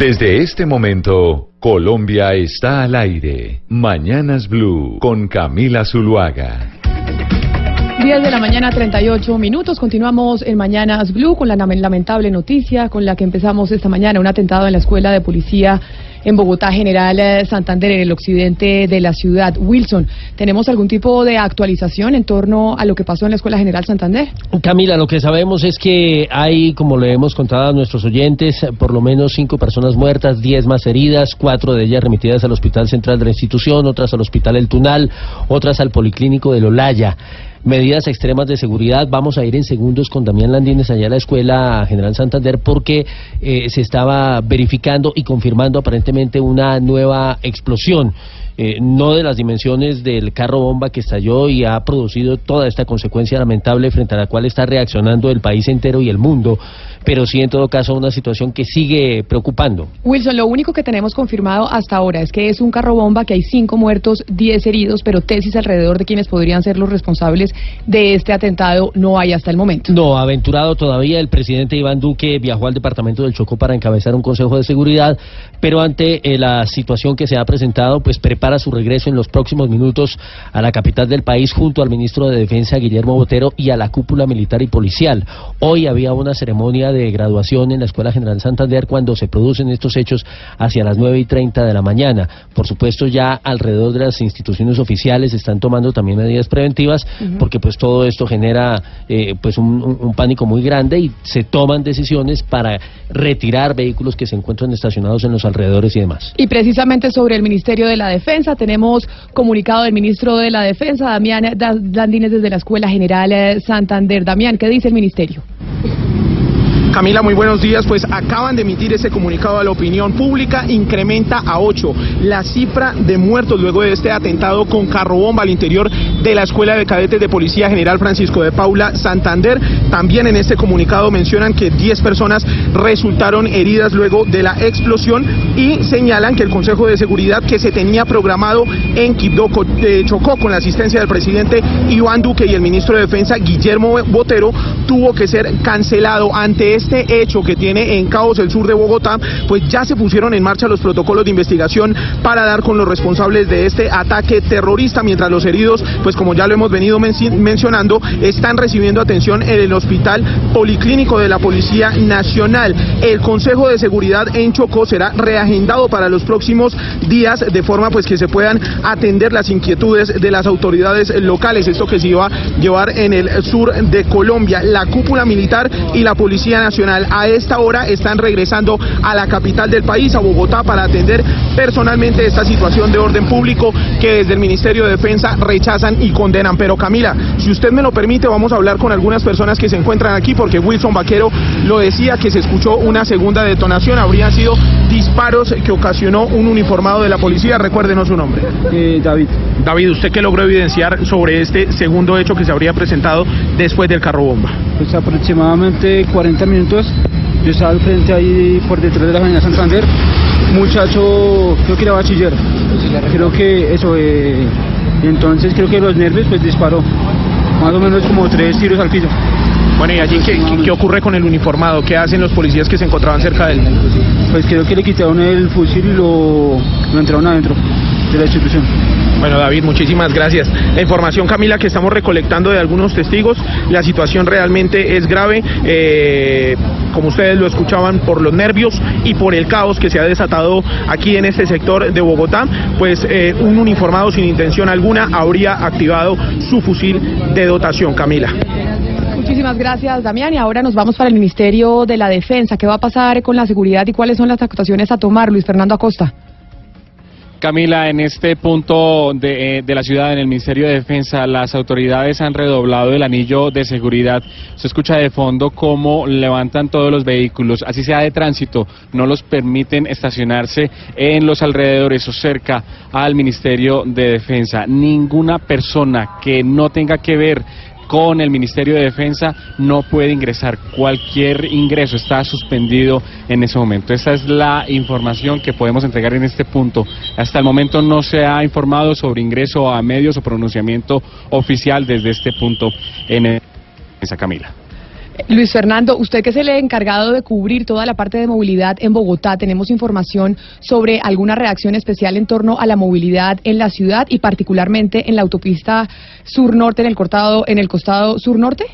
Desde este momento, Colombia está al aire. Mañanas Blue con Camila Zuluaga. 10 de la mañana, 38 minutos. Continuamos en Mañanas Blue con la lamentable noticia con la que empezamos esta mañana. Un atentado en la escuela de policía en Bogotá, General eh, Santander, en el occidente de la ciudad. Wilson, ¿tenemos algún tipo de actualización en torno a lo que pasó en la Escuela General Santander? Camila, lo que sabemos es que hay, como le hemos contado a nuestros oyentes, por lo menos cinco personas muertas, diez más heridas, cuatro de ellas remitidas al Hospital Central de la institución, otras al Hospital El Tunal, otras al Policlínico de Lolaya medidas extremas de seguridad. Vamos a ir en segundos con Damián Landines allá a la Escuela General Santander porque eh, se estaba verificando y confirmando aparentemente una nueva explosión. Eh, no de las dimensiones del carro bomba que estalló y ha producido toda esta consecuencia lamentable frente a la cual está reaccionando el país entero y el mundo, pero sí en todo caso una situación que sigue preocupando. Wilson, lo único que tenemos confirmado hasta ahora es que es un carro bomba, que hay cinco muertos, diez heridos, pero tesis alrededor de quienes podrían ser los responsables de este atentado no hay hasta el momento. No, aventurado todavía, el presidente Iván Duque viajó al departamento del Chocó para encabezar un consejo de seguridad, pero ante eh, la situación que se ha presentado, pues prepara su regreso en los próximos minutos a la capital del país junto al ministro de Defensa Guillermo Botero y a la cúpula militar y policial. Hoy había una ceremonia de graduación en la Escuela General Santander cuando se producen estos hechos hacia las nueve y treinta de la mañana. Por supuesto, ya alrededor de las instituciones oficiales están tomando también medidas preventivas porque pues todo esto genera eh, pues un, un pánico muy grande y se toman decisiones para retirar vehículos que se encuentran estacionados en los alrededores y demás. Y precisamente sobre el Ministerio de la Defensa tenemos comunicado del ministro de la Defensa, Damián Landines, desde la Escuela General eh, Santander. Damián, ¿qué dice el ministerio? Camila, muy buenos días. Pues acaban de emitir ese comunicado a la opinión pública, incrementa a 8 la cifra de muertos luego de este atentado con carro bomba al interior de la Escuela de Cadetes de Policía General Francisco de Paula Santander. También en este comunicado mencionan que 10 personas resultaron heridas luego de la explosión y señalan que el Consejo de Seguridad que se tenía programado en Quibdó eh, chocó con la asistencia del presidente Iván Duque y el ministro de Defensa Guillermo Botero tuvo que ser cancelado ante este hecho que tiene en caos el sur de Bogotá, pues ya se pusieron en marcha los protocolos de investigación para dar con los responsables de este ataque terrorista, mientras los heridos, pues como ya lo hemos venido mencionando, están recibiendo atención en el Hospital Policlínico de la Policía Nacional. El Consejo de Seguridad en Chocó será reagendado para los próximos días de forma pues que se puedan atender las inquietudes de las autoridades locales, esto que se iba a llevar en el sur de Colombia. La cúpula militar y la Policía Nacional a esta hora están regresando a la capital del país, a Bogotá, para atender personalmente esta situación de orden público que desde el Ministerio de Defensa rechazan y condenan. Pero Camila, si usted me lo permite, vamos a hablar con algunas personas que se encuentran aquí, porque Wilson Vaquero lo decía que se escuchó una segunda detonación, habrían sido disparos que ocasionó un uniformado de la policía. Recuérdenos su nombre. Eh, David. David, ¿usted qué logró evidenciar sobre este segundo hecho que se habría presentado después del carro bomba? Pues aproximadamente 40 minutos yo estaba al frente ahí por detrás de la Avenida Santander. Muchacho, creo que era bachiller. Creo que eso, eh, entonces creo que los nervios pues disparó. Más o menos como tres tiros al piso. Bueno, ¿y allí qué, qué, ocurre con el uniformado? ¿Qué hacen los policías que se encontraban cerca de él? Pues creo que le quitaron el fusil y lo, lo entraron adentro de la institución. Bueno, David, muchísimas gracias. La información, Camila, que estamos recolectando de algunos testigos, la situación realmente es grave, eh, como ustedes lo escuchaban, por los nervios y por el caos que se ha desatado aquí en este sector de Bogotá, pues eh, un uniformado sin intención alguna habría activado su fusil de dotación, Camila. Muchísimas gracias, Damián. Y ahora nos vamos para el Ministerio de la Defensa. ¿Qué va a pasar con la seguridad y cuáles son las actuaciones a tomar, Luis Fernando Acosta? Camila, en este punto de, eh, de, la ciudad, en el Ministerio de Defensa, las autoridades han redoblado el anillo de seguridad. Se escucha de fondo cómo levantan todos los vehículos, así sea de tránsito, no los permiten estacionarse en los alrededores o cerca al Ministerio de Defensa. Ninguna persona que no tenga que ver con el Ministerio de Defensa no puede ingresar. Cualquier ingreso está suspendido en ese momento. Esa es la información que podemos entregar en este punto. Hasta el momento no se ha informado sobre ingreso a medios o pronunciamiento oficial desde este punto en esa Camila. Luis Fernando, usted que es el encargado de cubrir toda la parte de movilidad en Bogotá, tenemos información sobre alguna reacción especial en torno a la movilidad en la ciudad y particularmente en la autopista sur-norte, en el cortado, en el costado sur-norte.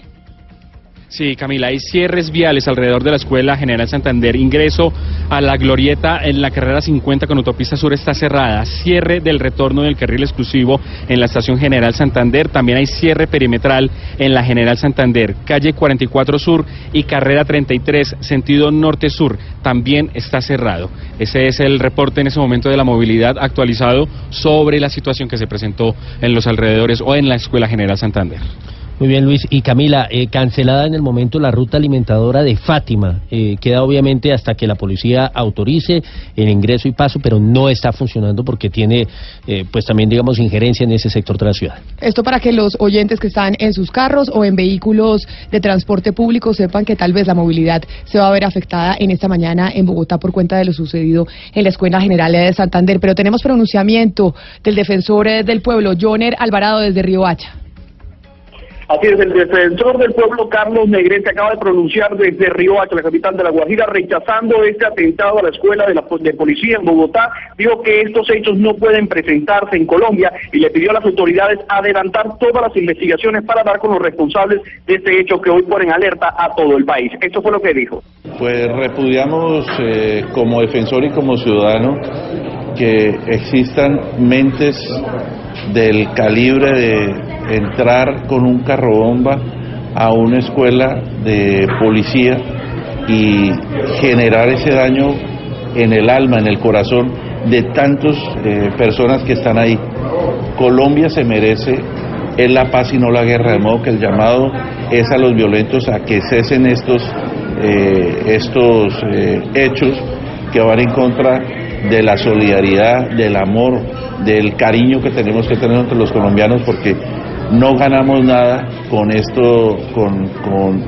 Sí, Camila, hay cierres viales alrededor de la Escuela General Santander. Ingreso a la glorieta en la carrera 50 con autopista sur está cerrada. Cierre del retorno del carril exclusivo en la estación General Santander. También hay cierre perimetral en la General Santander. Calle 44 Sur y carrera 33, sentido norte-sur, también está cerrado. Ese es el reporte en ese momento de la movilidad actualizado sobre la situación que se presentó en los alrededores o en la Escuela General Santander. Muy bien, Luis. Y Camila, eh, cancelada en el momento la ruta alimentadora de Fátima. Eh, queda obviamente hasta que la policía autorice el ingreso y paso, pero no está funcionando porque tiene, eh, pues también, digamos, injerencia en ese sector de la ciudad. Esto para que los oyentes que están en sus carros o en vehículos de transporte público sepan que tal vez la movilidad se va a ver afectada en esta mañana en Bogotá por cuenta de lo sucedido en la Escuela General de Santander. Pero tenemos pronunciamiento del defensor del pueblo, Joner Alvarado, desde Río Hacha. Así es, el defensor del pueblo Carlos Negrete acaba de pronunciar desde Río Hacha, la capital de La Guajira, rechazando este atentado a la escuela de, la, de policía en Bogotá. Dijo que estos hechos no pueden presentarse en Colombia y le pidió a las autoridades adelantar todas las investigaciones para dar con los responsables de este hecho que hoy ponen alerta a todo el país. Esto fue lo que dijo. Pues repudiamos eh, como defensor y como ciudadano que existan mentes del calibre de entrar con un carro bomba a una escuela de policía y generar ese daño en el alma, en el corazón de tantas eh, personas que están ahí. Colombia se merece es la paz y no la guerra, de modo que el llamado es a los violentos a que cesen estos, eh, estos eh, hechos que van en contra de la solidaridad, del amor, del cariño que tenemos que tener entre los colombianos, porque no ganamos nada con esto, con,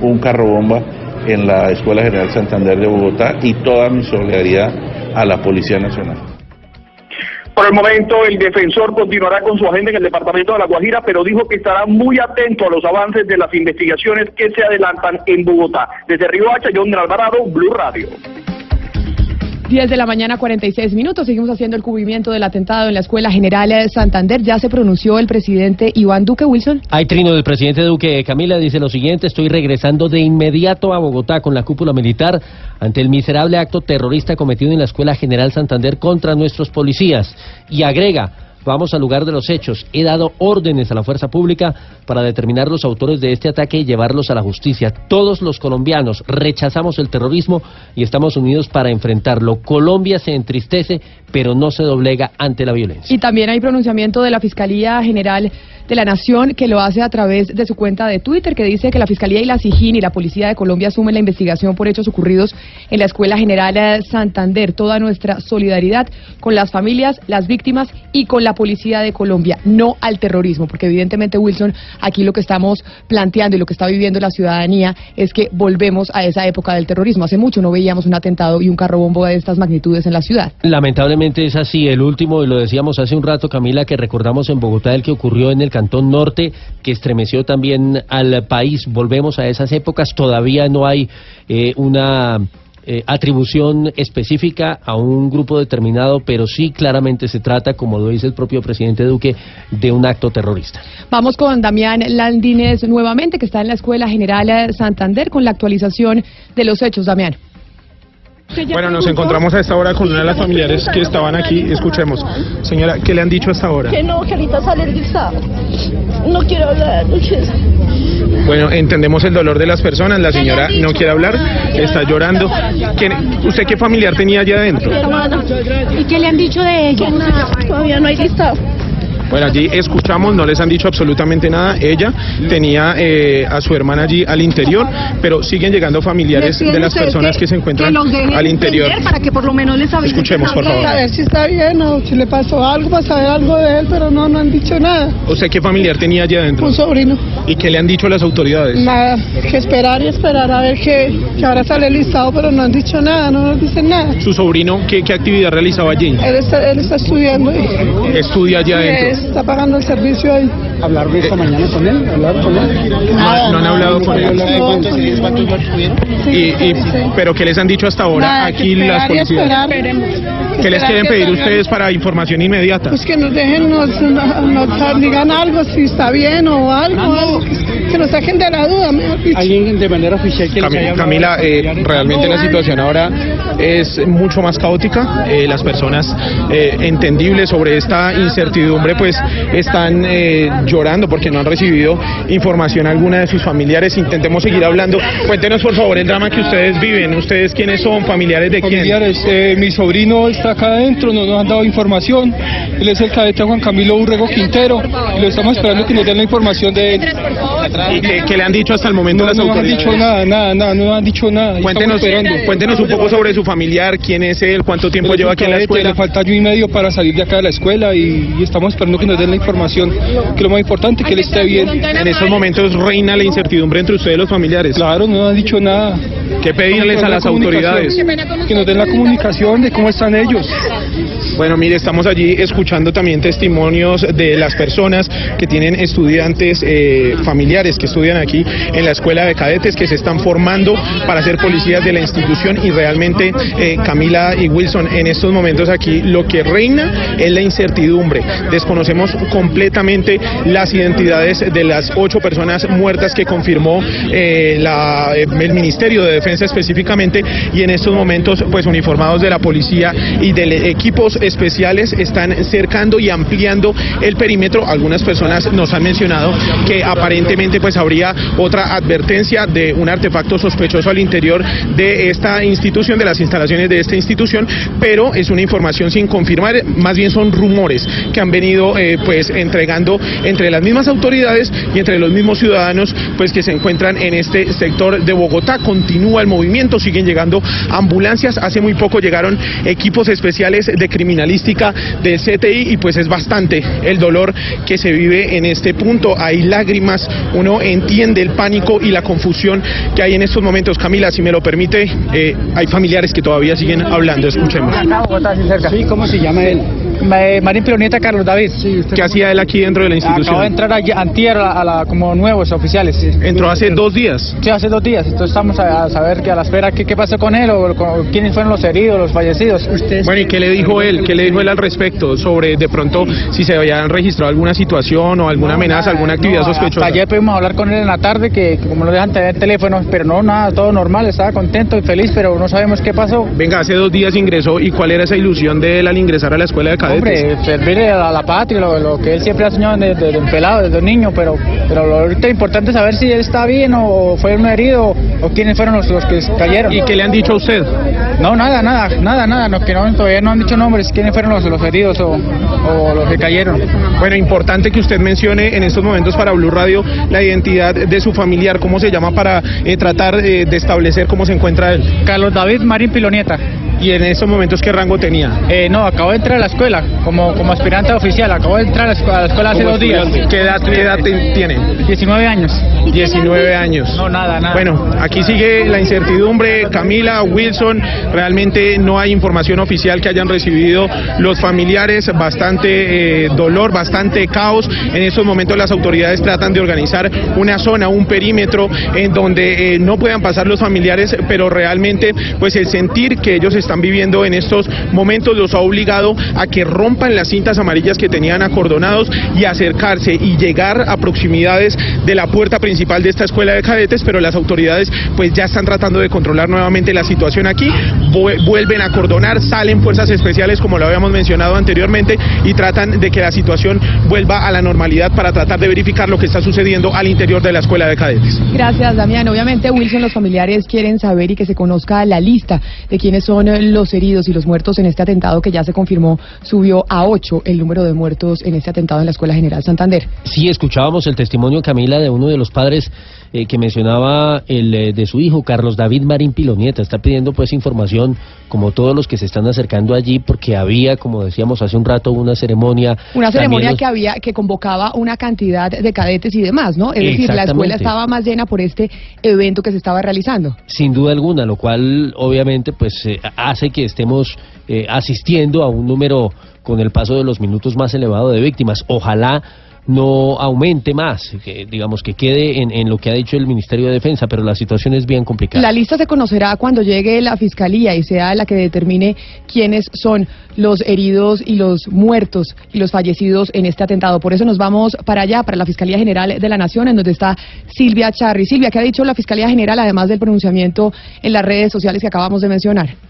un carro bomba en la Escuela General Santander de Bogotá y toda mi solidaridad a la Policía Nacional. Por el momento, el defensor continuará con su agenda en el departamento de La Guajira, pero dijo que estará muy atento a los avances de las investigaciones que se adelantan en Bogotá. Desde Río Hacha, John Alvarado, Blue Radio. 10 de la mañana, 46 minutos. Seguimos haciendo el cubrimiento del atentado en la Escuela General de Santander. Ya se pronunció el presidente Iván Duque Wilson. Hay trino del presidente Duque. Camila dice lo siguiente: Estoy regresando de inmediato a Bogotá con la cúpula militar ante el miserable acto terrorista cometido en la Escuela General Santander contra nuestros policías. Y agrega. Vamos al lugar de los hechos. He dado órdenes a la fuerza pública para determinar los autores de este ataque y llevarlos a la justicia. Todos los colombianos rechazamos el terrorismo y estamos unidos para enfrentarlo. Colombia se entristece, pero no se doblega ante la violencia. Y también hay pronunciamiento de la Fiscalía General de la Nación que lo hace a través de su cuenta de Twitter que dice que la Fiscalía y la SIGIN y la Policía de Colombia asumen la investigación por hechos ocurridos en la Escuela General Santander. Toda nuestra solidaridad con las familias, las víctimas y con la Policía de Colombia, no al terrorismo, porque evidentemente Wilson, aquí lo que estamos planteando y lo que está viviendo la ciudadanía es que volvemos a esa época del terrorismo. Hace mucho no veíamos un atentado y un carro bombo de estas magnitudes en la ciudad. Lamentablemente es así. El último, y lo decíamos hace un rato, Camila, que recordamos en Bogotá, el que ocurrió en el Cantón Norte, que estremeció también al país. Volvemos a esas épocas. Todavía no hay eh, una eh, atribución específica a un grupo determinado, pero sí claramente se trata, como lo dice el propio presidente Duque, de un acto terrorista. Vamos con Damián Landines nuevamente, que está en la Escuela General Santander, con la actualización de los hechos. Damián. Bueno, nos encontramos a esta hora con una de las familiares que estaban aquí. Escuchemos. Señora, ¿qué le han dicho hasta ahora? Que no, que ahorita sale el. No quiero hablar. Bueno, entendemos el dolor de las personas. La señora no quiere hablar, está llorando. ¿Quién- ¿Usted qué familiar tenía allá adentro? ¿Y qué le han dicho de ella? Todavía no hay listado. Bueno, allí escuchamos, no les han dicho absolutamente nada. Ella tenía eh, a su hermana allí al interior, pero siguen llegando familiares de las personas que se encuentran al interior. Para que por lo menos les avisen Escuchemos, por favor. A ver si está bien o si le pasó algo, para saber algo de él, pero no, no han dicho nada. ¿Usted qué familiar tenía allá adentro? Un sobrino. ¿Y qué le han dicho las autoridades? Nada, que esperar y esperar a ver que, que ahora sale el listado, pero no han dicho nada, no nos dicen nada. ¿Su sobrino qué, qué actividad realizaba allí? Él está, él está estudiando y Estudia allá y adentro. Está pagando el servicio ahí. ¿Hablar de esta mañana con él? ¿Hablar con él? No, no han hablado con él. Pero ¿qué les han dicho hasta ahora Nada, aquí que las policías? ¿Qué les quieren que pedir ustedes para información inmediata? Pues que nos dejen, nos, nos, nos digan algo, si está bien o algo, algo que, que nos saquen de la duda, mejor dicho. Alguien de manera oficial que Camila, los eh, realmente la situación ahora es mucho más caótica. Eh, las personas eh, entendibles sobre esta incertidumbre pues están eh, llorando porque no han recibido información alguna de sus familiares. Intentemos seguir hablando. Cuéntenos por favor el drama que ustedes viven. ¿Ustedes quiénes son? ¿Familiares de quién? familiares. Eh, mi sobrino está acá adentro, no nos han dado información. Él es el cadete Juan Camilo Urrego Quintero y lo estamos esperando que nos den la información de él. ¿Y qué, qué le han dicho hasta el momento No, las no nos han autoridades? dicho nada, nada, nada, no han dicho nada. Cuéntenos, cuéntenos un poco sobre su familiar, quién es él, cuánto tiempo Él lleva aquí en la escuela. Le falta año y medio para salir de acá de la escuela y, y estamos esperando que nos den la información. Que lo más importante que él esté bien. En estos momentos reina la incertidumbre entre ustedes los familiares. Claro, no han dicho nada. ¿Qué pedirles a las autoridades? Que nos den la comunicación de cómo están ellos. Bueno, mire, estamos allí escuchando también testimonios de las personas que tienen estudiantes eh, familiares que estudian aquí en la escuela de cadetes que se están formando para ser policías de la institución y realmente eh, Camila y Wilson en estos momentos aquí lo que reina es la incertidumbre. Desconocemos completamente las identidades de las ocho personas muertas que confirmó eh, la- el Ministerio de Defensa específicamente y en estos momentos pues uniformados de la policía y de equipos especiales están cercando y ampliando el perímetro. Algunas personas nos han mencionado que aparentemente pues habría otra advertencia de un artefacto sospechoso al interior de esta institución, de las instalaciones de esta institución, pero es una información sin confirmar, más bien son rumores que han venido eh, pues entregando entre las mismas autoridades y entre los mismos ciudadanos pues que se encuentran en este sector de Bogotá. Continúa el movimiento, siguen llegando ambulancias, hace muy poco llegaron equipos especiales de criminalística del CTI y pues es bastante el dolor que se vive en este punto. Hay lágrimas, uno entiende el pánico y la confusión que hay en estos momentos. Camila, si me lo permite, eh, hay familiares que todavía siguen hablando, escuchemos. Sí, ¿cómo se llama él? Marín Piloneta Carlos David. ¿Qué hacía él aquí dentro de la institución? Acabo de entrar allí, antier a la, a la- como nuevos oficiales. Entró hace dos días. Sí, hace dos días. Entonces estamos a, a saber que a la espera qué, qué pasó con él o, con- quiénes fueron los heridos, los fallecidos. Bueno, ¿y qué le dijo él? ¿Qué le dijo él al respecto sobre de pronto si se habían registrado alguna situación o alguna amenaza, alguna actividad No, sospechosa? Hasta ayer pudimos hablar con él en la tarde, que, que como no dejan tener teléfono, pero no, nada, todo normal, estaba contento y feliz, pero no sabemos qué pasó. Venga, hace dos días ingresó y cuál era esa ilusión de él al ingresar a la escuela de. Hombre, servirle a la patria, lo, lo que él siempre ha soñado desde, desde un pelado, desde un niño, pero, pero lo ahorita importante es saber si él está bien o fue un herido o quiénes fueron los, los que cayeron. ¿Y qué le han dicho a usted? No, nada, nada, nada, nada, no, que no, todavía no han dicho nombres, quiénes fueron los, los heridos o, o los que cayeron. Bueno, importante que usted mencione en estos momentos para Blue Radio la identidad de su familiar, cómo se llama para eh, tratar eh, de establecer cómo se encuentra él. Carlos David Marín Pilonieta. ¿Y en estos momentos qué rango tenía? Eh, no, acabo de entrar a la escuela como, como aspirante oficial, acabo de entrar a la escuela, a la escuela hace dos días. ¿Qué edad, qué edad tiene? 19 años. 19 años. No, nada, nada. Bueno, aquí sigue la incertidumbre. Camila, Wilson, realmente no hay información oficial que hayan recibido los familiares. Bastante eh, dolor, bastante caos. En estos momentos las autoridades tratan de organizar una zona, un perímetro en donde eh, no puedan pasar los familiares, pero realmente pues el sentir que ellos están están viviendo en estos momentos los ha obligado a que rompan las cintas amarillas que tenían acordonados y acercarse y llegar a proximidades de la puerta principal de esta escuela de cadetes, pero las autoridades pues ya están tratando de controlar nuevamente la situación aquí, vuelven a acordonar, salen fuerzas especiales como lo habíamos mencionado anteriormente y tratan de que la situación vuelva a la normalidad para tratar de verificar lo que está sucediendo al interior de la escuela de cadetes. Gracias, Damián. Obviamente, Wilson, los familiares quieren saber y que se conozca la lista de quiénes son los heridos y los muertos en este atentado que ya se confirmó subió a ocho el número de muertos en este atentado en la Escuela General Santander. Sí, escuchábamos el testimonio, Camila, de uno de los padres eh, que mencionaba el eh, de su hijo, Carlos David Marín Pilonieta. Está pidiendo pues información, como todos los que se están acercando allí, porque había, como decíamos hace un rato, una ceremonia. Una ceremonia que había, que convocaba una cantidad de cadetes y demás, ¿no? Es decir, la escuela estaba más llena por este evento que se estaba realizando. Sin duda alguna, lo cual obviamente pues eh, hace que estemos asistiendo a un número con el paso de los minutos más elevado de víctimas. Ojalá no aumente más, digamos que quede en, lo que ha dicho el Ministerio de Defensa, pero la situación es bien complicada. La lista se conocerá cuando llegue la Fiscalía y sea la que determine quiénes son los heridos y los muertos y los fallecidos en este atentado. Por eso nos vamos para allá, para la Fiscalía General de la Nación, en donde está Silvia Charri. Silvia, ¿qué ha dicho la Fiscalía General, además del pronunciamiento en las redes sociales que acabamos de mencionar?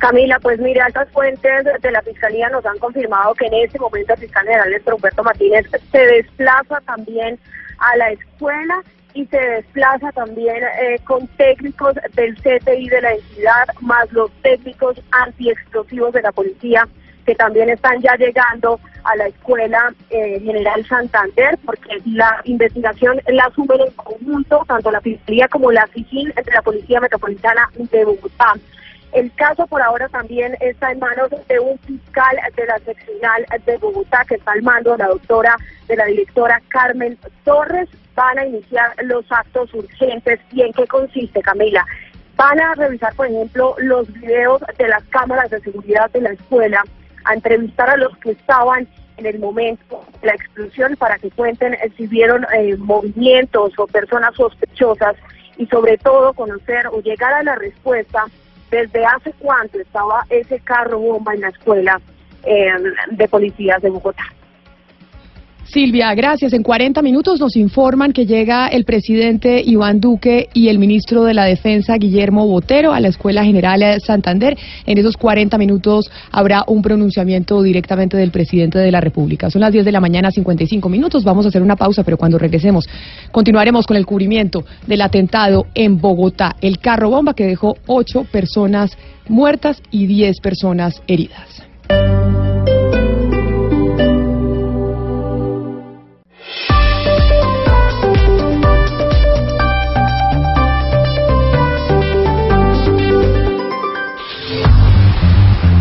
Camila, pues mire, altas fuentes de la Fiscalía nos han confirmado que en este momento el fiscal general Néstor Humberto Martínez se desplaza también a la escuela y se desplaza también eh, con técnicos del CTI de la entidad, más los técnicos antiexplosivos de la policía que también están ya llegando a la escuela eh, General Santander, porque la investigación la asumen en conjunto tanto la Fiscalía como la FICIN entre la Policía Metropolitana de Bogotá. El caso por ahora también está en manos de un fiscal de la seccional de Bogotá que está al mando, la doctora de la directora Carmen Torres. Van a iniciar los actos urgentes. ¿Y en qué consiste, Camila? Van a revisar, por ejemplo, los videos de las cámaras de seguridad de la escuela, a entrevistar a los que estaban en el momento de la explosión para que cuenten si vieron eh, movimientos o personas sospechosas y sobre todo conocer o llegar a la respuesta desde hace cuánto estaba ese carro bomba en la escuela eh, de policías de Bogotá. Silvia, gracias. En 40 minutos nos informan que llega el presidente Iván Duque y el ministro de la Defensa, Guillermo Botero, a la Escuela General de Santander. En esos 40 minutos habrá un pronunciamiento directamente del presidente de la República. Son las 10 de la mañana, 55 minutos. Vamos a hacer una pausa, pero cuando regresemos continuaremos con el cubrimiento del atentado en Bogotá, el carro bomba que dejó ocho personas muertas y 10 personas heridas.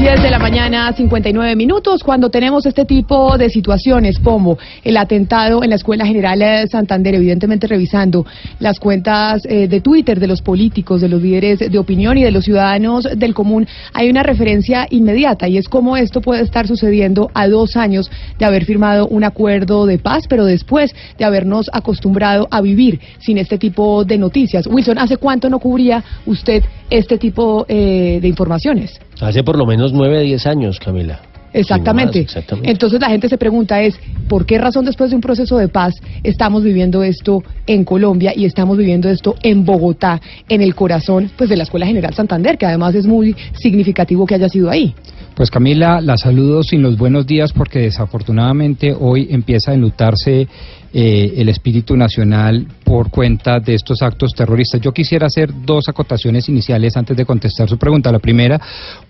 10 de la mañana, 59 minutos, cuando tenemos este tipo de situaciones como el atentado en la Escuela General de Santander, evidentemente revisando las cuentas eh, de Twitter de los políticos, de los líderes de opinión y de los ciudadanos del común, hay una referencia inmediata y es cómo esto puede estar sucediendo a dos años de haber firmado un acuerdo de paz, pero después de habernos acostumbrado a vivir sin este tipo de noticias. Wilson, ¿hace cuánto no cubría usted este tipo eh, de informaciones? Hace por lo menos nueve, diez años, Camila. Exactamente. Entonces la gente se pregunta es, ¿por qué razón después de un proceso de paz estamos viviendo esto en Colombia y estamos viviendo esto en Bogotá, en el corazón pues de la Escuela General Santander, que además es muy significativo que haya sido ahí? Pues Camila, la saludo sin los buenos días porque desafortunadamente hoy empieza a enlutarse eh, el espíritu nacional por cuenta de estos actos terroristas. Yo quisiera hacer dos acotaciones iniciales antes de contestar su pregunta. La primera,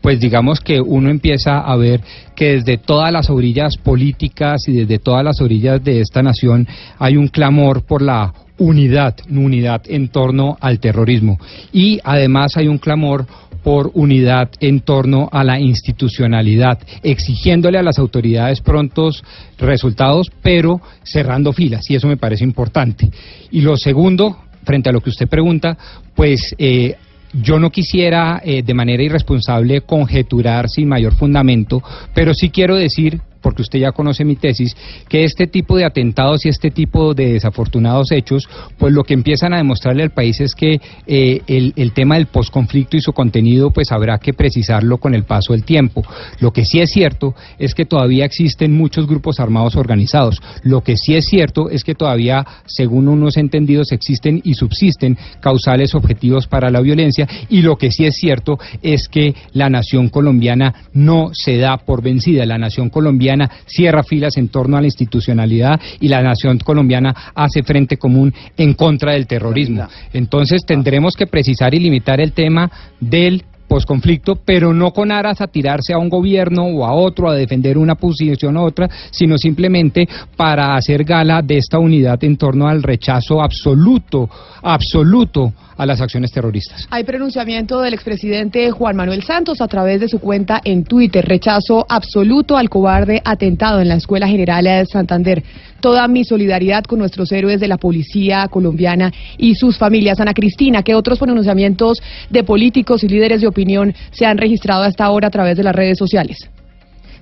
pues digamos que uno empieza a ver que desde todas las orillas políticas y desde todas las orillas de esta nación hay un clamor por la unidad, unidad en torno al terrorismo. Y además hay un clamor por unidad en torno a la institucionalidad, exigiéndole a las autoridades prontos resultados, pero cerrando filas, y eso me parece importante. Y lo segundo, frente a lo que usted pregunta, pues eh, yo no quisiera eh, de manera irresponsable conjeturar sin mayor fundamento, pero sí quiero decir porque usted ya conoce mi tesis, que este tipo de atentados y este tipo de desafortunados hechos, pues lo que empiezan a demostrarle al país es que eh, el, el, tema del posconflicto y su contenido, pues habrá que precisarlo con el paso del tiempo. Lo que sí es cierto es que todavía existen muchos grupos armados organizados. Lo que sí es cierto es que todavía, según unos entendidos, existen y subsisten causales objetivos para la violencia. Y lo que sí es cierto es que la nación colombiana no se da por vencida. La nación colombiana cierra filas en torno a la institucionalidad y la nación colombiana hace frente común en contra del terrorismo. Entonces tendremos que precisar y limitar el tema del posconflicto, pero no con aras a tirarse a un gobierno o a otro, a defender una posición u otra, sino simplemente para hacer gala de esta unidad en torno al rechazo absoluto, absoluto a las acciones terroristas. Hay pronunciamiento del expresidente Juan Manuel Santos a través de su cuenta en Twitter. Rechazo absoluto al cobarde atentado en la Escuela General de Santander. Toda mi solidaridad con nuestros héroes de la policía colombiana y sus familias. Ana Cristina, ¿qué otros pronunciamientos de políticos y líderes de opinión se han registrado hasta ahora a través de las redes sociales?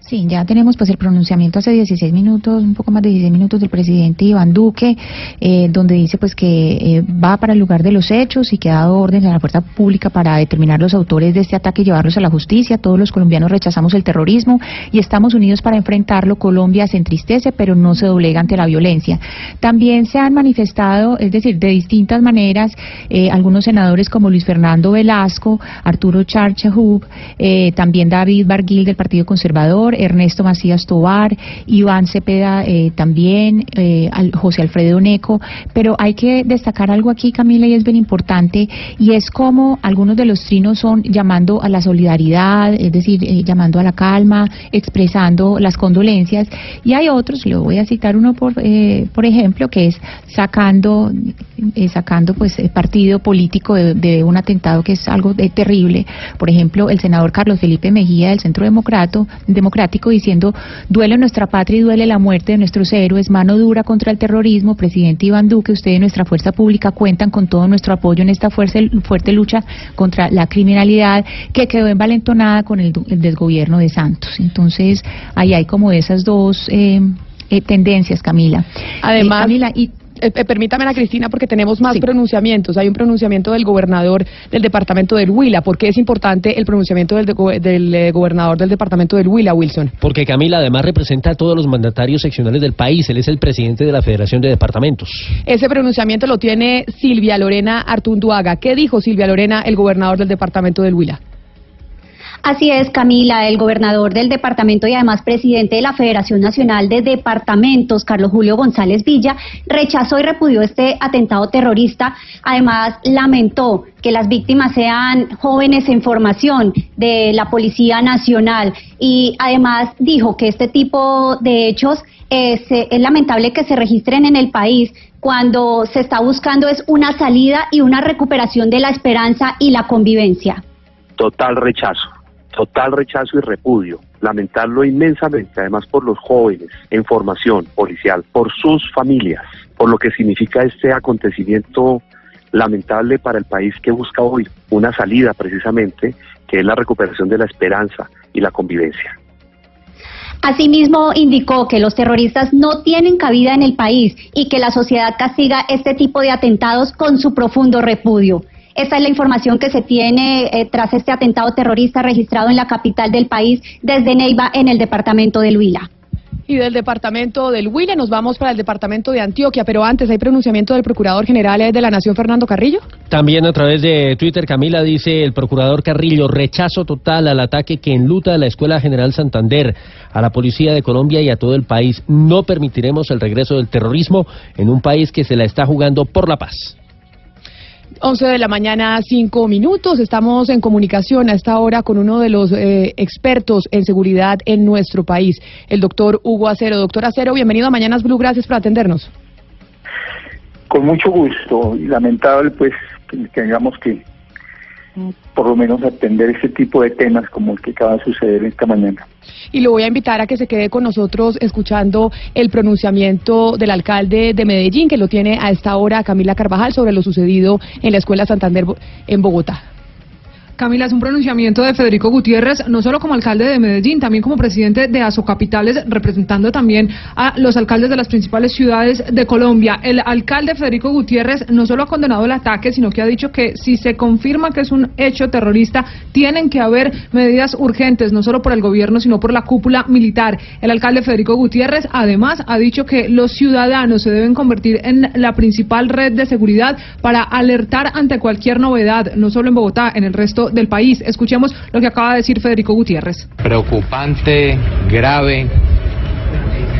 Sí, ya tenemos pues el pronunciamiento hace 16 minutos, un poco más de 16 minutos del presidente Iván Duque, eh, donde dice pues que eh, va para el lugar de los hechos y que ha dado orden a la fuerza pública para determinar los autores de este ataque y llevarlos a la justicia. Todos los colombianos rechazamos el terrorismo y estamos unidos para enfrentarlo. Colombia se entristece, pero no se doblega ante la violencia. También se han manifestado, es decir, de distintas maneras, eh, algunos senadores como Luis Fernando Velasco, Arturo Charchahub, también David Barguil del Partido Conservador, Ernesto Macías Tobar, Iván Cepeda eh, también, eh, José Alfredo Neco, pero hay que destacar algo aquí, Camila, y es bien importante, y es como algunos de los trinos son llamando a la solidaridad, es decir, eh, llamando a la calma, expresando las condolencias, y hay otros, le voy a citar uno por, por ejemplo, que es sacando, sacando pues partido político de, un atentado que es algo terrible. Por ejemplo, el senador Carlos Felipe Mejía del Centro Democrático diciendo duele nuestra patria y duele la muerte de nuestros héroes, mano dura contra el terrorismo, presidente Iván Duque, usted y nuestra fuerza pública cuentan con todo nuestro apoyo en esta fuerte lucha contra la criminalidad que quedó envalentonada con el, desgobierno de Santos. Entonces, ahí hay como esas dos eh, eh, tendencias, Camila. Además, eh, Camila, y eh, eh, permítame, Ana Cristina, porque tenemos más pronunciamientos. Hay un pronunciamiento del gobernador del departamento del Huila. ¿Por qué es importante el pronunciamiento del, del eh, gobernador del departamento del Huila, Wilson? Porque Camila además representa a todos los mandatarios seccionales del país. Él es el presidente de la Federación de Departamentos. Ese pronunciamiento lo tiene Silvia Lorena Artunduaga. ¿Qué dijo Silvia Lorena, el gobernador del departamento del Huila? Así es, Camila, el gobernador del departamento y además presidente de la Federación Nacional de Departamentos, Carlos Julio González Villa, rechazó y repudió este atentado terrorista. Además, lamentó que las víctimas sean jóvenes en formación de la Policía Nacional y además dijo que este tipo de hechos es, es lamentable que se registren en el país cuando se está buscando es una salida y una recuperación de la esperanza y la convivencia. Total rechazo total rechazo y repudio, lamentarlo inmensamente, además por los jóvenes en formación policial, por sus familias, por lo que significa este acontecimiento lamentable para el país que busca hoy una salida precisamente, que es la recuperación de la esperanza y la convivencia. Asimismo, indicó que los terroristas no tienen cabida en el país y que la sociedad castiga este tipo de atentados con su profundo repudio. Esta es la información que se tiene eh, tras este atentado terrorista registrado en la capital del país desde Neiva en el departamento del Huila. Y del departamento del Huila nos vamos para el departamento de Antioquia, pero antes hay pronunciamiento del Procurador General de la Nación, Fernando Carrillo. También a través de Twitter, Camila dice el Procurador Carrillo, rechazo total al ataque que enluta a la Escuela General Santander, a la Policía de Colombia y a todo el país. No permitiremos el regreso del terrorismo en un país que se la está jugando por la paz. 11 de la mañana, 5 minutos. Estamos en comunicación a esta hora con uno de los eh, expertos en seguridad en nuestro país, el doctor Hugo Acero. Doctor Acero, bienvenido a Mañanas Blue. Gracias por atendernos. Con mucho gusto. Lamentable, pues, que tengamos que por lo menos atender ese tipo de temas como el que acaba de suceder esta mañana. Y lo voy a invitar a que se quede con nosotros escuchando el pronunciamiento del alcalde de Medellín, que lo tiene a esta hora Camila Carvajal, sobre lo sucedido en la Escuela Santander en Bogotá. Camila, es un pronunciamiento de Federico Gutiérrez, no solo como alcalde de Medellín, también como presidente de Asocapitales, representando también a los alcaldes de las principales ciudades de Colombia. El alcalde Federico Gutiérrez no solo ha condenado el ataque, sino que ha dicho que si se confirma que es un hecho terrorista, tienen que haber medidas urgentes, no solo por el gobierno, sino por la cúpula militar. El alcalde Federico Gutiérrez, además, ha dicho que los ciudadanos se deben convertir en la principal red de seguridad para alertar ante cualquier novedad, no solo en Bogotá, en el resto del país. Escuchemos lo que acaba de decir Federico Gutiérrez. Preocupante, grave,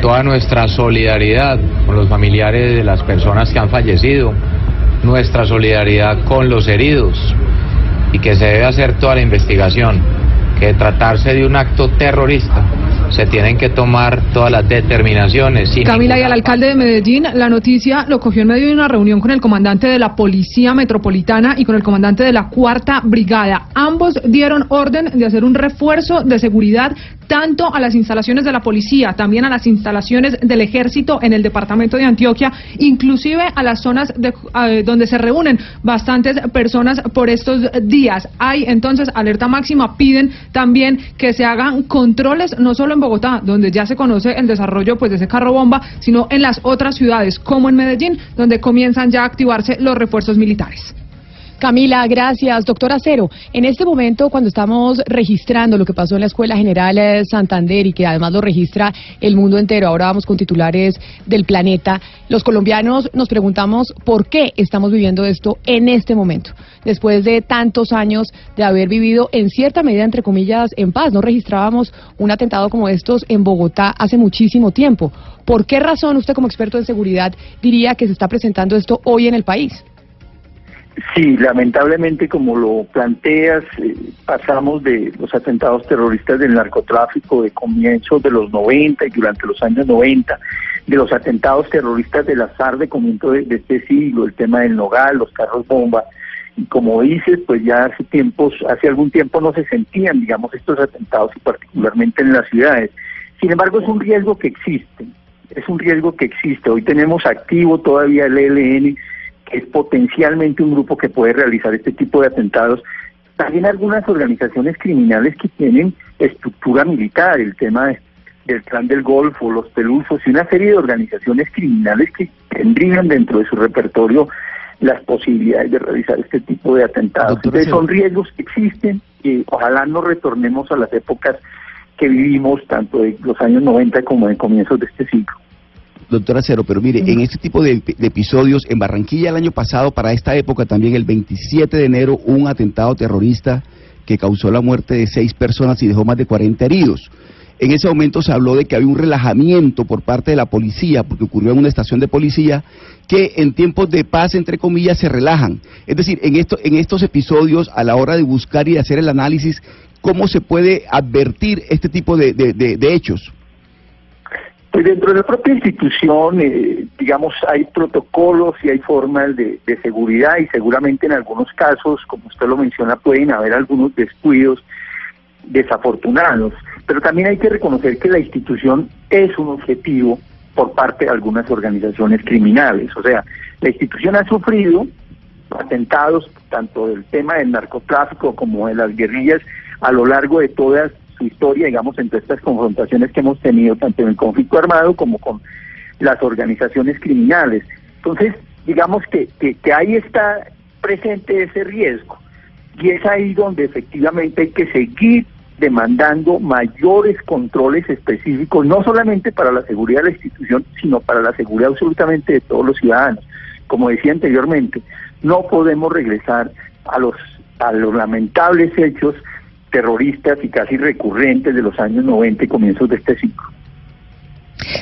toda nuestra solidaridad con los familiares de las personas que han fallecido, nuestra solidaridad con los heridos y que se debe hacer toda la investigación, que tratarse de un acto terrorista se tienen que tomar todas las determinaciones. Camila y al alcalde de Medellín, la noticia lo cogió en medio de una reunión con el comandante de la Policía Metropolitana y con el comandante de la Cuarta Brigada. Ambos dieron orden de hacer un refuerzo de seguridad tanto a las instalaciones de la policía, también a las instalaciones del ejército en el departamento de Antioquia, inclusive a las zonas de- eh, donde se reúnen bastantes personas por estos días. Hay entonces alerta máxima, piden también que se hagan controles no solo en Bogotá, donde ya se conoce el desarrollo pues de ese carro bomba, sino en las otras ciudades como en Medellín, donde comienzan ya a activarse los refuerzos militares. Camila, gracias. Doctora Cero, en este momento cuando estamos registrando lo que pasó en la Escuela General eh, Santander y que además lo registra el mundo entero, ahora vamos con titulares del planeta, los colombianos nos preguntamos por qué estamos viviendo esto en este momento, después de tantos años de haber vivido en cierta medida, entre comillas, en paz. No registrábamos un atentado como estos en Bogotá hace muchísimo tiempo. ¿Por qué razón usted como experto en seguridad diría que se está presentando esto hoy en el país? Sí, lamentablemente, como lo planteas, eh, pasamos de los atentados terroristas del narcotráfico de comienzos de los 90 y durante los años 90, de los atentados terroristas del azar de comienzo de, de este siglo, el tema del Nogal, los carros bomba. Y como dices, pues ya hace tiempos, hace algún tiempo no se sentían, digamos, estos atentados y particularmente en las ciudades. Sin embargo, es un riesgo que existe, es un riesgo que existe. Hoy tenemos activo todavía el ELN, que es potencialmente un grupo que puede realizar este tipo de atentados. También algunas organizaciones criminales que tienen estructura militar, el tema de- del clan del Golfo, los pelusos y una serie de organizaciones criminales que tendrían dentro de su repertorio las posibilidades de realizar este tipo de atentados. Entonces son riesgos que existen y ojalá no retornemos a las épocas que vivimos tanto de los años 90 como de comienzos de este siglo. Doctora Cero, pero mire, en este tipo de, de episodios, en Barranquilla el año pasado, para esta época también, el 27 de enero, un atentado terrorista que causó la muerte de seis personas y dejó más de 40 heridos. En ese momento se habló de que había un relajamiento por parte de la policía, porque ocurrió en una estación de policía, que en tiempos de paz, entre comillas, se relajan. Es decir, en, esto, en estos episodios, a la hora de buscar y de hacer el análisis, ¿cómo se puede advertir este tipo de- de- de- de hechos? Pues dentro de la propia institución, eh, digamos, hay protocolos y hay formas de, de seguridad y seguramente en algunos casos, como usted lo menciona, pueden haber algunos descuidos desafortunados. Pero también hay que reconocer que la institución es un objetivo por parte de algunas organizaciones criminales. O sea, la institución ha sufrido atentados tanto del tema del narcotráfico como de las guerrillas a lo largo de toda su historia, digamos, entre estas confrontaciones que hemos tenido tanto en el conflicto armado como con las organizaciones criminales. Entonces, digamos que, que, que ahí está presente ese riesgo y es ahí donde efectivamente hay que seguir demandando mayores controles específicos, no solamente para la seguridad de la institución, sino para la seguridad absolutamente de todos los ciudadanos. Como decía anteriormente, no podemos regresar a los, a los lamentables hechos terroristas y casi recurrentes de los años 90 y comienzos de este siglo.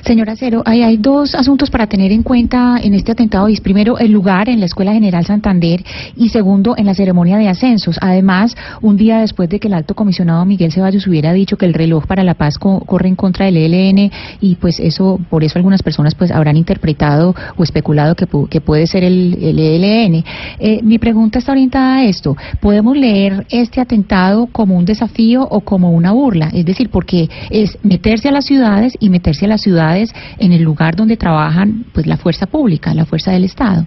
Señora Cero, hay, dos asuntos para tener en cuenta en este atentado. Es primero el lugar en la Escuela General Santander y segundo en la ceremonia de ascensos. Además, un día después de que el alto comisionado Miguel Ceballos hubiera dicho que el reloj para la paz co- corre en contra del ELN y pues eso, por eso algunas personas pues habrán interpretado o especulado que, que puede ser el, el ELN. Eh, mi pregunta está orientada a esto. ¿Podemos leer este atentado como un desafío o como una burla? Es decir, porque es meterse a las ciudades y meterse a las ciudades en el lugar donde trabajan pues la fuerza pública, la fuerza del Estado.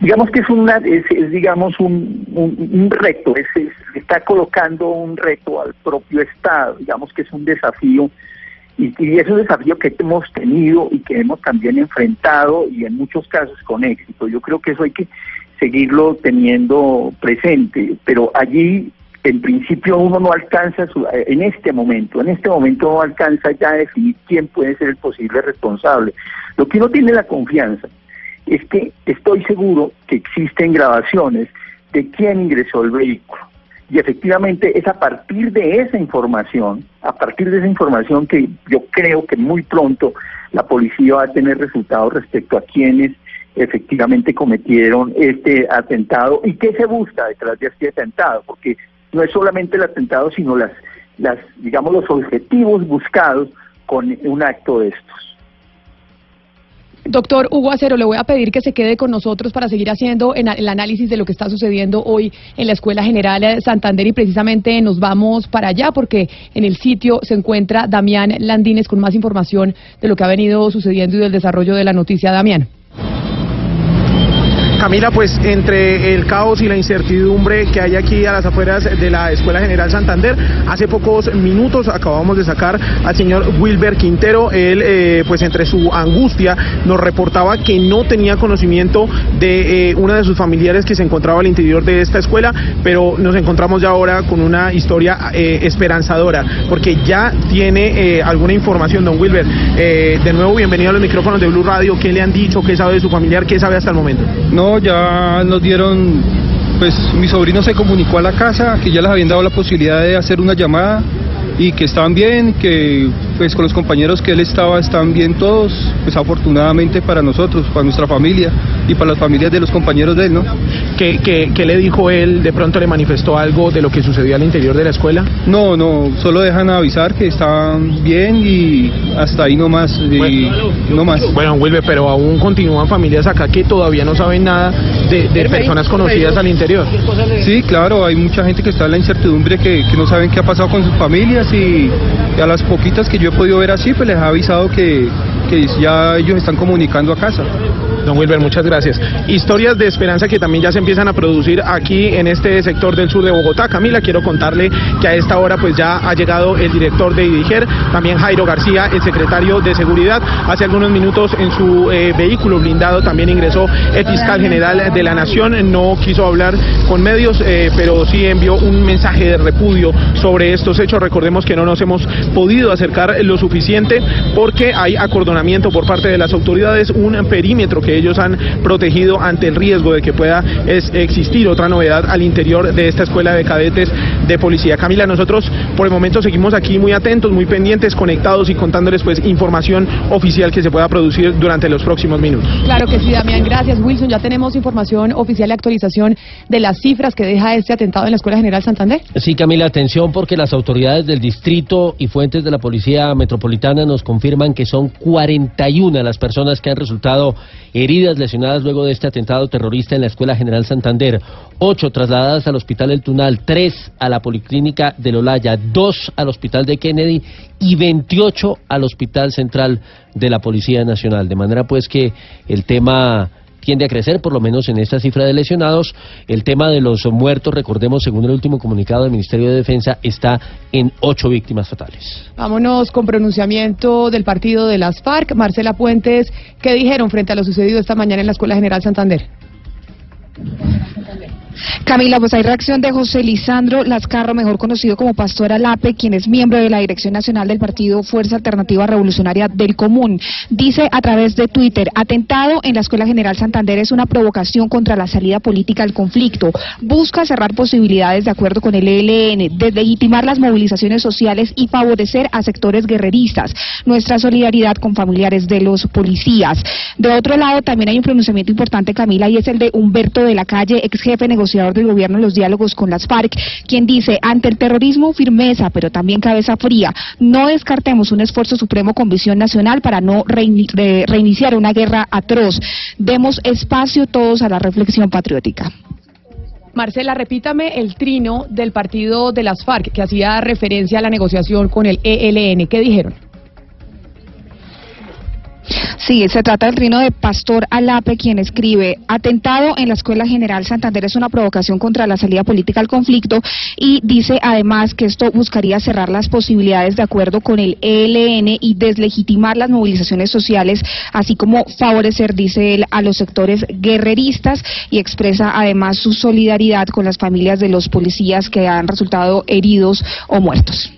digamos que es una es, digamos un, un, un reto es, es, está colocando un reto al propio estado digamos que es un desafío y, y, es un desafío que hemos tenido y que hemos también enfrentado y en muchos casos con éxito yo creo que eso hay que seguirlo teniendo presente pero allí en principio uno no alcanza su, en este momento en este momento no alcanza ya a definir quién puede ser el posible responsable lo que uno tiene la confianza es que estoy seguro que existen grabaciones de quién ingresó el vehículo. Y efectivamente es a partir de esa información, a partir de esa información que yo creo que muy pronto la policía va a tener resultados respecto a quienes efectivamente cometieron este atentado y qué se busca detrás de este atentado, porque no es solamente el atentado, sino las, las digamos, los objetivos buscados con un acto de estos. Doctor Hugo Acero, le voy a pedir que se quede con nosotros para seguir haciendo el análisis de lo que está sucediendo hoy en la Escuela General de Santander y precisamente nos vamos para allá porque en el sitio se encuentra Damián Landines con más información de lo que ha venido sucediendo y del desarrollo de la noticia. Damián. Camila, pues entre el caos y la incertidumbre que hay aquí a las afueras de la Escuela General Santander, hace pocos minutos acabamos de sacar al señor Wilber Quintero. Él, eh, pues entre su angustia, nos reportaba que no tenía conocimiento de eh, una de sus familiares que se encontraba al interior de esta escuela, pero nos encontramos ya ahora con una historia eh, esperanzadora, porque ya tiene alguna información, don Wilber. de nuevo, bienvenido a los micrófonos de Blue Radio. ¿Qué le han dicho? ¿Qué sabe de su familiar? ¿Qué sabe hasta el momento? No, ya nos dieron, pues mi sobrino se comunicó a la casa, que ya les habían dado la posibilidad de hacer una llamada y que estaban bien, que pues con los compañeros que él estaba están bien todos, pues afortunadamente para nosotros, para nuestra familia y para las familias de los compañeros de él, ¿no? ¿Qué, qué, qué le dijo él? ¿De pronto le manifestó algo de lo que sucedió al interior de la escuela? No, no, solo dejan avisar que estaban bien y hasta ahí no más, y bueno, no más. Bueno, vuelve, pero aún continúan familias acá que todavía no saben nada de, de personas conocidas al interior. Sí, claro, hay mucha gente que está en la incertidumbre que, que no saben qué ha pasado con sus familias y, a las poquitas que yo he podido ver así, pues les ha avisado que, que ya ellos están comunicando a casa. Don Wilber, muchas gracias. Historias de esperanza que también ya se empiezan a producir aquí en este sector del sur de Bogotá. Camila, quiero contarle que a esta hora pues ya ha llegado el director de IDIGER, también Jairo García, el secretario de Seguridad. Hace algunos minutos en su eh, vehículo blindado también ingresó el fiscal general de la Nación. No quiso hablar con medios, eh, pero sí envió un mensaje de repudio sobre estos hechos. Recordemos que no nos hemos podido acercar lo suficiente porque hay acordonamiento por parte de las autoridades, un perímetro que ellos han protegido ante el riesgo de que pueda es, existir otra novedad al interior de esta escuela de cadetes de policía. Camila, nosotros por el momento seguimos aquí muy atentos, muy pendientes, conectados y contándoles pues información oficial que se pueda producir durante los próximos minutos. Claro que sí, Damián, gracias Wilson. Ya tenemos información oficial y actualización de las cifras que deja este atentado en la Escuela General Santander. Sí, Camila, atención porque las autoridades del distrito y fuentes de la Policía Metropolitana nos confirman que son 41 las personas que han resultado heridas, lesionadas luego de este atentado terrorista en la Escuela General Santander. Ocho trasladadas al Hospital El Tunal, tres a la Policlínica de Lolaya, dos al Hospital de Kennedy y 28 al Hospital Central de la Policía Nacional. De manera pues que el tema tiende a crecer, por lo menos en esta cifra de lesionados. El tema de los muertos, recordemos, según el último comunicado del Ministerio de Defensa, está en ocho víctimas fatales. Vámonos con pronunciamiento del partido de las FARC. Marcela Puentes, ¿qué dijeron frente a lo sucedido esta mañana en la Escuela General Santander? Camila, pues hay reacción de José Lisandro Lascarro, mejor conocido como Pastor Alape, quien es miembro de la Dirección Nacional del Partido Fuerza Alternativa Revolucionaria del Común. Dice a través de Twitter, atentado en la Escuela General Santander es una provocación contra la salida política al conflicto. Busca cerrar posibilidades de acuerdo con el ELN, deslegitimar las movilizaciones sociales y favorecer a sectores guerreristas. Nuestra solidaridad con familiares de los policías. De otro lado, también hay un pronunciamiento importante, Camila, y es el de Humberto de la Calle, ex jefe negociador del gobierno en los diálogos con las FARC, quien dice, ante el terrorismo, firmeza, pero también cabeza fría. No descartemos un esfuerzo supremo con visión nacional para no reiniciar una guerra atroz. Demos espacio todos a la reflexión patriótica. Marcela, repítame el trino del partido de las FARC que hacía referencia a la negociación con el ELN. ¿Qué dijeron? Sí, se trata del trino de Pastor Alape, quien escribe, atentado en la Escuela General Santander es una provocación contra la salida política al conflicto y dice además que esto buscaría cerrar las posibilidades de acuerdo con el ELN y deslegitimar las movilizaciones sociales, así como favorecer, dice él, a los sectores guerreristas y expresa además su solidaridad con las familias de los policías que han resultado heridos o muertos.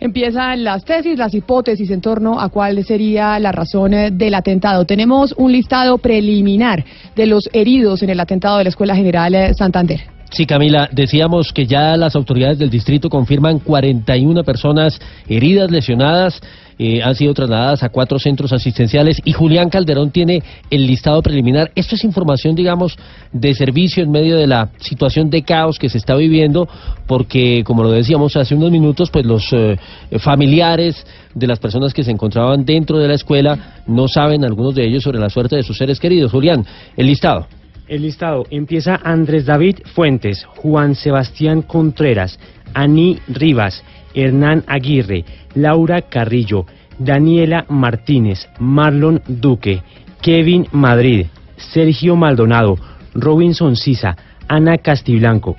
Empiezan las tesis, las hipótesis en torno a cuál sería la razón eh, del atentado. Tenemos un listado preliminar de los heridos en el atentado de la Escuela General eh, Santander. Sí, Camila, decíamos que ya las autoridades del distrito confirman 41 personas heridas, lesionadas, eh, han sido trasladadas a cuatro centros asistenciales y Julián Calderón tiene el listado preliminar. Esto es información, digamos, de servicio en medio de la situación de caos que se está viviendo, porque, como lo decíamos hace unos minutos, pues los eh, familiares de las personas que se encontraban dentro de la escuela no saben, algunos de ellos, sobre la suerte de sus seres queridos. Julián, el listado. El listado empieza Andrés David Fuentes, Juan Sebastián Contreras, Aní Rivas, Hernán Aguirre, Laura Carrillo, Daniela Martínez, Marlon Duque, Kevin Madrid, Sergio Maldonado, Robinson Sisa, Ana Castiblanco,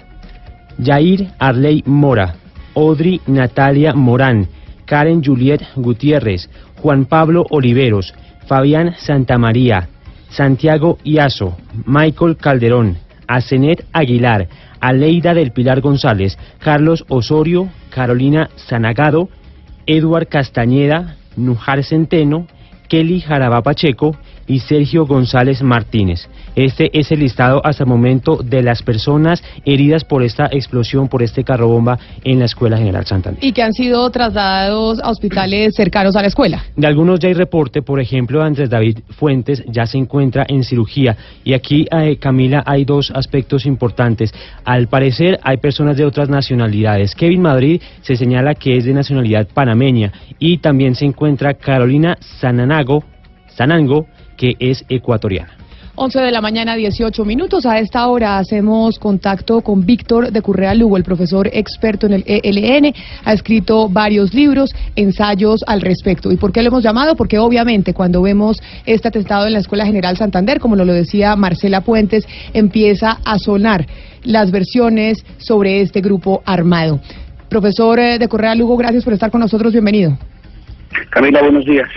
Jair Arley Mora, Audrey Natalia Morán, Karen Juliet Gutiérrez, Juan Pablo Oliveros, Fabián Santamaría, Santiago Iaso, Michael Calderón, Asenet Aguilar, Aleida del Pilar González, Carlos Osorio, Carolina Sanagado, Eduard Castañeda, Nujar Centeno, Kelly Jarabá Pacheco y Sergio González Martínez. Este es el listado hasta el momento de las personas heridas por esta explosión, por este carro bomba en la Escuela General Santander. Y que han sido trasladados a hospitales cercanos a la escuela. De algunos ya hay reporte, por ejemplo, Andrés David Fuentes ya se encuentra en cirugía. Y aquí, eh, Camila, hay dos aspectos importantes. Al parecer hay personas de otras nacionalidades. Kevin Madrid se señala que es de nacionalidad panameña y también se encuentra Carolina Sananago, Sanango, que es ecuatoriana. 11 de la mañana, 18 minutos. A esta hora hacemos contacto con Víctor de Currea Lugo, el profesor experto en el ELN. Ha escrito varios libros, ensayos al respecto. ¿Y por qué lo hemos llamado? Porque obviamente cuando vemos este atentado en la Escuela General Santander, como nos lo decía Marcela Puentes, empieza a sonar las versiones sobre este grupo armado. Profesor eh, de Correa Lugo, gracias por estar con nosotros. Bienvenido. Camila, buenos días.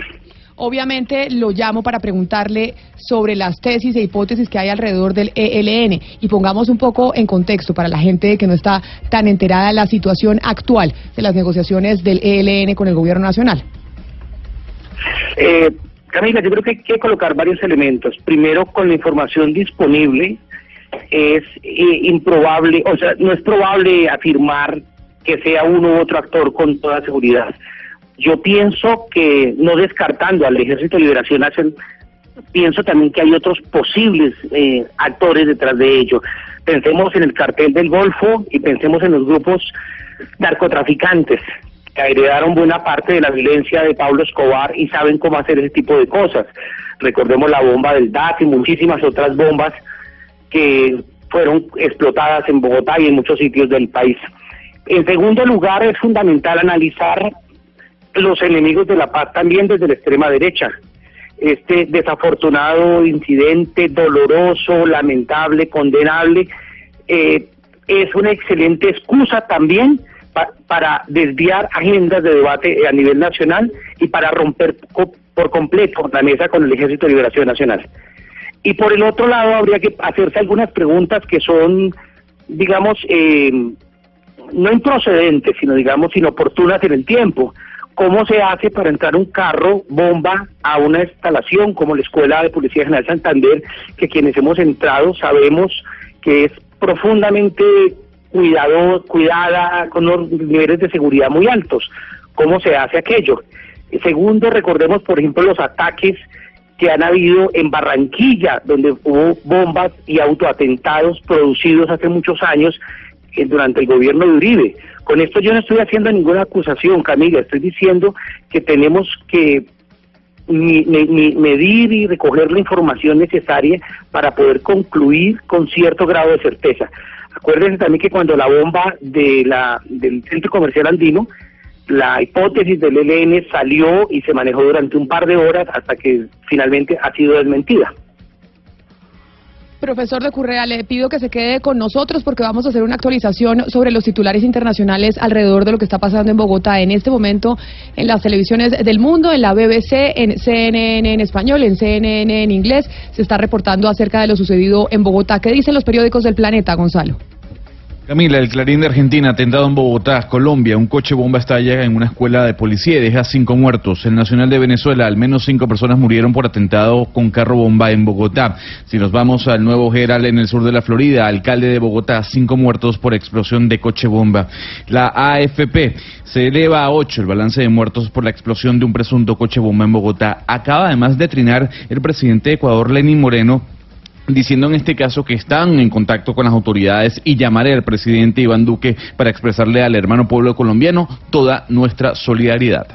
Obviamente lo llamo para preguntarle sobre las tesis e hipótesis que hay alrededor del ELN y pongamos un poco en contexto para la gente que no está tan enterada de la situación actual de las negociaciones del ELN con el gobierno nacional. Eh, Camila, yo creo que hay que colocar varios elementos. Primero, con la información disponible, es eh, improbable, o sea, no es probable afirmar que sea uno u otro actor con toda seguridad. Yo pienso que, no descartando al Ejército de Liberación Nacional, pienso también que hay otros posibles eh, actores detrás de ello. Pensemos en el cartel del Golfo y pensemos en los grupos narcotraficantes que heredaron buena parte de la violencia de Pablo Escobar y saben cómo hacer ese tipo de cosas. Recordemos la bomba del DAT y muchísimas otras bombas que fueron explotadas en Bogotá y en muchos sitios del país. En segundo lugar, es fundamental analizar los enemigos de la paz también desde la extrema derecha. Este desafortunado incidente, doloroso, lamentable, condenable, eh, es una excelente excusa también para desviar agendas de debate a nivel nacional y para romper por completo la mesa con el Ejército de Liberación Nacional. Y por el otro lado, habría que hacerse algunas preguntas que son, digamos, eh, no improcedentes, sino, digamos, inoportunas en el tiempo. ¿Cómo se hace para entrar un carro bomba a una instalación como la Escuela de Policía General Santander, que quienes hemos entrado sabemos que es profundamente cuidado, cuidada, con unos niveles de seguridad muy altos? ¿Cómo se hace aquello? Segundo, recordemos, por ejemplo, los ataques que han habido en Barranquilla, donde hubo bombas y autoatentados producidos hace muchos años durante el gobierno de Uribe. Con esto yo no estoy haciendo ninguna acusación, Camila, estoy diciendo que tenemos que medir y recoger la información necesaria para poder concluir con cierto grado de certeza. Acuérdense también que cuando la bomba de la, del centro comercial andino la hipótesis del ELN salió y se manejó durante un par de horas hasta que finalmente ha sido desmentida. Profesor de Currea, le pido que se quede con nosotros porque vamos a hacer una actualización sobre los titulares internacionales alrededor de lo que está pasando en Bogotá en este momento en las televisiones del mundo, en la BBC, en CNN en español, en CNN en inglés. Se está reportando acerca de lo sucedido en Bogotá. ¿Qué dicen los periódicos del planeta, Gonzalo? Camila, el Clarín de Argentina, atentado en Bogotá, Colombia. Un coche bomba estalla en una escuela de policía y deja cinco muertos. El Nacional de Venezuela, al menos cinco personas murieron por atentado con carro bomba en Bogotá. Si nos vamos al nuevo Geral en el sur de la Florida, alcalde de Bogotá, cinco muertos por explosión de coche bomba. La AFP se eleva a ocho el balance de muertos por la explosión de un presunto coche bomba en Bogotá. Acaba además de trinar el presidente de Ecuador, Lenín Moreno, diciendo en este caso que están en contacto con las autoridades y llamaré al presidente Iván Duque para expresarle al hermano pueblo colombiano toda nuestra solidaridad.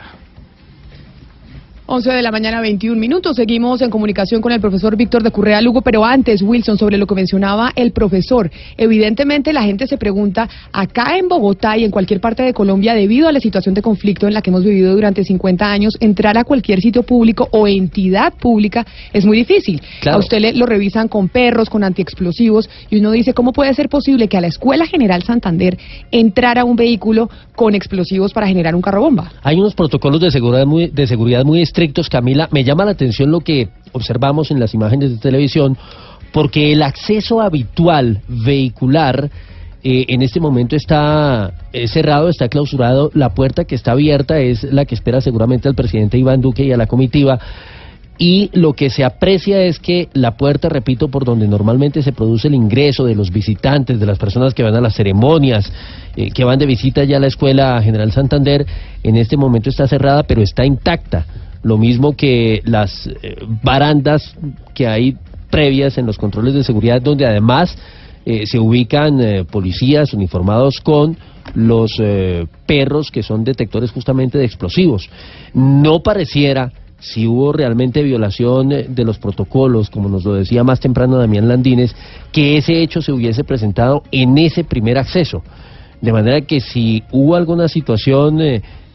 11 de la mañana, 21 minutos. Seguimos en comunicación con el profesor Víctor de Currea Lugo, pero antes, Wilson, sobre lo que mencionaba el profesor. Evidentemente, la gente se pregunta, acá en Bogotá y en cualquier parte de Colombia, debido a la situación de conflicto en la que hemos vivido durante 50 años, entrar a cualquier sitio público o entidad pública es muy difícil. A usted le, lo revisan con perros, con antiexplosivos, y uno dice, ¿cómo puede ser posible que a la Escuela General Santander entrara un vehículo con explosivos para generar un carro bomba? Hay unos protocolos de seguridad muy, de seguridad muy estrictos, Camila. Me llama la atención lo que observamos en las imágenes de televisión, porque el acceso habitual vehicular eh, en este momento está eh, cerrado, está clausurado. La puerta que está abierta es la que espera seguramente al presidente Iván Duque y a la comitiva. Y lo que se aprecia es que la puerta, repito, por donde normalmente se produce el ingreso de los visitantes, de las personas que van a las ceremonias, eh, que van de visita ya a la Escuela General Santander, en este momento está cerrada, pero está intacta lo mismo que las eh, barandas que hay previas en los controles de seguridad, donde además eh, se ubican eh, policías uniformados con los perros que son detectores justamente de explosivos. No pareciera si hubo realmente violación de los protocolos, como nos lo decía más temprano Damián Landines, que ese hecho se hubiese presentado en ese primer acceso. De manera que si hubo alguna situación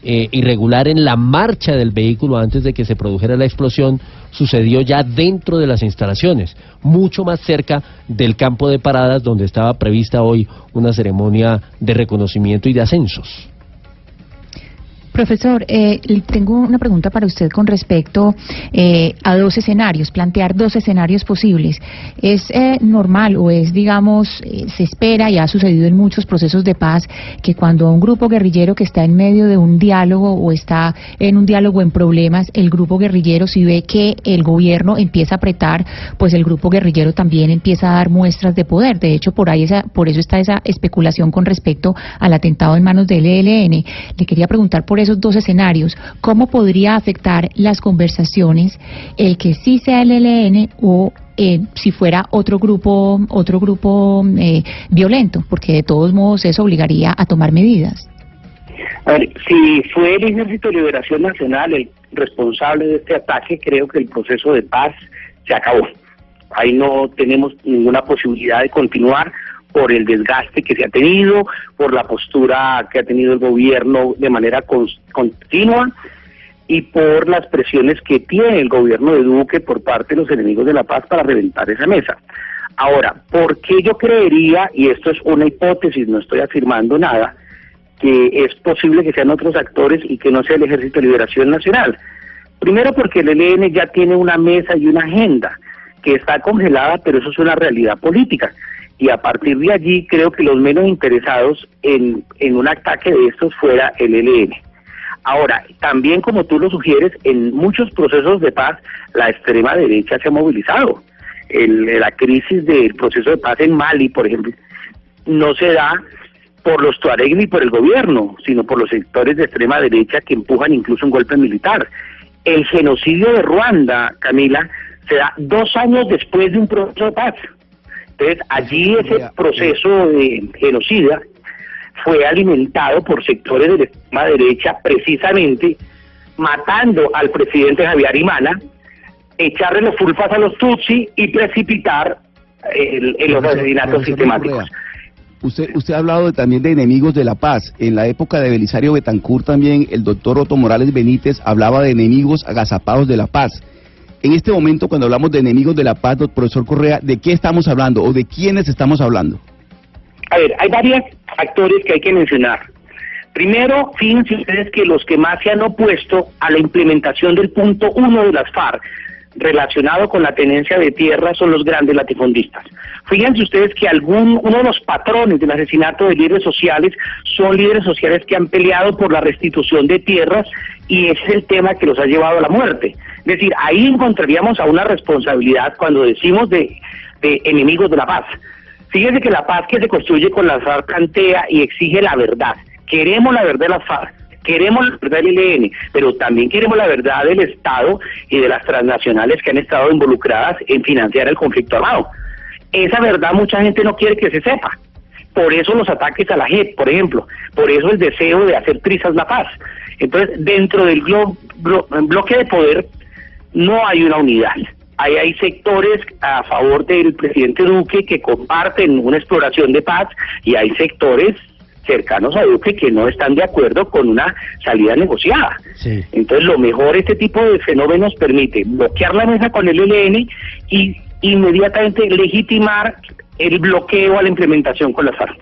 eh, irregular en la marcha del vehículo antes de que se produjera la explosión sucedió ya dentro de las instalaciones, mucho más cerca del campo de paradas donde estaba prevista hoy una ceremonia de reconocimiento y de ascensos. Profesor, eh, tengo una pregunta para usted con respecto eh, a dos escenarios, plantear dos escenarios posibles. ¿Es eh, normal o es, digamos, eh, se espera y ha sucedido en muchos procesos de paz que cuando un grupo guerrillero que está en medio de un diálogo o está en un diálogo en problemas, el grupo guerrillero si ve que el gobierno empieza a apretar, pues el grupo guerrillero también empieza a dar muestras de poder. De hecho, por ahí esa, por eso está esa especulación con respecto al atentado en manos del ELN. Le quería preguntar por esos dos escenarios, ¿cómo podría afectar las conversaciones el que sí sea el ELN o eh, si fuera otro grupo, otro grupo eh, violento? Porque de todos modos eso obligaría a tomar medidas. A ver, si fue el Ejército de Liberación Nacional el responsable de este ataque, creo que el proceso de paz se acabó. Ahí no tenemos ninguna posibilidad de continuar por el desgaste que se ha tenido, por la postura que ha tenido el gobierno de manera continua y por las presiones que tiene el gobierno de Duque por parte de los enemigos de la paz para reventar esa mesa. Ahora, ¿por qué yo creería, y esto es una hipótesis, no estoy afirmando nada, que es posible que sean otros actores y que no sea el Ejército de Liberación Nacional? Primero porque el ELN ya tiene una mesa y una agenda que está congelada, pero eso es una realidad política y a partir de allí creo que los menos interesados en, en un ataque de estos fuera el ELN. Ahora, también como tú lo sugieres, en muchos procesos de paz la extrema derecha se ha movilizado. El, la crisis del proceso de paz en Mali, por ejemplo, no se da por los Tuareg ni por el gobierno, sino por los sectores de extrema derecha que empujan incluso un golpe militar. El genocidio de Ruanda, Camila, se da dos años después de un proceso de paz. Entonces, allí ese proceso de genocida fue alimentado por sectores de la extrema derecha precisamente matando al presidente Javier Imana, echarle los fulfas a los Tutsi y precipitar el, los asesinatos sistemáticos. Usted, usted ha hablado de- también de enemigos de la paz. En la época de Belisario Betancourt también el doctor Otto Morales Benítez hablaba de enemigos agazapados de la paz. En este momento, cuando hablamos de enemigos de la paz, profesor Correa, ¿de qué estamos hablando o de quiénes estamos hablando? A ver, hay varios factores que hay que mencionar. Primero, fíjense ustedes que los que más se han opuesto a la implementación del punto uno de las FARC relacionado con la tenencia de tierra son los grandes latifundistas. Fíjense ustedes que algún uno de los patrones del asesinato de líderes sociales son líderes sociales que han peleado por la restitución de tierras y ese es el tema que los ha llevado a la muerte. Es decir, ahí encontraríamos a una responsabilidad cuando decimos de, enemigos de la paz. Fíjense que la paz que se construye con las FARC plantea y exige la verdad. Queremos la verdad de las FARC, queremos la verdad del ELN, pero también queremos la verdad del Estado y de las transnacionales que han estado involucradas en financiar el conflicto armado. Esa verdad mucha gente no quiere que se sepa. Por eso los ataques a la JEP, por ejemplo. Por eso el deseo de hacer trizas la paz. Entonces, dentro del bloque de poder no hay una unidad. Ahí hay sectores a favor del presidente Duque que comparten una exploración de paz y hay sectores cercanos a Duque que no están de acuerdo con una salida negociada. Entonces, lo mejor este tipo de fenómenos permite bloquear la mesa con el ELN y inmediatamente legitimar el bloqueo a la implementación con las FARC.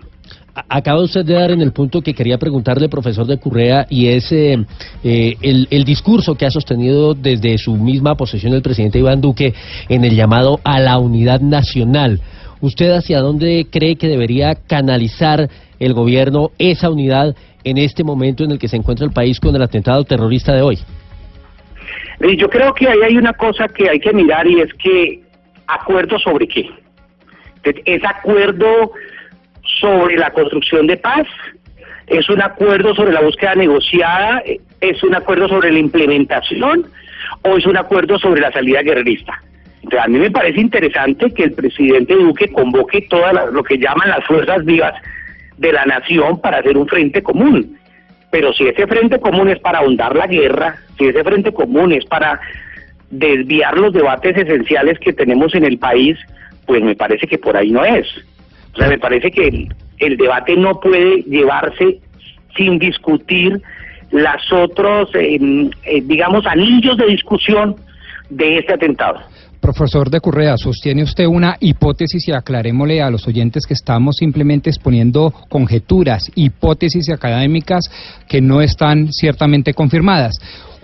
Acaba usted de dar en el punto que quería preguntarle, profesor de Currea, y es eh, eh, el, el discurso que ha sostenido desde su misma posesión el presidente Iván Duque en el llamado a la unidad nacional. ¿Usted hacia dónde cree que debería canalizar el gobierno esa unidad en este momento en el que se encuentra el país con el atentado terrorista de hoy? Yo creo que ahí hay una cosa que hay que mirar y es que acuerdo sobre qué. Entonces, ¿Es acuerdo sobre la construcción de paz? ¿Es un acuerdo sobre la búsqueda negociada? ¿Es un acuerdo sobre la implementación? ¿O es un acuerdo sobre la salida guerrerista? Entonces, a mí me parece interesante que el presidente Duque convoque todas lo que llaman las fuerzas vivas de la nación para hacer un frente común. Pero si ese frente común es para ahondar la guerra, si ese frente común es para desviar los debates esenciales que tenemos en el país, pues me parece que por ahí no es. O sea, me parece que el, debate no puede llevarse sin discutir las otros, eh, eh, digamos, anillos de discusión de este atentado. Profesor de Currea, ¿sostiene usted una hipótesis y aclarémosle a los oyentes que estamos simplemente exponiendo conjeturas, hipótesis académicas que no están ciertamente confirmadas?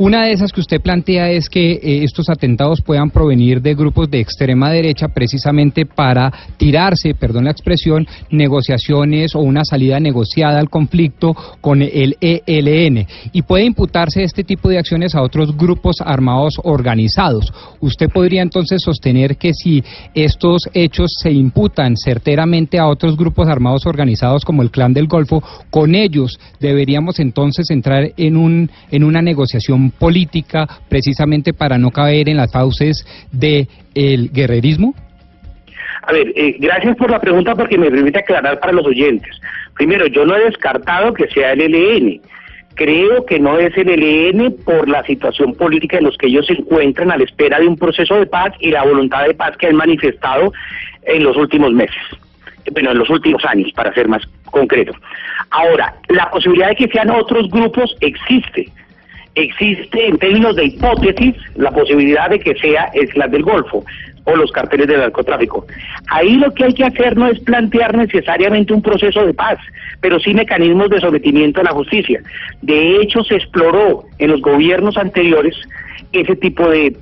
Una de esas que usted plantea es que eh, estos atentados puedan provenir de grupos de extrema derecha precisamente para tirarse, perdón la expresión, negociaciones o una salida negociada al conflicto con el ELN. Y puede imputarse este tipo de acciones a otros grupos armados organizados. ¿Usted podría entonces sostener que si estos hechos se imputan certeramente a otros grupos armados organizados como el Clan del Golfo, con ellos deberíamos entonces entrar en, un, en una negociación política precisamente para no caer en las fauces del el guerrerismo? A ver, eh, gracias por la pregunta porque me permite aclarar para los oyentes. Primero, yo no he descartado que sea el ELN. Creo que no es el ELN por la situación política en los que ellos se encuentran a la espera de un proceso de paz y la voluntad de paz que han manifestado en los últimos meses. Bueno, en los últimos años, para ser más concreto. Ahora, la posibilidad de que sean otros grupos existe. Existe en términos de hipótesis la posibilidad de que sea el Clan del Golfo o los carteles del narcotráfico. Ahí lo que hay que hacer no es plantear necesariamente un proceso de paz, pero sí mecanismos de sometimiento a la justicia. De hecho, se exploró en los gobiernos anteriores ese tipo de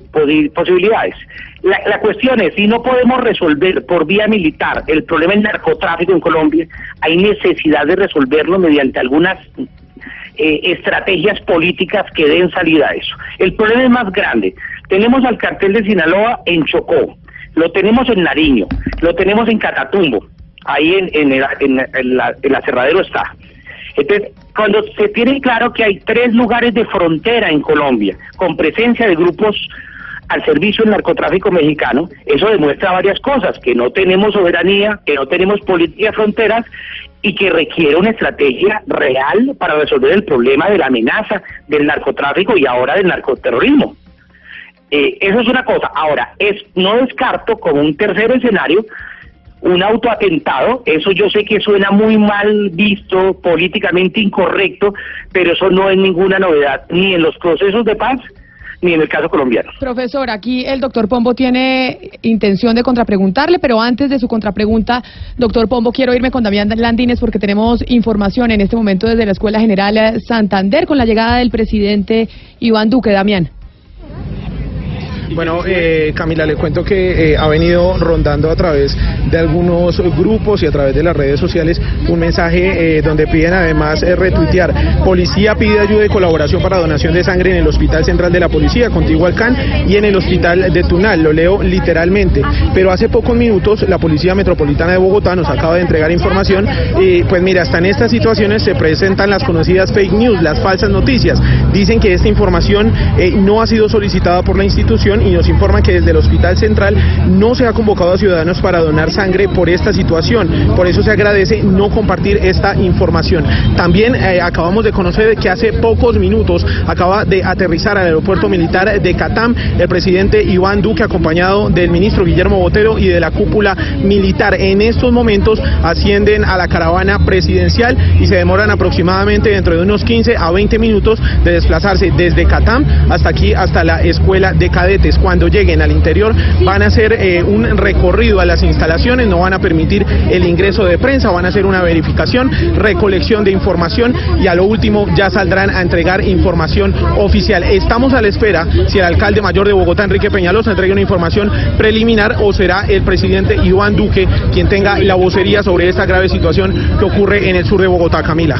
posibilidades. La, la cuestión es, si no podemos resolver por vía militar el problema del narcotráfico en Colombia, hay necesidad de resolverlo mediante algunas eh, estrategias políticas que den salida a eso. El problema es más grande. Tenemos al cartel de Sinaloa en Chocó, lo tenemos en Nariño, lo tenemos en Catatumbo, ahí en, en, el, en, la, en la Cerradero está. Entonces, cuando se tiene claro que hay tres lugares de frontera en Colombia, con presencia de grupos al servicio del narcotráfico mexicano, eso demuestra varias cosas, que no tenemos soberanía, que no tenemos política de fronteras y que requiere una estrategia real para resolver el problema de la amenaza del narcotráfico y ahora del narcoterrorismo. Eh, eso es una cosa. Ahora, es no descarto como un tercer escenario un autoatentado, eso yo sé que suena muy mal visto, políticamente incorrecto, pero eso no es ninguna novedad, ni en los procesos de paz, ni en el caso colombiano. Profesor, aquí el doctor Pombo tiene intención de contrapreguntarle, pero antes de su contrapregunta, doctor Pombo, quiero irme con Damián Landines porque tenemos información en este momento desde la Escuela General Santander con la llegada del presidente Iván Duque. Damián. Bueno, eh, Camila, le cuento que eh, ha venido rondando a través de algunos grupos y a través de las redes sociales un mensaje eh, donde piden además eh, retuitear. Policía pide ayuda y colaboración para donación de sangre en el Hospital Central de la Policía, contiguo al CAN, y en el Hospital de Tunal. Lo leo literalmente. Pero hace pocos minutos la Policía Metropolitana de Bogotá nos acaba de entregar información y pues mira, hasta en estas situaciones se presentan las conocidas fake news, las falsas noticias. Dicen que esta información no ha sido solicitada por la institución y nos informan que desde el Hospital Central no se ha convocado a ciudadanos para donar sangre por esta situación. Por eso se agradece no compartir esta información. También eh, acabamos de conocer que hace pocos minutos acaba de aterrizar al aeropuerto militar de Catam el presidente Iván Duque acompañado del ministro Guillermo Botero y de la cúpula militar. En estos momentos ascienden a la caravana presidencial y se demoran aproximadamente dentro de unos 15 a 20 minutos de desplazarse desde Catam hasta aquí, hasta la escuela de cadetes. Cuando lleguen al interior van a hacer eh, un recorrido a las instalaciones, no van a permitir el ingreso de prensa, van a hacer una verificación, recolección de información y a lo último ya saldrán a entregar información oficial. Estamos a la espera si el alcalde mayor de Bogotá, Enrique Peñalosa, entrega una información preliminar o será el presidente Iván Duque quien tenga la vocería sobre esta grave situación que ocurre en el sur de Bogotá, Camila.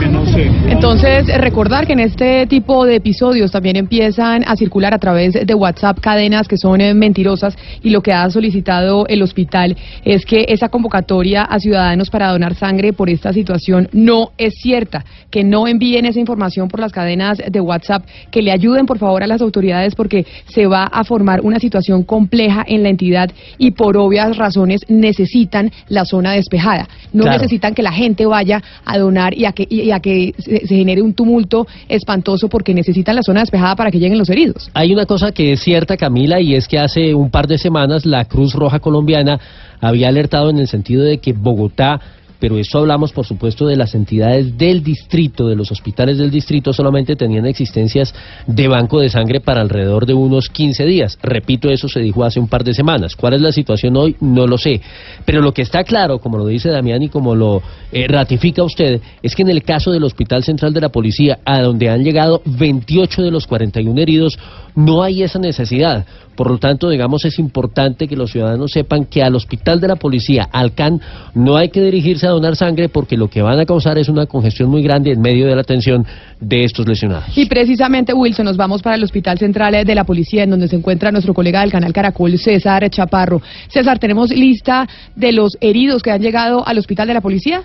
Entonces, recordar que en este tipo de episodios también empiezan a circular a través de WhatsApp que son eh, mentirosas y lo que ha solicitado el hospital es que esa convocatoria a ciudadanos para donar sangre por esta situación no es cierta, que no envíen esa información por las cadenas de WhatsApp, que le ayuden por favor a las autoridades porque se va a formar una situación compleja en la entidad y por obvias razones necesitan la zona despejada. No Claro. necesitan que la gente vaya a donar y a que, y a que se, se genere un tumulto espantoso porque necesitan la zona despejada para que lleguen los heridos. Hay una cosa que es cierta, Camila, y es que hace un par de semanas la Cruz Roja Colombiana había alertado en el sentido de que Bogotá, pero esto hablamos por supuesto de las entidades del distrito, de los hospitales del distrito, solamente tenían existencias de banco de sangre para alrededor de unos 15 días. Repito, eso se dijo hace un par de semanas. ¿Cuál es la situación hoy? No lo sé. Pero lo que está claro, como lo dice Damián y como lo eh, ratifica usted, es que en el caso del Hospital Central de la Policía, a donde han llegado 28 de los 41 heridos, no hay esa necesidad. Por lo tanto, digamos, es importante que los ciudadanos sepan que al hospital de la policía, al CAN, no hay que dirigirse a donar sangre porque lo que van a causar es una congestión muy grande en medio de la atención de estos lesionados. Y precisamente, Wilson, nos vamos para el Hospital Central de la Policía, en donde se encuentra nuestro colega del canal Caracol, César Chaparro. César, ¿tenemos lista de los heridos que han llegado al Hospital de la Policía?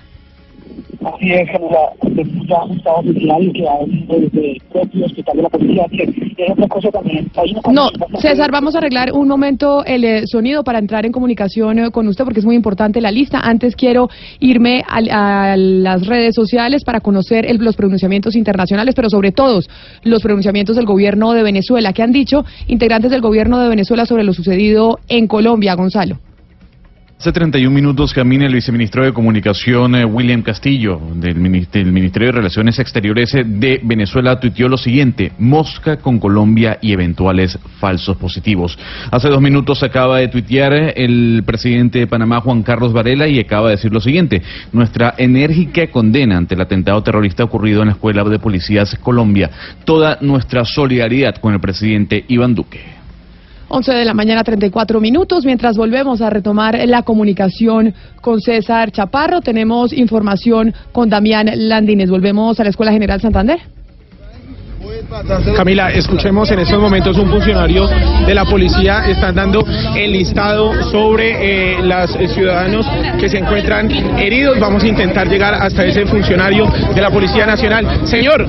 Así es, Camila, tenemos ya un estado oficial que ha venido desde el propio hospital de la policía, que es otra cosa también. No, César, vamos a arreglar un momento el eh, sonido para entrar en comunicación eh, con usted porque es muy importante la lista. Antes quiero irme a, las redes sociales para conocer el- los pronunciamientos internacionales, pero sobre todo los pronunciamientos del gobierno de Venezuela. ¿Qué han dicho integrantes del gobierno de Venezuela sobre lo sucedido en Colombia, Gonzalo? Hace 31 minutos camina el viceministro de Comunicación eh, William Castillo del, del Ministerio de Relaciones Exteriores eh, de Venezuela tuiteó lo siguiente, mosca con Colombia y eventuales falsos positivos. Hace dos minutos acaba de tuitear eh, el presidente de Panamá Juan Carlos Varela y acaba de decir lo siguiente, nuestra enérgica condena ante el atentado terrorista ocurrido en la Escuela de Policías Colombia, toda nuestra solidaridad con el presidente Iván Duque. 11 de la mañana, 34 minutos. Mientras volvemos a retomar la comunicación con César Chaparro, tenemos información con Damián Landines. Volvemos a la Escuela General Santander. Camila, escuchemos en estos momentos un funcionario de la policía están dando el listado sobre eh, los ciudadanos que se encuentran heridos. Vamos a intentar llegar hasta ese funcionario de la Policía Nacional. Señor,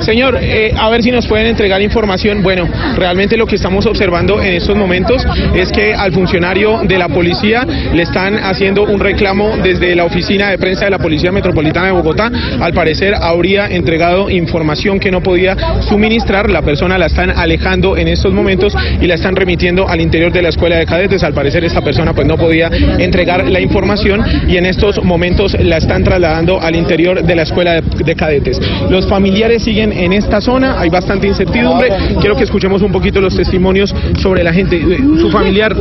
Señor, eh, a ver si nos pueden entregar información. Bueno, realmente lo que estamos observando en estos momentos es que al funcionario de la policía le están haciendo un reclamo desde la oficina de prensa de la Policía Metropolitana de Bogotá. Al parecer habría entregado información que no podía suministrar. La persona la están alejando en estos momentos y la están remitiendo al interior de la escuela de cadetes. Al parecer esta persona pues no podía entregar la información y en estos momentos la están trasladando al interior de la escuela de, de cadetes. Los familiares siguen en esta zona, hay bastante incertidumbre. Quiero que escuchemos un poquito los testimonios sobre la gente, eh, su familiar,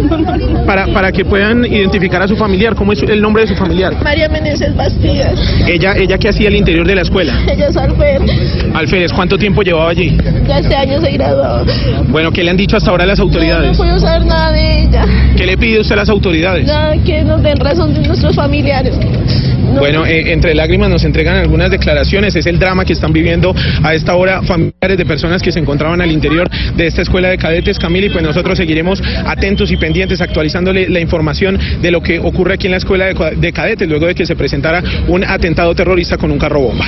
para, para que puedan identificar a su familiar. ¿Cómo es el nombre de su familiar? María Meneses Bastidas. Ella, ella que hacía al interior de la escuela. Ella es alférez. Alférez, ¿cuánto tiempo llevaba allí? Ya este año se graduó. Bueno, ¿qué le han dicho hasta ahora las No, autoridades? no puedo saber nada de ella. ¿Qué le pide usted a las autoridades? Nada que nos den razón de nuestros familiares. No. Bueno, eh, entre lágrimas nos entregan algunas declaraciones. Es el drama que están viviendo a esta hora familiares de personas que se encontraban al interior de esta escuela de cadetes, Camila, y pues nosotros seguiremos atentos y pendientes, actualizándole la información de lo que ocurre aquí en la escuela de, de cadetes, luego de que se presentara un atentado terrorista con un carro bomba.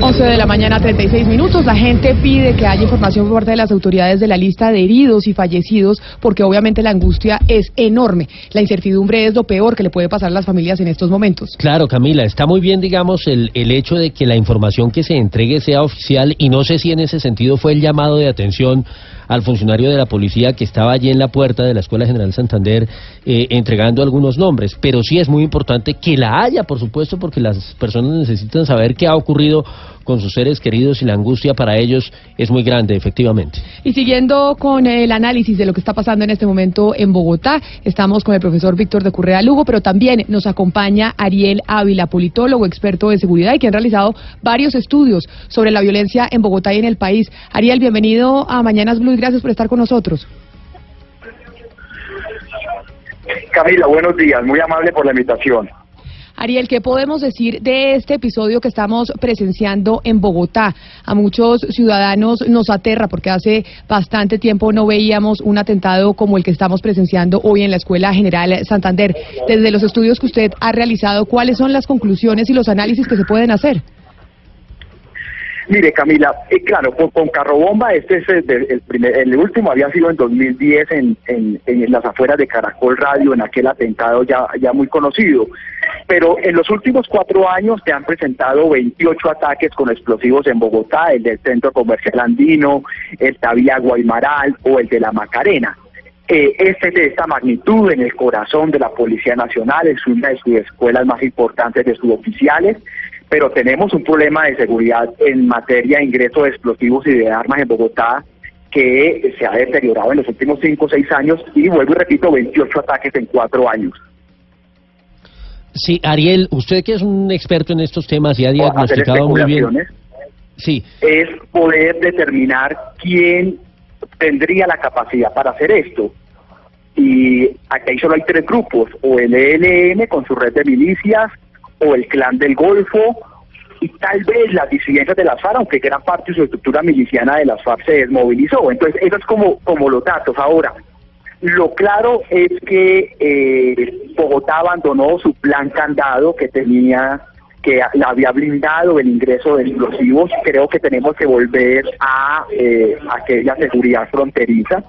11 de la mañana, 36 minutos. La gente pide que haya información por parte de las autoridades de la lista de heridos y fallecidos, porque obviamente la angustia es enorme. La incertidumbre es lo peor que le puede pasar a las familias en estos momentos. Claro, Camila, está muy bien, digamos, el, el hecho de que la información que se entregue sea oficial y no sé si en ese sentido fue el llamado de atención al funcionario de la policía que estaba allí en la puerta de la Escuela General Santander eh, entregando algunos nombres, pero sí es muy importante que la haya, por supuesto, porque las personas necesitan saber qué ha ocurrido con sus seres queridos y la angustia para ellos es muy grande, efectivamente. Y siguiendo con el análisis de lo que está pasando en este momento en Bogotá, estamos con el profesor Víctor de Currea Lugo, pero también nos acompaña Ariel Ávila, politólogo, experto en seguridad y que han realizado varios estudios sobre la violencia en Bogotá y en el país. Ariel, bienvenido a Mañanas Blue y gracias por estar con nosotros. Camila, buenos días, muy amable por la invitación. Ariel, ¿qué podemos decir de este episodio que estamos presenciando en Bogotá? A muchos ciudadanos nos aterra porque hace bastante tiempo no veíamos un atentado como el que estamos presenciando hoy en la Escuela General Santander. Desde los estudios que usted ha realizado, ¿cuáles son las conclusiones y los análisis que se pueden hacer? Mire, Camila, eh, claro, con, con Carrobomba, este es el, primer, el último había sido en 2010 en, en, en las afueras de Caracol Radio, en aquel atentado ya, ya muy conocido. Pero en los últimos cuatro años se han presentado 28 ataques con explosivos en Bogotá, el del Centro Comercial Andino, el Tavía Guaymaral o el de la Macarena. Eh, este es de esta magnitud en el corazón de la Policía Nacional, es una de sus escuelas más importantes de suboficiales, pero tenemos un problema de seguridad en materia de ingreso de explosivos y de armas en Bogotá que se ha deteriorado en los últimos cinco o seis años y vuelvo y repito, 28 ataques en cuatro años. Sí, Ariel, usted que es un experto en estos temas y ha diagnosticado muy bien. Sí, es poder determinar quién tendría la capacidad para hacer esto. Y aquí solo hay tres grupos, o el ELN con su red de milicias, o el Clan del Golfo, y tal vez las disidencias de las FARC, aunque gran parte de su estructura miliciana de las FARC se desmovilizó. Entonces, eso es como, como los datos. Ahora, lo claro es que eh, Bogotá abandonó su plan candado que tenía, que había blindado el ingreso de explosivos. Creo que tenemos que volver a eh, aquella seguridad fronteriza.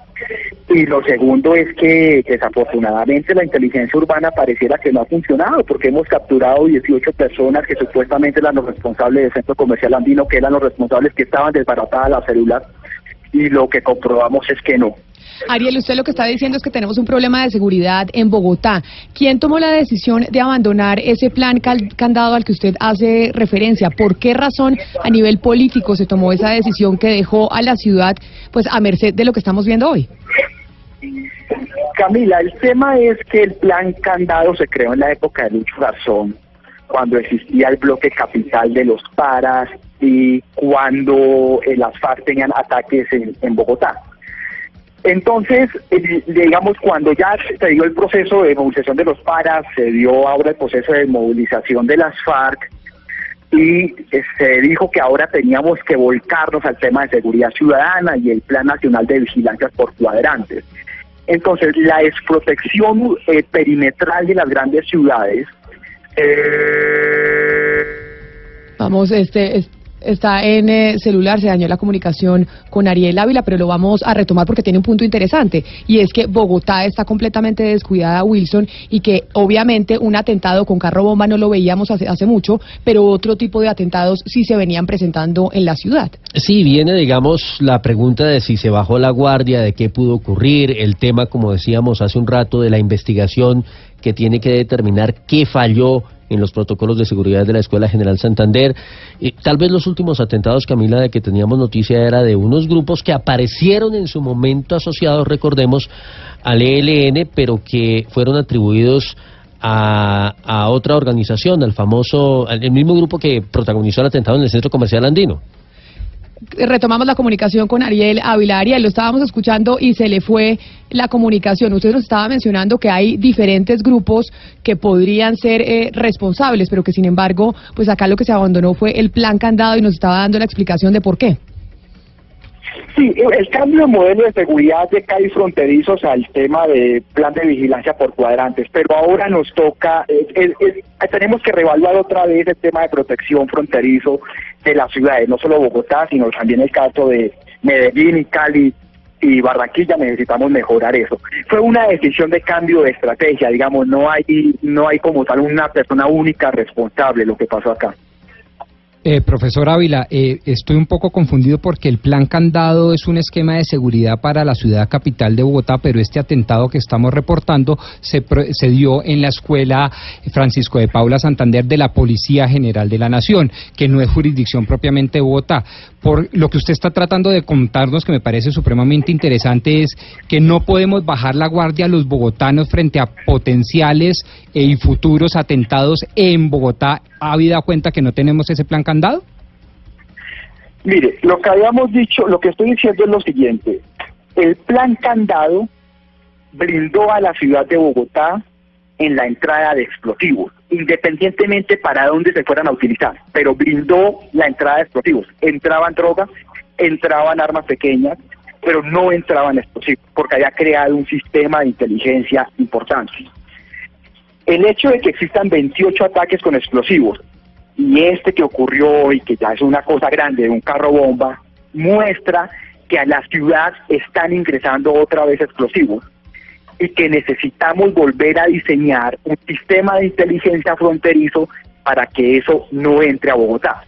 Y lo segundo es que desafortunadamente la inteligencia urbana pareciera que no ha funcionado porque hemos capturado 18 personas que supuestamente eran los responsables del centro comercial andino, que eran los responsables que estaban desbaratadas las células y lo que comprobamos es que no. Ariel, usted lo que está diciendo es que tenemos un problema de seguridad en Bogotá. ¿Quién tomó la decisión de abandonar ese plan candado al que usted hace referencia? ¿Por qué razón a nivel político se tomó esa decisión que dejó a la ciudad pues a merced de lo que estamos viendo hoy? Camila, el tema es que el plan candado se creó en la época de Lucho Garzón, cuando existía el bloque capital de los paras y cuando las FARC tenían ataques en, en Bogotá. Entonces, eh, digamos, cuando ya se dio el proceso de movilización de los paras, se dio ahora el proceso de movilización de las FARC, y eh, se dijo que ahora teníamos que volcarnos al tema de seguridad ciudadana y el Plan Nacional de Vigilancia por Cuadrantes. Entonces, la desprotección eh, perimetral de las grandes ciudades Vamos, este, es- está en eh, celular, se dañó la comunicación con Ariel Ávila, pero lo vamos a retomar porque tiene un punto interesante y es que Bogotá está completamente descuidada, Wilson, y que obviamente un atentado con carro bomba no lo veíamos hace, hace mucho, pero otro tipo de atentados sí se venían presentando en la ciudad. Sí, viene, digamos, la pregunta de si se bajó la guardia, de qué pudo ocurrir, el tema, como decíamos hace un rato, de la investigación que tiene que determinar qué falló en los protocolos de seguridad de la Escuela General Santander. Y tal vez los últimos atentados, Camila, de que teníamos noticia era de unos grupos que aparecieron en su momento asociados, recordemos, al ELN, pero que fueron atribuidos a, otra organización, al famoso, al el mismo grupo que protagonizó el atentado en el Centro Comercial Andino retomamos la comunicación con Ariel Ávila. Ariel, lo estábamos escuchando y se le fue la comunicación. Usted nos estaba mencionando que hay diferentes grupos que podrían ser eh, responsables, pero que sin embargo, pues acá lo que se abandonó fue el plan candado y nos estaba dando la explicación de por qué. Sí, el cambio de modelo de seguridad de CAI fronterizos al tema de plan de vigilancia por cuadrantes, pero ahora nos toca, tenemos que reevaluar otra vez el tema de protección fronterizo de las ciudades, no solo Bogotá, sino también el caso de Medellín y Cali y Barranquilla necesitamos mejorar eso. Fue una decisión de cambio de estrategia, digamos, no hay no hay como tal una persona única responsable lo que pasó acá. Eh, profesor Ávila, eh, estoy un poco confundido porque el plan candado es un esquema de seguridad para la ciudad capital de Bogotá, pero este atentado que estamos reportando se, se dio en la escuela Francisco de Paula Santander de la Policía General de la Nación, que no es jurisdicción propiamente de Bogotá. Por lo que usted está tratando de contarnos, que me parece supremamente interesante, es que no podemos bajar la guardia a los bogotanos frente a potenciales eh, y futuros atentados en Bogotá, habida cuenta que no tenemos ese plan candado. Mire, lo que habíamos dicho, lo que estoy diciendo es lo siguiente. El plan candado brindó a la ciudad de Bogotá en la entrada de explosivos, independientemente para dónde se fueran a utilizar, pero brindó la entrada de explosivos. Entraban drogas, entraban armas pequeñas, pero no entraban explosivos, porque había creado un sistema de inteligencia importante. El hecho de que existan 28 ataques con explosivos y este que ocurrió hoy, que ya es una cosa grande, de un carro bomba, muestra que a la ciudad están ingresando otra vez explosivos y que necesitamos volver a diseñar un sistema de inteligencia fronterizo para que eso no entre a Bogotá.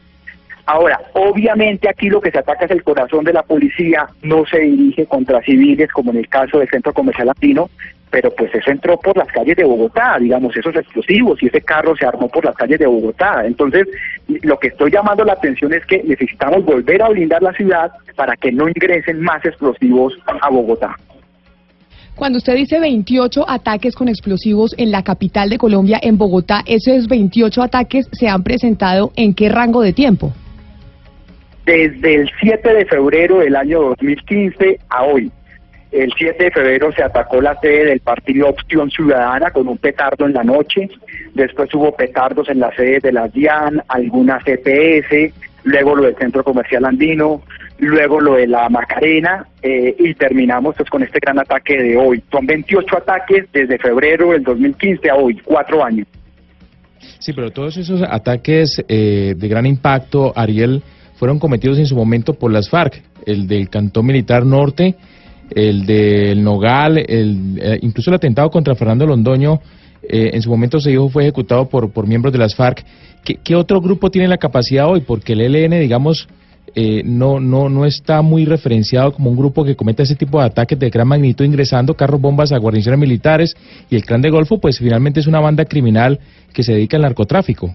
Ahora, obviamente aquí lo que se ataca es el corazón de la policía, no se dirige contra civiles como en el caso del centro comercial latino, pero pues eso entró por las calles de Bogotá, digamos, esos explosivos y ese carro se armó por las calles de Bogotá. Entonces, lo que estoy llamando la atención es que necesitamos volver a blindar la ciudad para que no ingresen más explosivos a Bogotá. Cuando usted dice 28 ataques con explosivos en la capital de Colombia, en Bogotá, ¿esos 28 ataques se han presentado en qué rango de tiempo? Desde el 7 de febrero del año 2015 a hoy. El 7 de febrero se atacó la sede del partido Opción Ciudadana con un petardo en la noche. Después hubo petardos en la sede de la DIAN, algunas CPS, luego lo del Centro Comercial Andino, luego lo de la Macarena eh, y terminamos pues, con este gran ataque de hoy. Son 28 ataques desde febrero del 2015 a hoy, cuatro años. Sí, pero todos esos ataques eh, de gran impacto, Ariel, fueron cometidos en su momento por las FARC, el del Cantón Militar Norte el del Nogal, el, eh, incluso el atentado contra Fernando Londoño, eh, en su momento se dijo fue ejecutado por, por miembros de las FARC. ¿Qué, otro grupo tiene la capacidad hoy? Porque el ELN, digamos, eh, no, no, no está muy referenciado como un grupo que cometa ese tipo de ataques de gran magnitud ingresando carros bombas a guarniciones militares y el clan de Golfo pues finalmente es una banda criminal que se dedica al narcotráfico.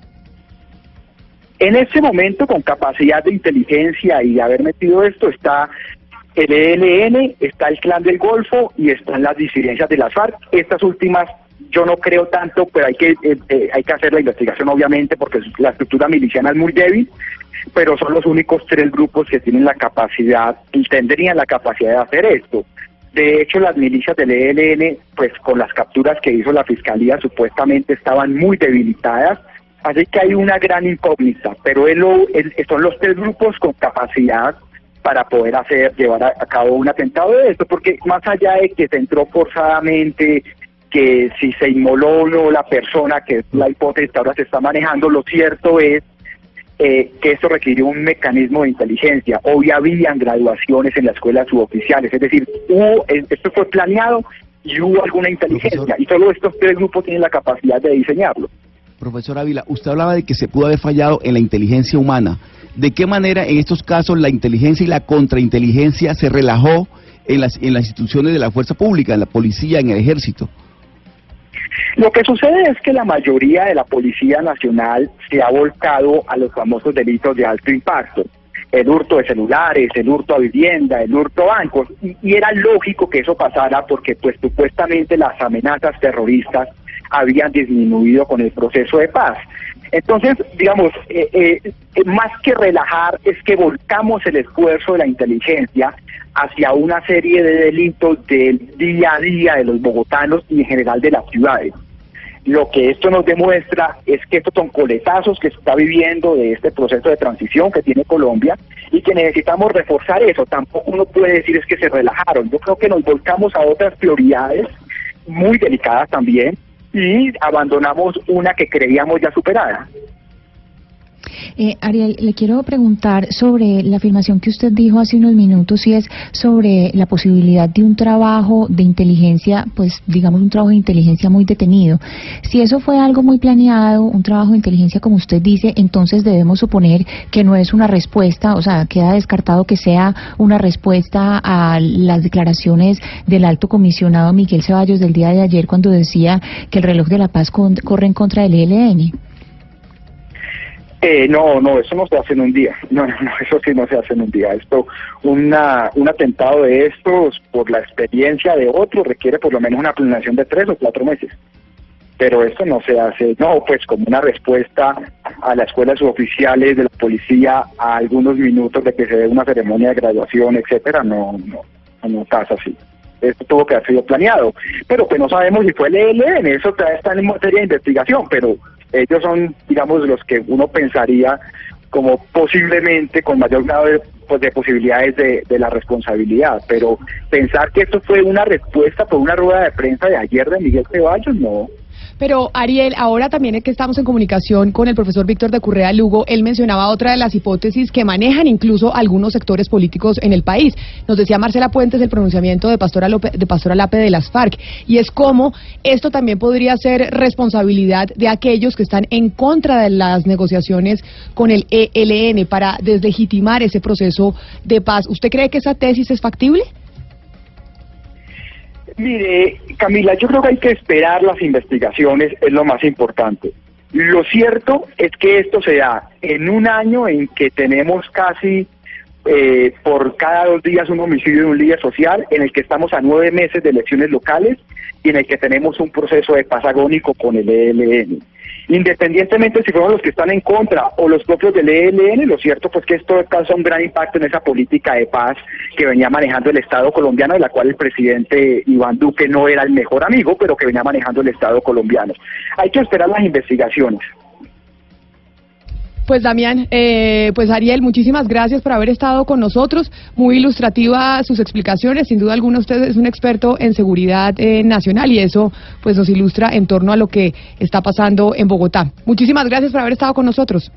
En este momento, con capacidad de inteligencia y haber metido esto, está el ELN, está el Clan del Golfo y están las disidencias de las FARC. Estas últimas yo no creo tanto, pero hay que, eh, eh, hay que hacer la investigación obviamente porque la estructura miliciana es muy débil, pero son los únicos tres grupos que tienen la capacidad y tendrían la capacidad de hacer esto. De hecho, las milicias del ELN, pues con las capturas que hizo la Fiscalía, supuestamente estaban muy debilitadas, así que hay una gran incógnita, pero son los tres grupos con capacidad para poder hacer, llevar a, cabo un atentado de esto, porque más allá de que se entró forzadamente, que si se inmoló o no la persona, que es la hipótesis que ahora se está manejando, lo cierto es eh, que esto requirió un mecanismo de inteligencia. Hoy habían graduaciones en las escuelas suboficiales, es decir, hubo, eh, esto fue planeado y hubo alguna inteligencia, y solo estos tres grupos tienen la capacidad de diseñarlo. Profesor Ávila, usted hablaba de que se pudo haber fallado en la inteligencia humana. ¿De qué manera en estos casos la inteligencia y la contrainteligencia se relajó en las, en las instituciones de la fuerza pública, en la policía, en el ejército? Lo que sucede es que la mayoría de la Policía Nacional se ha volcado a los famosos delitos de alto impacto. El hurto de celulares, el hurto a vivienda, el hurto a bancos. Y, y era lógico que eso pasara porque pues supuestamente las amenazas terroristas habían disminuido con el proceso de paz. Entonces, digamos, eh, eh, más que relajar es que volcamos el esfuerzo de la inteligencia hacia una serie de delitos del día a día de los bogotanos y en general de las ciudades. Lo que esto nos demuestra es que estos son coletazos que se está viviendo de este proceso de transición que tiene Colombia y que necesitamos reforzar eso. Tampoco uno puede decir es que se relajaron. Yo creo que nos volcamos a otras prioridades muy delicadas también y abandonamos una que creíamos ya superada. Eh, Ariel, le quiero preguntar sobre la afirmación que usted dijo hace unos minutos y es sobre la posibilidad de un trabajo de inteligencia, pues digamos un trabajo de inteligencia muy detenido. Si eso fue algo muy planeado, un trabajo de inteligencia como usted dice, entonces debemos suponer que no es una respuesta, o sea, queda descartado que sea una respuesta a las declaraciones del alto comisionado Miguel Ceballos del día de ayer cuando decía que el reloj de la paz con- corre en contra del ELN. Eh, no, no, eso no se hace en un día. No, no, no, eso sí no se hace en un día. Esto, una, un atentado de estos, por la experiencia de otro, requiere por lo menos una planeación de tres o cuatro meses. Pero esto no se hace, no, pues como una respuesta a las escuelas suboficiales de la policía a algunos minutos de que se dé una ceremonia de graduación, etcétera, no, no, no pasa así. Esto tuvo que haber sido planeado. Pero pues no sabemos si fue el ELN, eso todavía está en materia de investigación, pero ellos son, digamos, los que uno pensaría como posiblemente con mayor grado de, pues, de posibilidades de, de la responsabilidad. Pero pensar que esto fue una respuesta por una rueda de prensa de ayer de Miguel Ceballos, no. Pero Ariel, ahora también es que estamos en comunicación con el profesor Víctor de Currea Lugo, él mencionaba otra de las hipótesis que manejan incluso algunos sectores políticos en el país. Nos decía Marcela Puentes el pronunciamiento de Pastora, Lope, de Pastora Lape de las FARC, y es como esto también podría ser responsabilidad de aquellos que están en contra de las negociaciones con el ELN para deslegitimar ese proceso de paz. ¿Usted cree que esa tesis es factible? Mire, Camila, yo creo que hay que esperar las investigaciones, es lo más importante. Lo cierto es que esto se da en un año en que tenemos casi eh, por cada dos días un homicidio de un líder social, en el que estamos a nueve meses de elecciones locales y en el que tenemos un proceso de paz agónico con el ELN. Independientemente si fueron los que están en contra o los propios del ELN, lo cierto pues que esto causa un gran impacto en esa política de paz que venía manejando el Estado colombiano, de la cual el presidente Iván Duque no era el mejor amigo, pero que venía manejando el Estado colombiano. Hay que esperar las investigaciones. Pues Damián, eh, pues Ariel, muchísimas gracias por haber estado con nosotros. Muy ilustrativa sus explicaciones. Sin duda alguna usted es un experto en seguridad eh, nacional y eso pues nos ilustra en torno a lo que está pasando en Bogotá. Muchísimas gracias por haber estado con nosotros.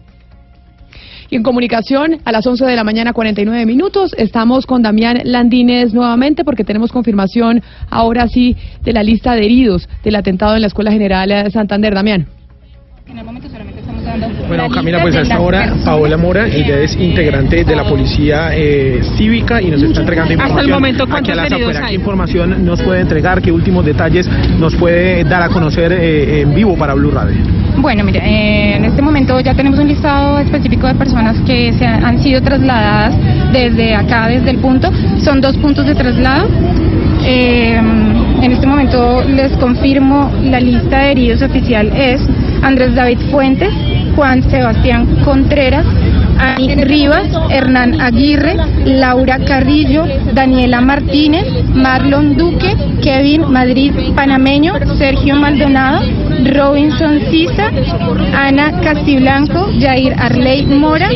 Y en comunicación, a las 11 de la mañana, 49 minutos, estamos con Damián Landines nuevamente porque tenemos confirmación ahora sí de la lista de heridos del atentado en la Escuela General de Santander. Damián. Bueno, Camila, pues a esta hora Paola Mora, ella es integrante de la Policía eh, Cívica y nos está entregando Hasta información. el momento. ¿Qué información nos puede entregar? ¿Qué últimos detalles nos puede dar a conocer eh, en vivo para Blue Radio? Bueno, mire, eh, en este momento ya tenemos un listado específico de personas que se han, han sido trasladadas desde acá, desde el punto. Son dos puntos de traslado. Eh, en este momento les confirmo la lista de heridos oficial es Andrés David Fuentes, Juan Sebastián Contreras, Ani Rivas, Hernán Aguirre, Laura Carrillo, Daniela Martínez, Marlon Duque, Kevin Madrid Panameño, Sergio Maldonado, Robinson Sisa, Ana Castiblanco, Jair Arley Mora,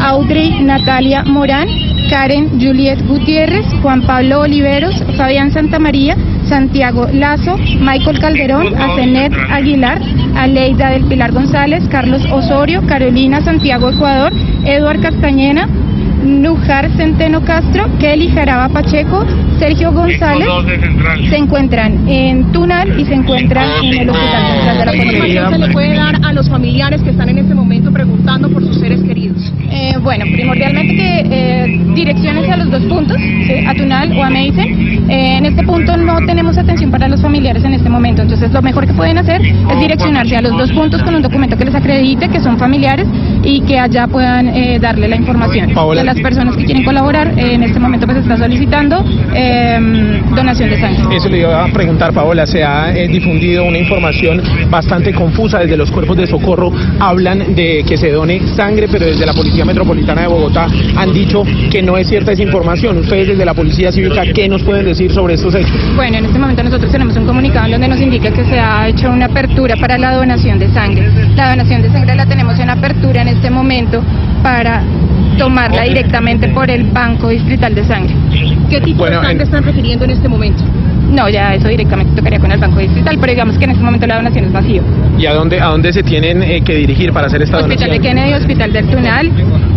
Audrey Natalia Morán, Karen Juliet Gutiérrez, Juan Pablo Oliveros, Fabián Santamaría, Santiago Lazo, Michael Calderón, Asenet Aguilar, Aleida del Pilar González, Carlos Osorio, Carolina Santiago Ecuador, Eduard Castañena, Nujar Centeno Castro, Kelly Jaraba Pacheco, Sergio González se encuentran en Tunal y se encuentran en el Hospital Central de la ¿Qué información se le puede dar a los familiares que están en este momento preguntando por sus seres queridos? Eh, bueno, primordialmente que eh, direcciones a los dos puntos, ¿sí? a Tunal o a Meisen. Eh, en este punto no tenemos atención para los familiares en este momento, entonces lo mejor que pueden hacer es direccionarse a los dos puntos con un documento que les acredite que son familiares y que allá puedan eh, darle la información. Paola. Las personas que quieren colaborar, eh, en este momento pues está solicitando eh, donación de sangre. Eso le iba a preguntar, Paola. Se ha eh, difundido una información bastante confusa desde los cuerpos de socorro. Hablan de que se done sangre, pero desde la Policía Metropolitana de Bogotá han dicho que no es cierta esa información. Ustedes desde la Policía Cívica, ¿qué nos pueden decir sobre estos hechos? Bueno, en este momento nosotros tenemos un comunicado en donde nos indica que se ha hecho una apertura para la donación de sangre. La donación de sangre la tenemos en apertura en este momento para tomarla directamente por el Banco Distrital de Sangre. ¿Qué tipo Bueno, de sangre en- están requiriendo en este momento? No, ya eso directamente tocaría con el Banco Distrital, pero digamos que en este momento la donación es vacío. ¿Y a dónde, a dónde se tienen eh, que dirigir para hacer esta Hospital de donación? Kennedy, Hospital del Tunal,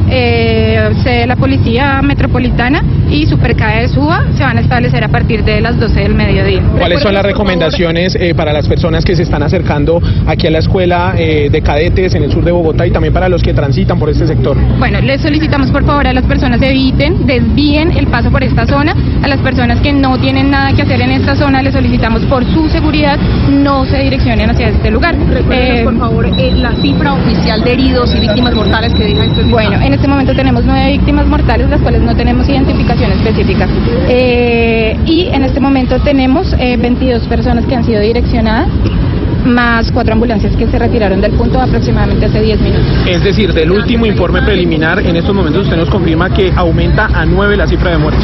eh, la Policía Metropolitana y Supercae de Suba se van a establecer a partir de las 12 del mediodía. ¿Cuáles son las recomendaciones eh, para las personas que se están acercando aquí a la escuela eh, de cadetes en el sur de Bogotá y también para los que transitan por este sector? Bueno, les solicitamos por favor a las personas eviten, desvíen el paso por esta zona. A las personas que no tienen nada que hacer en esta zona, les solicitamos por su seguridad no se direccionen hacia este lugar. Recuérdenos, Eh, por favor, eh, la cifra oficial de heridos y víctimas mortales que deja este Bueno, en este momento tenemos nueve víctimas mortales, las cuales no tenemos identificación específica. Eh, y en este momento tenemos eh, 22 personas que han sido direccionadas, más cuatro ambulancias que se retiraron del punto aproximadamente hace 10 minutos. Es decir, del último informe preliminar, en estos momentos usted nos confirma que aumenta a nueve la cifra de muertos.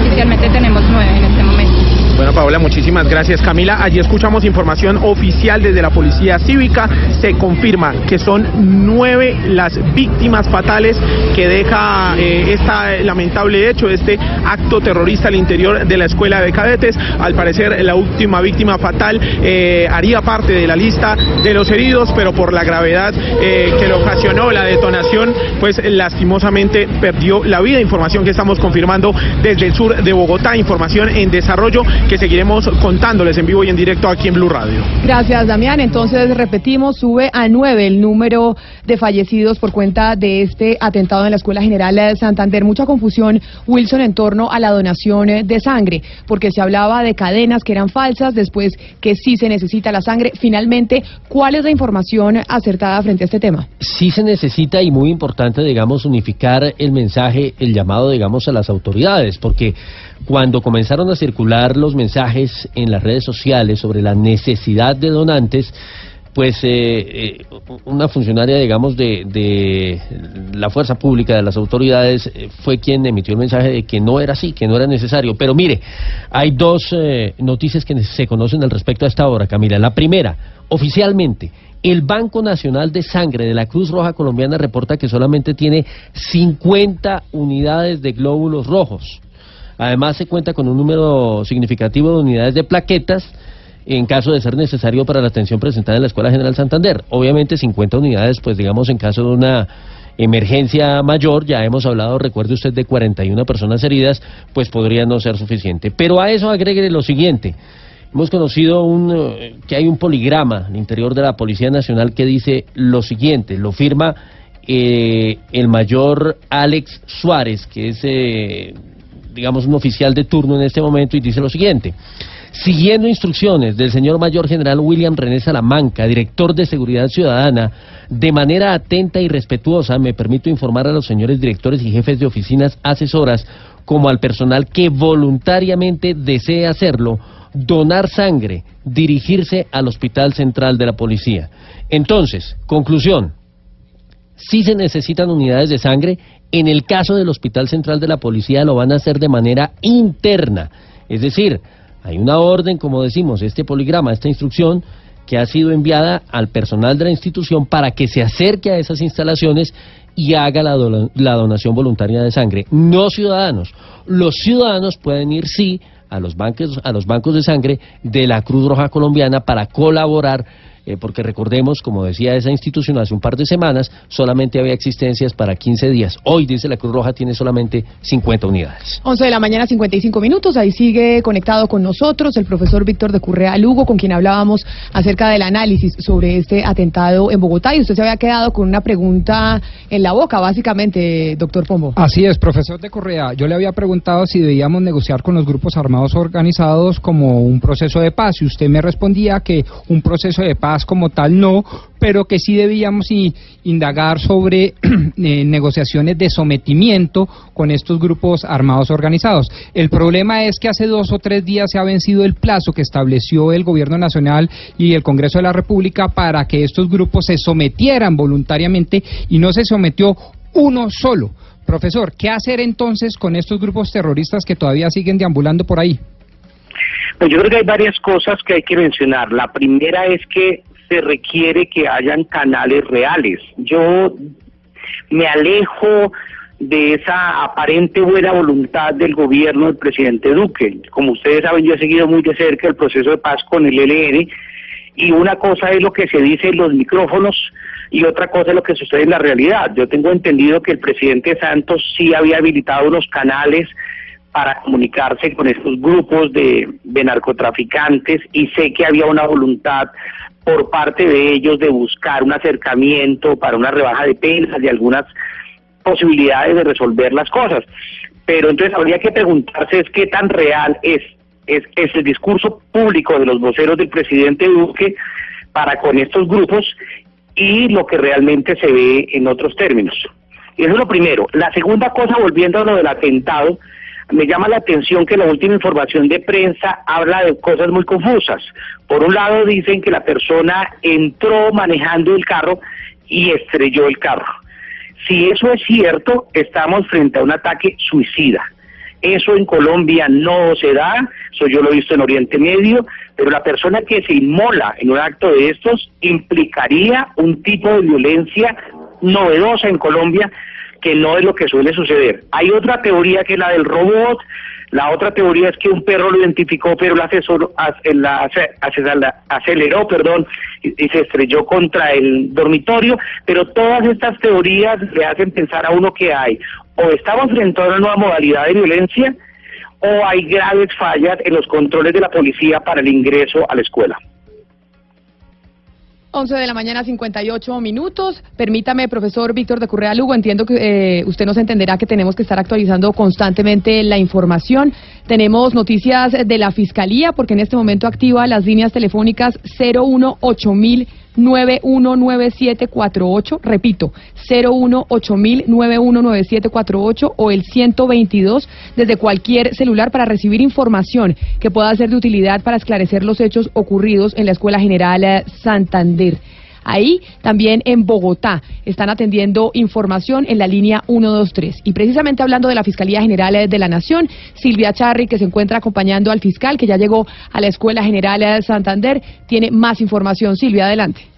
Oficialmente tenemos nueve en este momento. Bueno, Paola, muchísimas gracias. Camila, allí escuchamos información oficial desde la Policía Cívica. Se confirma que son nueve las víctimas fatales que deja este lamentable hecho, este acto terrorista al interior de la Escuela de Cadetes. Al parecer, la última víctima fatal eh, haría parte de la lista de los heridos, pero por la gravedad eh, que le ocasionó la detonación, pues lastimosamente perdió la vida. Información que estamos confirmando desde el sur de Bogotá, información en desarrollo que seguiremos contándoles en vivo y en directo aquí en Blue Radio. Gracias, Damián. Entonces, repetimos, sube a nueve el número de fallecidos por cuenta de este atentado en la Escuela General de Santander. Mucha confusión, Wilson, en torno a la donación eh, de sangre, porque se hablaba de cadenas que eran falsas, después que sí se necesita la sangre. Finalmente, ¿cuál es la información acertada frente a este tema? sí se necesita y muy importante, digamos, unificar el mensaje, el llamado, digamos, a las autoridades, porque cuando comenzaron a circular los mensajes en las redes sociales sobre la necesidad de donantes, pues eh, eh, una funcionaria, digamos, de, de la fuerza pública, de las autoridades, eh, fue quien emitió el mensaje de que no era así, que no era necesario. Pero mire, hay dos eh, noticias que se conocen al respecto a esta hora, Camila. La primera, oficialmente, el Banco Nacional de Sangre de la Cruz Roja Colombiana reporta que solamente tiene 50 unidades de glóbulos rojos. Además, se cuenta con un número significativo de unidades de plaquetas en caso de ser necesario para la atención presentada en la Escuela General Santander. Obviamente 50 unidades, pues digamos en caso de una emergencia mayor, ya hemos hablado, recuerde usted, de 41 personas heridas, pues podría no ser suficiente. Pero a eso agregue lo siguiente. Hemos conocido un, eh, que hay un poligrama al interior de la Policía Nacional que dice lo siguiente, lo firma eh, el mayor Alex Suárez, que es, eh, digamos, un oficial de turno en este momento, y dice lo siguiente. Siguiendo instrucciones del señor mayor general William René Salamanca, director de Seguridad Ciudadana, de manera atenta y respetuosa me permito informar a los señores directores y jefes de oficinas asesoras, como al personal que voluntariamente desee hacerlo, donar sangre, dirigirse al Hospital Central de la Policía. Entonces, conclusión, si se necesitan unidades de sangre, en el caso del Hospital Central de la Policía lo van a hacer de manera interna. Es decir, hay una orden, como decimos, este poligrama, esta instrucción que ha sido enviada al personal de la institución para que se acerque a esas instalaciones y haga la, la donación voluntaria de sangre. No ciudadanos. Los ciudadanos pueden ir, sí, a los a los bancos de sangre de la Cruz Roja Colombiana para colaborar eh, porque recordemos, como decía esa institución hace un par de semanas, solamente había existencias para 15 días. Hoy, dice la Cruz Roja, tiene solamente 50 unidades. 11 de la mañana, 55 minutos. Ahí sigue conectado con nosotros el profesor Víctor de Currea Lugo, con quien hablábamos acerca del análisis sobre este atentado en Bogotá. Y usted se había quedado con una pregunta en la boca, básicamente, doctor Pombo. Así es, profesor de Correa. Yo le había preguntado si debíamos negociar con los grupos armados organizados como un proceso de paz. Y usted me respondía que un proceso de paz como tal no, pero que sí debíamos indagar sobre eh, negociaciones de sometimiento con estos grupos armados organizados. El problema es que hace dos o tres días se ha vencido el plazo que estableció el Gobierno Nacional y el Congreso de la República para que estos grupos se sometieran voluntariamente y no se sometió uno solo. Profesor, ¿qué hacer entonces con estos grupos terroristas que todavía siguen deambulando por ahí? Pues yo creo que hay varias cosas que hay que mencionar. La primera es que se requiere que hayan canales reales. Yo me alejo de esa aparente buena voluntad del gobierno del presidente Duque. Como ustedes saben, yo he seguido muy de cerca el proceso de paz con el ELN y una cosa es lo que se dice en los micrófonos y otra cosa es lo que sucede en la realidad. Yo tengo entendido que el presidente Santos sí había habilitado unos canales para comunicarse con estos grupos de, narcotraficantes y sé que había una voluntad por parte de ellos de buscar un acercamiento para una rebaja de penas y algunas posibilidades de resolver las cosas. Pero entonces habría que preguntarse es qué tan real es, es, el discurso público de los voceros del presidente Duque para con estos grupos y lo que realmente se ve en otros términos. Y eso es lo primero. La segunda cosa, volviendo a lo del atentado, me llama la atención que la última información de prensa habla de cosas muy confusas. Por un lado dicen que la persona entró manejando el carro y estrelló el carro. Si eso es cierto, estamos frente a un ataque suicida. Eso en Colombia no se da, eso yo lo he visto en Oriente Medio, pero la persona que se inmola en un acto de estos implicaría un tipo de violencia novedosa en Colombia que no es lo que suele suceder. Hay otra teoría que es la del robot, la otra teoría es que un perro lo identificó, pero la, asesor, la, aceleró perdón, y, se estrelló contra el dormitorio, pero todas estas teorías le hacen pensar a uno que hay, o estamos frente a una nueva modalidad de violencia, o hay graves fallas en los controles de la policía para el ingreso a la escuela. 11 de la mañana, 58 minutos. Permítame, profesor Víctor de Currea Lugo, entiendo que eh, usted nos entenderá que tenemos que estar actualizando constantemente la información. Tenemos noticias de la Fiscalía, porque en este momento activa las líneas telefónicas 018000 919748, repito, 018000919748 o el 122 desde cualquier celular para recibir información que pueda ser de utilidad para esclarecer los hechos ocurridos en la Escuela General eh, Santander. Ahí también en Bogotá están atendiendo información en la línea 123. Y precisamente hablando de la Fiscalía General de la Nación, Silvia Charri, que se encuentra acompañando al fiscal que ya llegó a la Escuela General de Santander, tiene más información. Silvia, adelante.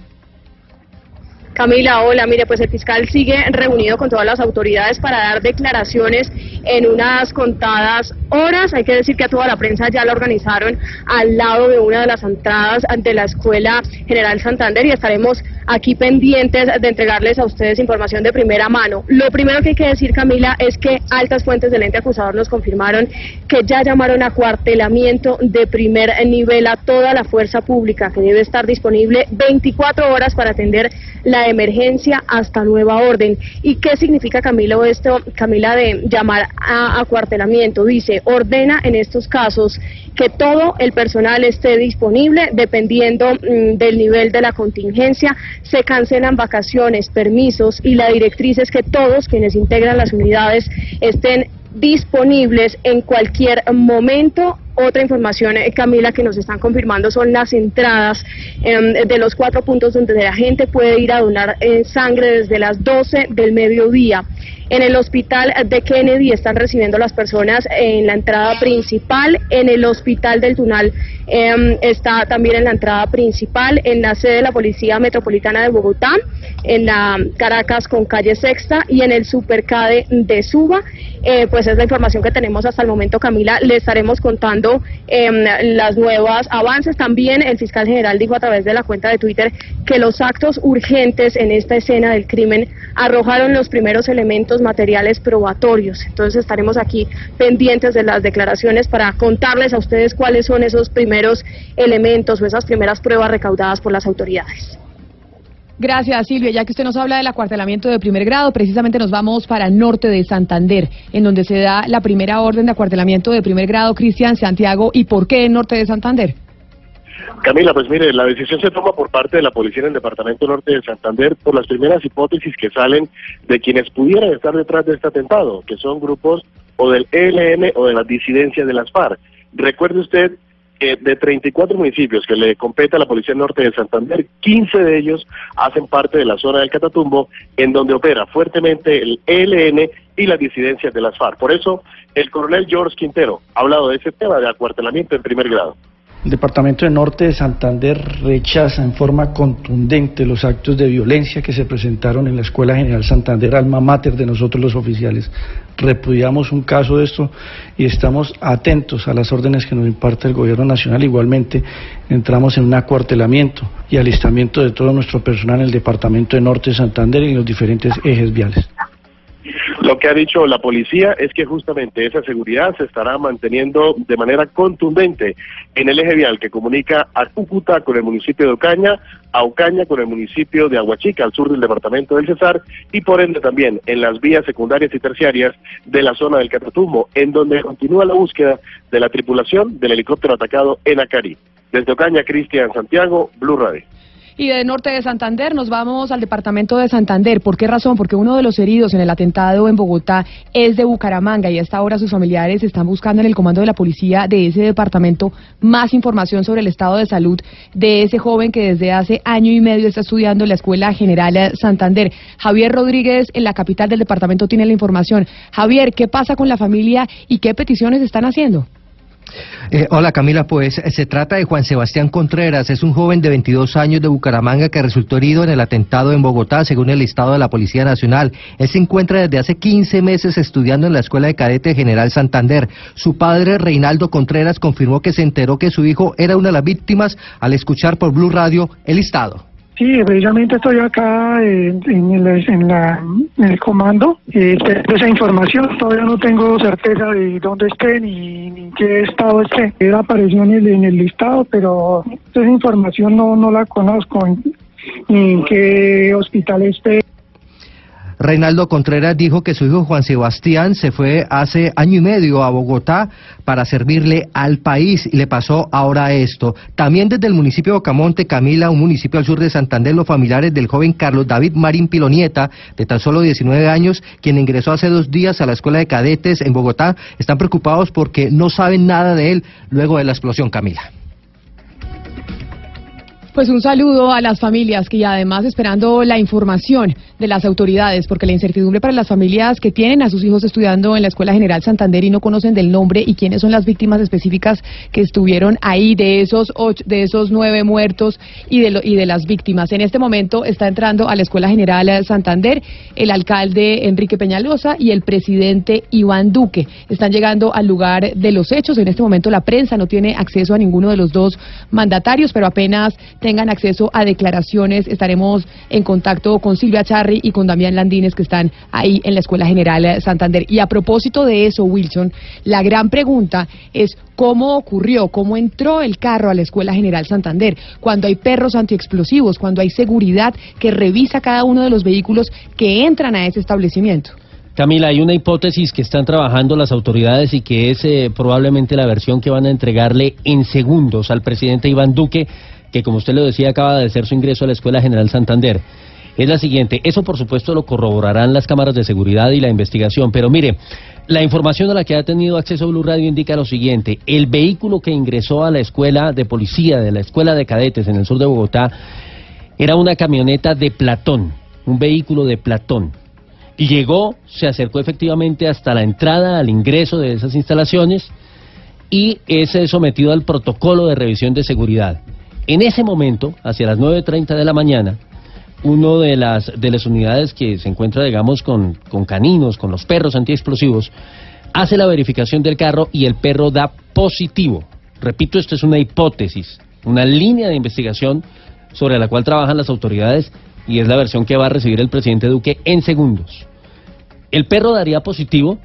Camila, hola. Mire, pues el fiscal sigue reunido con todas las autoridades para dar declaraciones en unas contadas horas. Hay que decir que a toda la prensa ya la organizaron al lado de una de las entradas ante la Escuela General Santander y estaremos aquí pendientes de entregarles a ustedes información de primera mano. Lo primero que hay que decir, Camila, es que altas fuentes del ente acusador nos confirmaron que ya llamaron a cuartelamiento de primer nivel a toda la fuerza pública que debe estar disponible 24 horas para atender la emergencia hasta nueva orden. ¿Y qué significa, Camilo, esto, Camila, de llamar a acuartelamiento? Dice, ordena en estos casos que todo el personal esté disponible dependiendo mm, del nivel de la contingencia, se cancelan vacaciones, permisos y la directriz es que todos quienes integran las unidades estén disponibles en cualquier momento. Otra información, eh, Camila, que nos están confirmando son las entradas em, de los cuatro puntos donde la gente puede ir a donar eh, sangre desde las 12 del mediodía. En el hospital de Kennedy están recibiendo las personas en la entrada principal. En el hospital del Tunal em, está también en la entrada principal. En la sede de la Policía Metropolitana de Bogotá. En la Caracas con calle Sexta y en el Supercade de Suba. Eh, pues es la información que tenemos hasta el momento, Camila. Le estaremos contando em, las nuevas avances. También el fiscal general dijo a través de la cuenta de Twitter que los actos urgentes en esta escena del crimen arrojaron los primeros elementos materiales probatorios. Entonces estaremos aquí pendientes de las declaraciones para contarles a ustedes cuáles son esos primeros elementos o esas primeras pruebas recaudadas por las autoridades. Gracias, Silvia. Ya que usted nos habla del acuartelamiento de primer grado, precisamente nos vamos para el norte de Santander, en donde se da la primera orden de acuartelamiento de primer grado, Cristian Santiago. ¿Y por qué el norte de Santander? Camila, pues mire, la decisión se toma por parte de la policía en el Departamento Norte de Santander por las primeras hipótesis que salen de quienes pudieran estar detrás de este atentado, que son grupos o del ELN o de las disidencias de las FARC. Recuerde usted que de 34 municipios que le compete a la Policía Norte de Santander, 15 de ellos hacen parte de la zona del Catatumbo, en donde opera fuertemente el ELN y las disidencias de las FARC. Por eso, el coronel George Quintero ha hablado de ese tema de acuartelamiento en primer grado. El Departamento de Norte de Santander rechaza en forma contundente los actos de violencia que se presentaron en la Escuela General Santander, alma mater de nosotros los oficiales. Repudiamos un caso de esto y estamos atentos a las órdenes que nos imparte el Gobierno Nacional. Igualmente, entramos en un acuartelamiento y alistamiento de todo nuestro personal en el Departamento de Norte de Santander y en los diferentes ejes viales. Lo que ha dicho la policía es que justamente esa seguridad se estará manteniendo de manera contundente en el eje vial que comunica a Cúcuta con el municipio de Ocaña, a Ocaña con el municipio de Aguachica, al sur del departamento del Cesar, y por ende también en las vías secundarias y terciarias de la zona del Catatumbo, en donde continúa la búsqueda de la tripulación del helicóptero atacado en Acari. Desde Ocaña, Cristian Santiago, Blue Radio. Y de norte de Santander nos vamos al departamento de Santander. ¿Por qué razón? Porque uno de los heridos en el atentado en Bogotá es de Bucaramanga y hasta ahora sus familiares están buscando en el comando de la policía de ese departamento más información sobre el estado de salud de ese joven que desde hace año y medio está estudiando en la Escuela General Santander. Javier Rodríguez en la capital del departamento tiene la información. Javier, ¿qué pasa con la familia y qué peticiones están haciendo? Eh, hola Camila, pues se trata de Juan Sebastián Contreras, es un joven de 22 años de Bucaramanga que resultó herido en el atentado en Bogotá, según el listado de la Policía Nacional. Él se encuentra desde hace 15 meses estudiando en la Escuela de Cadete General Santander. Su padre, Reinaldo Contreras, confirmó que se enteró que su hijo era una de las víctimas al escuchar por Blue Radio el listado. Sí, precisamente estoy acá en, el, en, la, en el comando eh, esa información. Todavía no tengo certeza de dónde esté ni, ni qué estado esté. Él apareció en el, en el listado, pero esa información no, no la conozco, ni en qué hospital esté. Reinaldo Contreras dijo que su hijo Juan Sebastián se fue hace año y medio a Bogotá para servirle al país y le pasó ahora esto. También desde el municipio de Ocamonte, Camila, un municipio al sur de Santander, los familiares del joven Carlos David Marín Pilonieta, de tan solo 19 años, quien ingresó hace dos días a la escuela de cadetes en Bogotá, están preocupados porque no saben nada de él luego de la explosión, Camila. Pues un saludo a las familias que además esperando la información de las autoridades, porque la incertidumbre para las familias que tienen a sus hijos estudiando en la Escuela General Santander y no conocen del nombre y quiénes son las víctimas específicas que estuvieron ahí de esos ocho, de esos nueve muertos y de, y de las víctimas. En este momento está entrando a la Escuela General Santander el alcalde Enrique Peñalosa y el presidente Iván Duque. Están llegando al lugar de los hechos. En este momento la prensa no tiene acceso a ninguno de los dos mandatarios, pero apenas tengan acceso a declaraciones. Estaremos en contacto con Silvia Charri y con Damián Landines que están ahí en la Escuela General Santander. Y a propósito de eso, Wilson, la gran pregunta es cómo ocurrió, cómo entró el carro a la Escuela General Santander, cuando hay perros antiexplosivos, cuando hay seguridad que revisa cada uno de los vehículos que entran a ese establecimiento. Camila, hay una hipótesis que están trabajando las autoridades y que es eh, probablemente la versión que van a entregarle en segundos al presidente Iván Duque que como usted lo decía acaba de hacer su ingreso a la Escuela General Santander, es la siguiente. Eso por supuesto lo corroborarán las cámaras de seguridad y la investigación, pero mire, la información a la que ha tenido acceso Blue Radio indica lo siguiente. El vehículo que ingresó a la escuela de policía, de la escuela de cadetes en el sur de Bogotá, era una camioneta de Platón, un vehículo de Platón. llegó, se acercó efectivamente hasta la entrada, al ingreso de esas instalaciones y es sometido al protocolo de revisión de seguridad. En ese momento, hacia las 9.30 de la mañana, uno de las, de las unidades que se encuentra, digamos, con, con caninos, con los perros antiexplosivos, hace la verificación del carro y el perro da positivo. Repito, esto es una hipótesis, una línea de investigación sobre la cual trabajan las autoridades y es la versión que va a recibir el presidente Duque en segundos. El perro daría positivo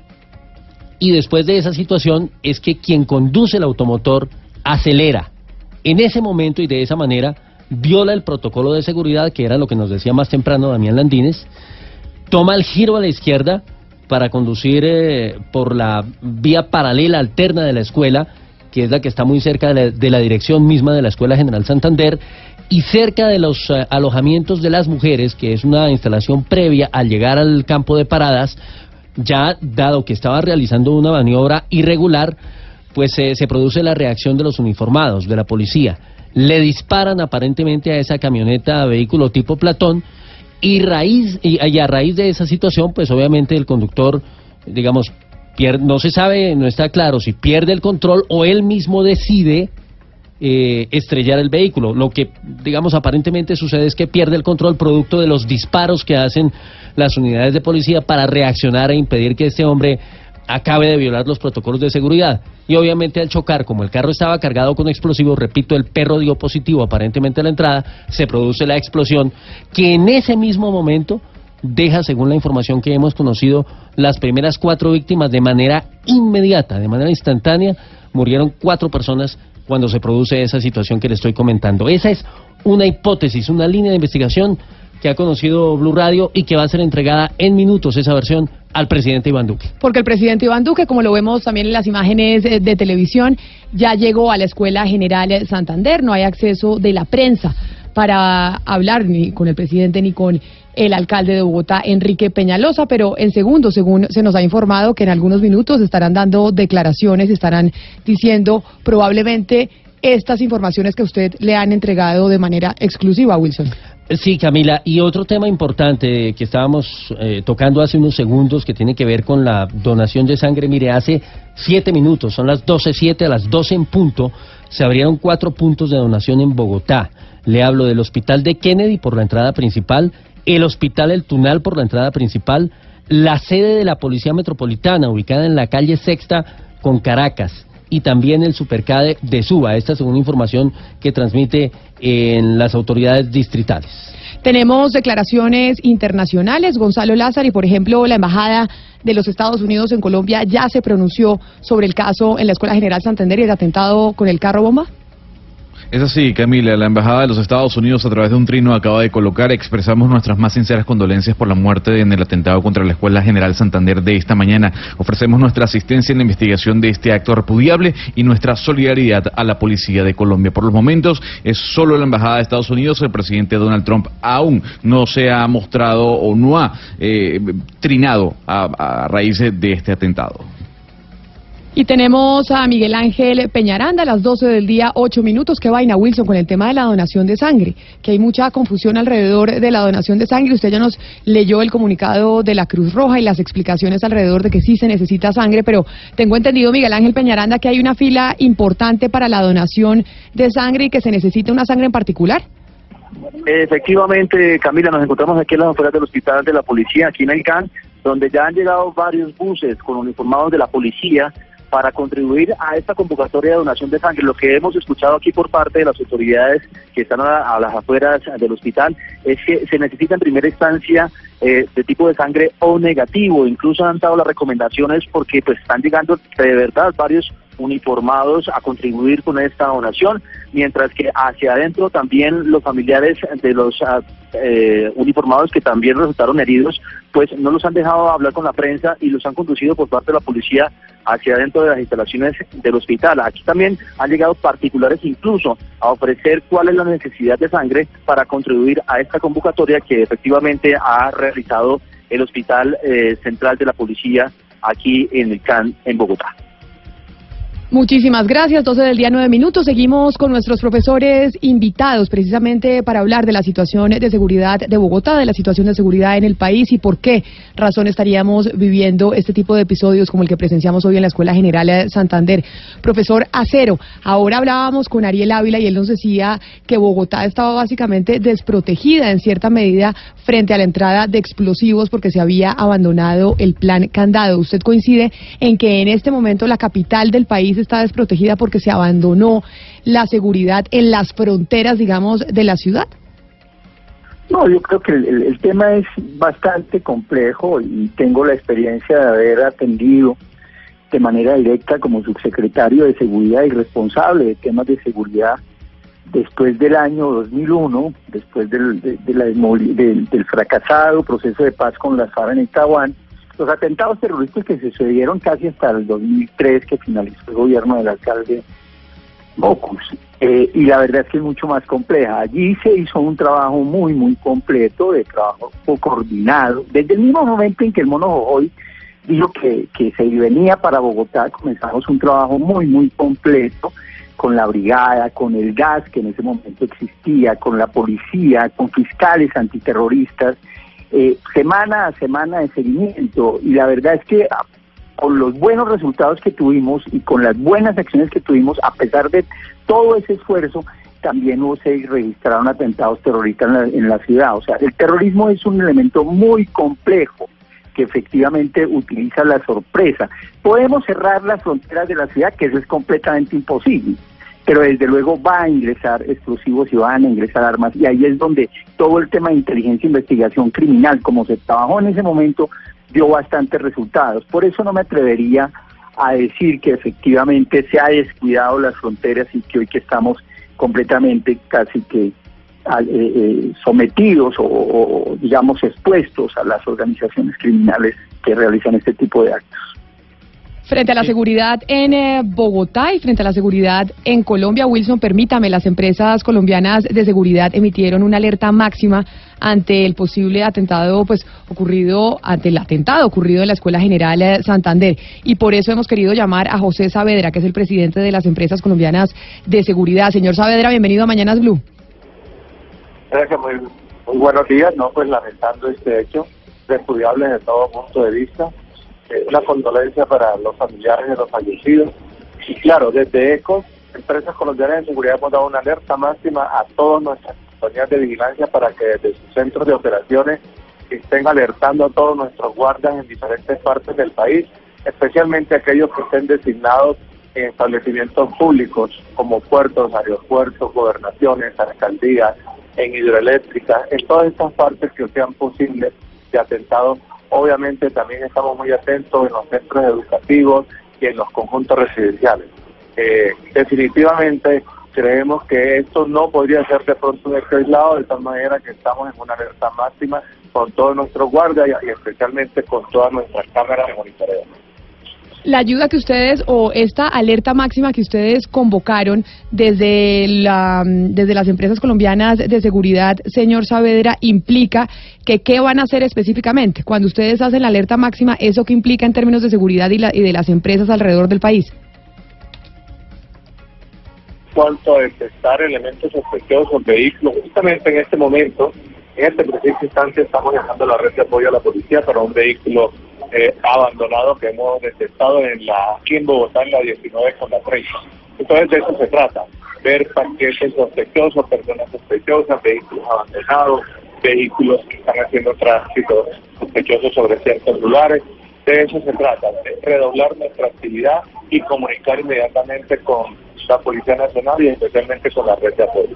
y después de esa situación es que quien conduce el automotor acelera. En ese momento y de esa manera viola el protocolo de seguridad, que era lo que nos decía más temprano Damián Landines, toma el giro a la izquierda para conducir eh, por la vía paralela alterna de la escuela, que es la que está muy cerca de la, dirección misma de la Escuela General Santander, y cerca de los eh, alojamientos de las mujeres, que es una instalación previa al llegar al campo de paradas, ya dado que estaba realizando una maniobra irregular, pues eh, se produce la reacción de los uniformados, de la policía. Le disparan aparentemente a esa camioneta, vehículo tipo Platón, y, raíz, y, a raíz de esa situación, pues obviamente el conductor, digamos, pierde, no se sabe, no está claro si pierde el control o él mismo decide eh, estrellar el vehículo. Lo que, digamos, aparentemente sucede es que pierde el control producto de los disparos que hacen las unidades de policía para reaccionar e impedir que este hombre acabe de violar los protocolos de seguridad. Y obviamente al chocar, como el carro estaba cargado con explosivos, repito, el perro dio positivo aparentemente a la entrada, se produce la explosión, que en ese mismo momento deja, según la información que hemos conocido, las primeras cuatro víctimas de manera inmediata, de manera instantánea, murieron cuatro personas cuando se produce esa situación que le estoy comentando. Esa es una hipótesis, una línea de investigación que ha conocido Blue Radio y que va a ser entregada en minutos esa versión al presidente Iván Duque. Porque el presidente Iván Duque, como lo vemos también en las imágenes eh, de televisión, ya llegó a la Escuela General Santander, no hay acceso de la prensa para hablar ni con el presidente ni con el alcalde de Bogotá, Enrique Peñalosa, pero en segundo, según se nos ha informado, que en algunos minutos estarán dando declaraciones, estarán diciendo probablemente estas informaciones que usted le han entregado de manera exclusiva, Wilson. Sí, Camila, y otro tema importante que estábamos eh, tocando hace unos segundos que tiene que ver con la donación de sangre. Mire, hace siete minutos, son las doce siete, a las doce en punto, se abrieron cuatro puntos de donación en Bogotá. Le hablo del Hospital de Kennedy por la entrada principal, el Hospital El Tunal por la entrada principal, la sede de la Policía Metropolitana ubicada en la calle Sexta con Caracas y también el Supercade de Suba. Esta según información que transmite en las autoridades distritales. Tenemos declaraciones internacionales. Gonzalo Lázaro y, por ejemplo, la Embajada de los Estados Unidos en Colombia ya se pronunció sobre el caso en la Escuela General Santander y el atentado con el carro bomba. Es así, Camila. La Embajada de los Estados Unidos, a través de un trino, acaba de colocar, expresamos nuestras más sinceras condolencias por la muerte en el atentado contra la Escuela General Santander de esta mañana. Ofrecemos nuestra asistencia en la investigación de este acto repudiable y nuestra solidaridad a la Policía de Colombia. Por los momentos, es solo la Embajada de Estados Unidos. El presidente Donald Trump aún no se ha mostrado o no ha eh, trinado a raíz de este atentado. Y tenemos a Miguel Ángel Peñaranda a las 12 del día, 8 minutos. ¿Qué vaina, Wilson, con el tema de la donación de sangre? Que hay mucha confusión alrededor de la donación de sangre. Usted ya nos leyó el comunicado de la Cruz Roja y las explicaciones alrededor de que sí se necesita sangre, pero tengo entendido, Miguel Ángel Peñaranda, que hay una fila importante para la donación de sangre y que se necesita una sangre en particular. Efectivamente, Camila, nos encontramos aquí en las afueras del hospital de la policía, aquí en el CAN, donde ya han llegado varios buses con uniformados de la policía para contribuir a esta convocatoria de donación de sangre. Lo que hemos escuchado aquí por parte de las autoridades que están a, las afueras del hospital es que se necesita en primera instancia eh, de tipo de sangre O negativo. Incluso han dado las recomendaciones porque pues están llegando de verdad varios uniformados a contribuir con esta donación, mientras que hacia adentro también los familiares de los ah, eh, uniformados que también resultaron heridos, pues no los han dejado hablar con la prensa y los han conducido por parte de la policía hacia adentro de las instalaciones del hospital. Aquí también han llegado particulares incluso a ofrecer cuál es la necesidad de sangre para contribuir a esta convocatoria que efectivamente ha realizado el Hospital eh, Central de la Policía aquí en el CAN en Bogotá. Muchísimas gracias. 12 del día, 9 minutos. Seguimos con nuestros profesores invitados precisamente para hablar de la situación de seguridad de Bogotá, de la situación de seguridad en el país y por qué razón estaríamos viviendo este tipo de episodios como el que presenciamos hoy en la Escuela General de Santander. Profesor Acero, ahora hablábamos con Ariel Ávila y él nos decía que Bogotá estaba básicamente desprotegida en cierta medida frente a la entrada de explosivos porque se había abandonado el plan candado. ¿Usted coincide en que en este momento la capital del país está desprotegida porque se abandonó la seguridad en las fronteras, digamos, de la ciudad? No, yo creo que el, el, tema es bastante complejo y tengo la experiencia de haber atendido de manera directa como subsecretario de Seguridad y responsable de temas de seguridad después del año 2001, después del, de, la, del, del, fracasado proceso de paz con las FARC en Itaguán, los atentados terroristas que se sucedieron casi hasta el 2003 que finalizó el gobierno del alcalde Bocus. Eh, y la verdad es que es mucho más compleja. Allí se hizo un trabajo muy, muy completo, de trabajo coordinado. Desde el mismo momento en que el mono Jojoy dijo que, que se venía para Bogotá, comenzamos un trabajo muy, muy completo con la brigada, con el gas que en ese momento existía, con la policía, con fiscales antiterroristas, eh, semana a semana de seguimiento. Y la verdad es que ah, con los buenos resultados que tuvimos y con las buenas acciones que tuvimos, a pesar de todo ese esfuerzo, también hubo se registraron atentados terroristas en la, en la ciudad. O sea, el terrorismo es un elemento muy complejo que efectivamente utiliza la sorpresa. Podemos cerrar las fronteras de la ciudad, que eso es completamente imposible, pero desde luego va a ingresar explosivos y van a ingresar armas, y ahí es donde todo el tema de inteligencia e investigación criminal, como se trabajó en ese momento, dio bastantes resultados. Por eso no me atrevería a decir que efectivamente se ha descuidado las fronteras y que hoy que estamos completamente casi que eh, eh, sometidos o, o, digamos expuestos a las organizaciones criminales que realizan este tipo de actos. Frente a la seguridad en eh, Bogotá y frente a la seguridad en Colombia, Wilson, permítame, las empresas colombianas de seguridad emitieron una alerta máxima ante el posible atentado pues ocurrido ante el atentado ocurrido en la Escuela General eh, Santander y por eso hemos querido llamar a José Saavedra, que es el presidente de las empresas colombianas de seguridad. Señor Saavedra, bienvenido a Mañanas Blue. Gracias, muy, muy buenos días, no pues lamentando este hecho, repudiable desde todo punto de vista una condolencia para los familiares de los fallecidos. Y claro, desde ECO, Empresas Colombianas de Seguridad, hemos dado una alerta máxima a todas nuestras compañías de vigilancia para que desde sus centros de operaciones estén alertando a todos nuestros guardias en diferentes partes del país, especialmente aquellos que estén designados en establecimientos públicos como puertos, aeropuertos, gobernaciones, alcaldías, en hidroeléctricas, en todas estas partes que sean posibles de atentados Obviamente también estamos muy atentos en los centros educativos y en los conjuntos residenciales. Eh, definitivamente creemos que esto no podría ser de pronto un hecho aislado, de tal manera que estamos en una alerta máxima con todos nuestros guardias y especialmente con todas nuestras cámaras de monitoreo la ayuda que ustedes o esta alerta máxima que ustedes convocaron desde la desde las empresas colombianas de seguridad, señor Saavedra, implica que qué van a hacer específicamente cuando ustedes hacen la alerta máxima, eso qué implica en términos de seguridad y, la, y de las empresas alrededor del país. Cuanto a detectar elementos sospechosos, vehículos, justamente en este momento, en este preciso instante estamos dejando la red de apoyo a la policía para un vehículo eh, abandonado que hemos detectado en la, aquí en Bogotá en la 19 con la 30. Entonces de eso se trata, ver paquetes sospechosos, personas sospechosas, vehículos abandonados, vehículos que están haciendo tránsito sospechosos sobre ciertos lugares. De eso se trata, de redoblar nuestra actividad y comunicar inmediatamente con la Policía Nacional y especialmente con la red de apoyo.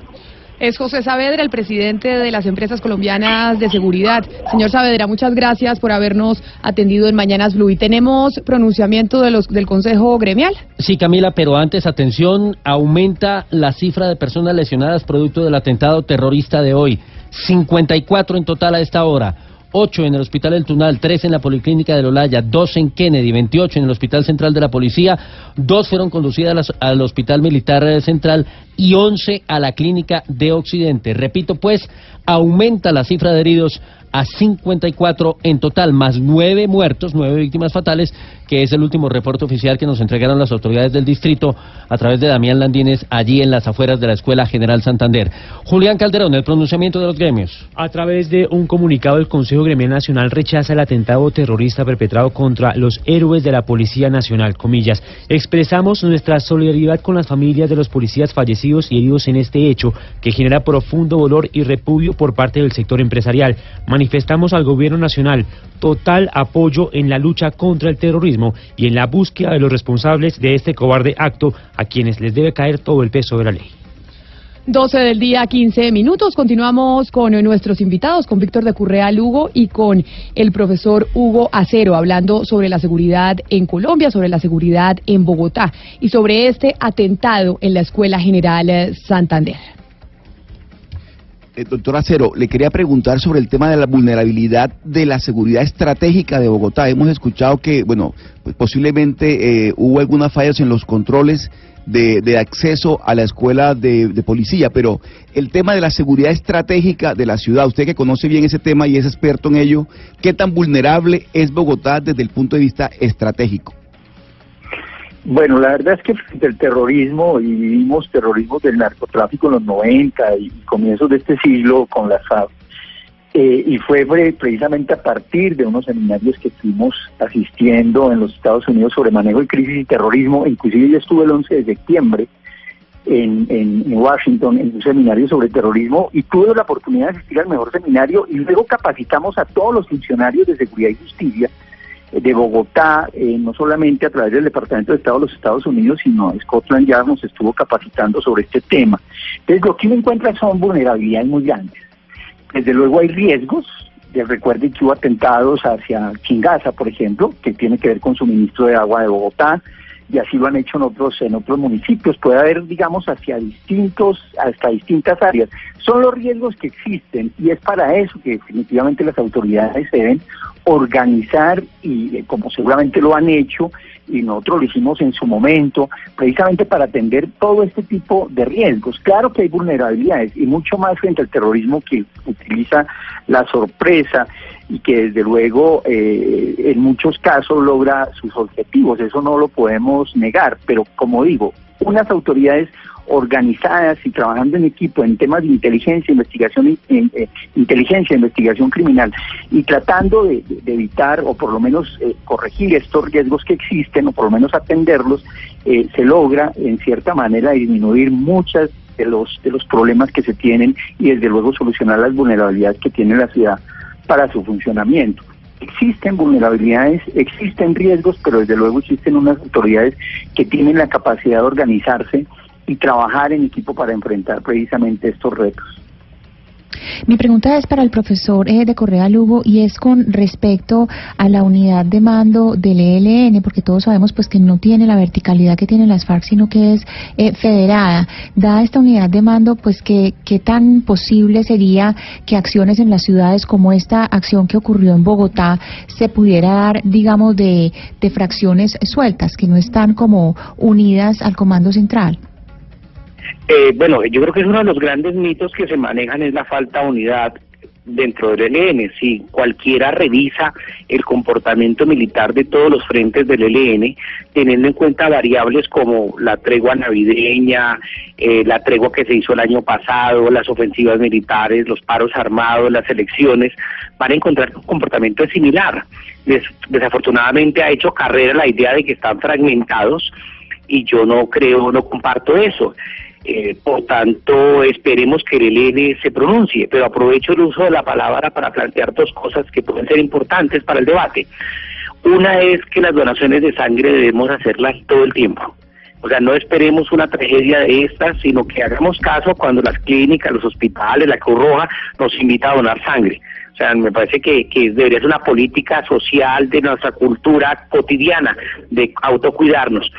Es José Saavedra, el presidente de las empresas colombianas de seguridad. Señor Saavedra, muchas gracias por habernos atendido en Mañanas Blue. ¿Y tenemos pronunciamiento de los, del Consejo Gremial? Sí, Camila, pero antes, atención, aumenta la cifra de personas lesionadas producto del atentado terrorista de hoy. 54 en total a esta hora. 8 en el Hospital El Tunal, 3 en la Policlínica de Lolaya, 2 en Kennedy, 28 en el Hospital Central de la Policía, 2 fueron conducidas al Hospital Militar Central y 11 a la Clínica de Occidente. Repito, pues, aumenta la cifra de heridos a 54 en total, más 9 muertos, 9 víctimas fatales que es el último reporte oficial que nos entregaron las autoridades del distrito a través de Damián Landines allí en las afueras de la Escuela General Santander. Julián Calderón, el pronunciamiento de los gremios. A través de un comunicado, el Consejo Gremial Nacional rechaza el atentado terrorista perpetrado contra los héroes de la Policía Nacional, comillas. Expresamos nuestra solidaridad con las familias de los policías fallecidos y heridos en este hecho, que genera profundo dolor y repudio por parte del sector empresarial. Manifestamos al Gobierno Nacional total apoyo en la lucha contra el terrorismo y en la búsqueda de los responsables de este cobarde acto a quienes les debe caer todo el peso de la ley. 12 del día, 15 minutos. Continuamos con nuestros invitados, con Víctor de Currea Lugo y con el profesor Hugo Acero, hablando sobre la seguridad en Colombia, sobre la seguridad en Bogotá y sobre este atentado en la Escuela General Santander. Eh, doctor Acero, le quería preguntar sobre el tema de la vulnerabilidad de la seguridad estratégica de Bogotá. Hemos escuchado que, bueno, pues posiblemente eh, hubo algunas fallas en los controles de, acceso a la escuela de, policía, pero el tema de la seguridad estratégica de la ciudad, usted que conoce bien ese tema y es experto en ello, ¿qué tan vulnerable es Bogotá desde el punto de vista estratégico? Bueno, la verdad es que frente al terrorismo, y vivimos terrorismo del narcotráfico en los 90 y comienzos de este siglo con la FAB, eh, y fue precisamente a partir de unos seminarios que estuvimos asistiendo en los Estados Unidos sobre manejo de crisis y terrorismo, inclusive yo estuve el 11 de septiembre en, en, Washington en un seminario sobre terrorismo y tuve la oportunidad de asistir al mejor seminario y luego capacitamos a todos los funcionarios de seguridad y justicia de Bogotá, eh, no solamente a través del Departamento de Estado de los Estados Unidos, sino Scotland Yard nos estuvo capacitando sobre este tema. Entonces, lo que uno encuentra son vulnerabilidades muy grandes. Desde luego hay riesgos, de, recuerde que hubo atentados hacia Chingaza, por ejemplo, que tiene que ver con suministro de agua de Bogotá, y así lo han hecho en otros en otros municipios. Puede haber, digamos, hacia distintos, hasta distintas áreas. Son los riesgos que existen y es para eso que definitivamente las autoridades deben organizar y eh, como seguramente lo han hecho y nosotros lo hicimos en su momento, precisamente para atender todo este tipo de riesgos. Claro que hay vulnerabilidades y mucho más frente al terrorismo que utiliza la sorpresa y que desde luego eh, en muchos casos logra sus objetivos, eso no lo podemos negar, pero como digo, unas autoridades organizadas y trabajando en equipo en temas de inteligencia, investigación, eh, inteligencia, investigación criminal y tratando de, evitar o por lo menos eh, corregir estos riesgos que existen o por lo menos atenderlos, eh, se logra en cierta manera disminuir muchas de los de los problemas que se tienen y desde luego solucionar las vulnerabilidades que tiene la ciudad para su funcionamiento. Existen vulnerabilidades, existen riesgos, pero desde luego existen unas autoridades que tienen la capacidad de organizarse y trabajar en equipo para enfrentar precisamente estos retos. Mi pregunta es para el profesor eh, de Correa Lugo y es con respecto a la unidad de mando del ELN, porque todos sabemos pues que no tiene la verticalidad que tiene las FARC, sino que es eh, federada. Da esta unidad de mando, pues que qué tan posible sería que acciones en las ciudades como esta acción que ocurrió en Bogotá se pudiera dar, digamos, de, de fracciones sueltas, que no están como unidas al comando central. Eh, bueno, yo creo que es uno de los grandes mitos que se manejan es la falta de unidad dentro del ELN. Si cualquiera revisa el comportamiento militar de todos los frentes del ELN, teniendo en cuenta variables como la tregua navideña, eh, la tregua que se hizo el año pasado, las ofensivas militares, los paros armados, las elecciones, van a encontrar que un comportamiento similar. desafortunadamente ha hecho carrera la idea de que están fragmentados y yo no creo, no comparto eso. Eh, por tanto, esperemos que el ELN se pronuncie, pero aprovecho el uso de la palabra para plantear dos cosas que pueden ser importantes para el debate. Una es que las donaciones de sangre debemos hacerlas todo el tiempo. O sea, no esperemos una tragedia de estas, sino que hagamos caso cuando las clínicas, los hospitales, la Cruz Roja nos invita a donar sangre. O sea, me parece que, que debería ser una política social de nuestra cultura cotidiana, de autocuidarnos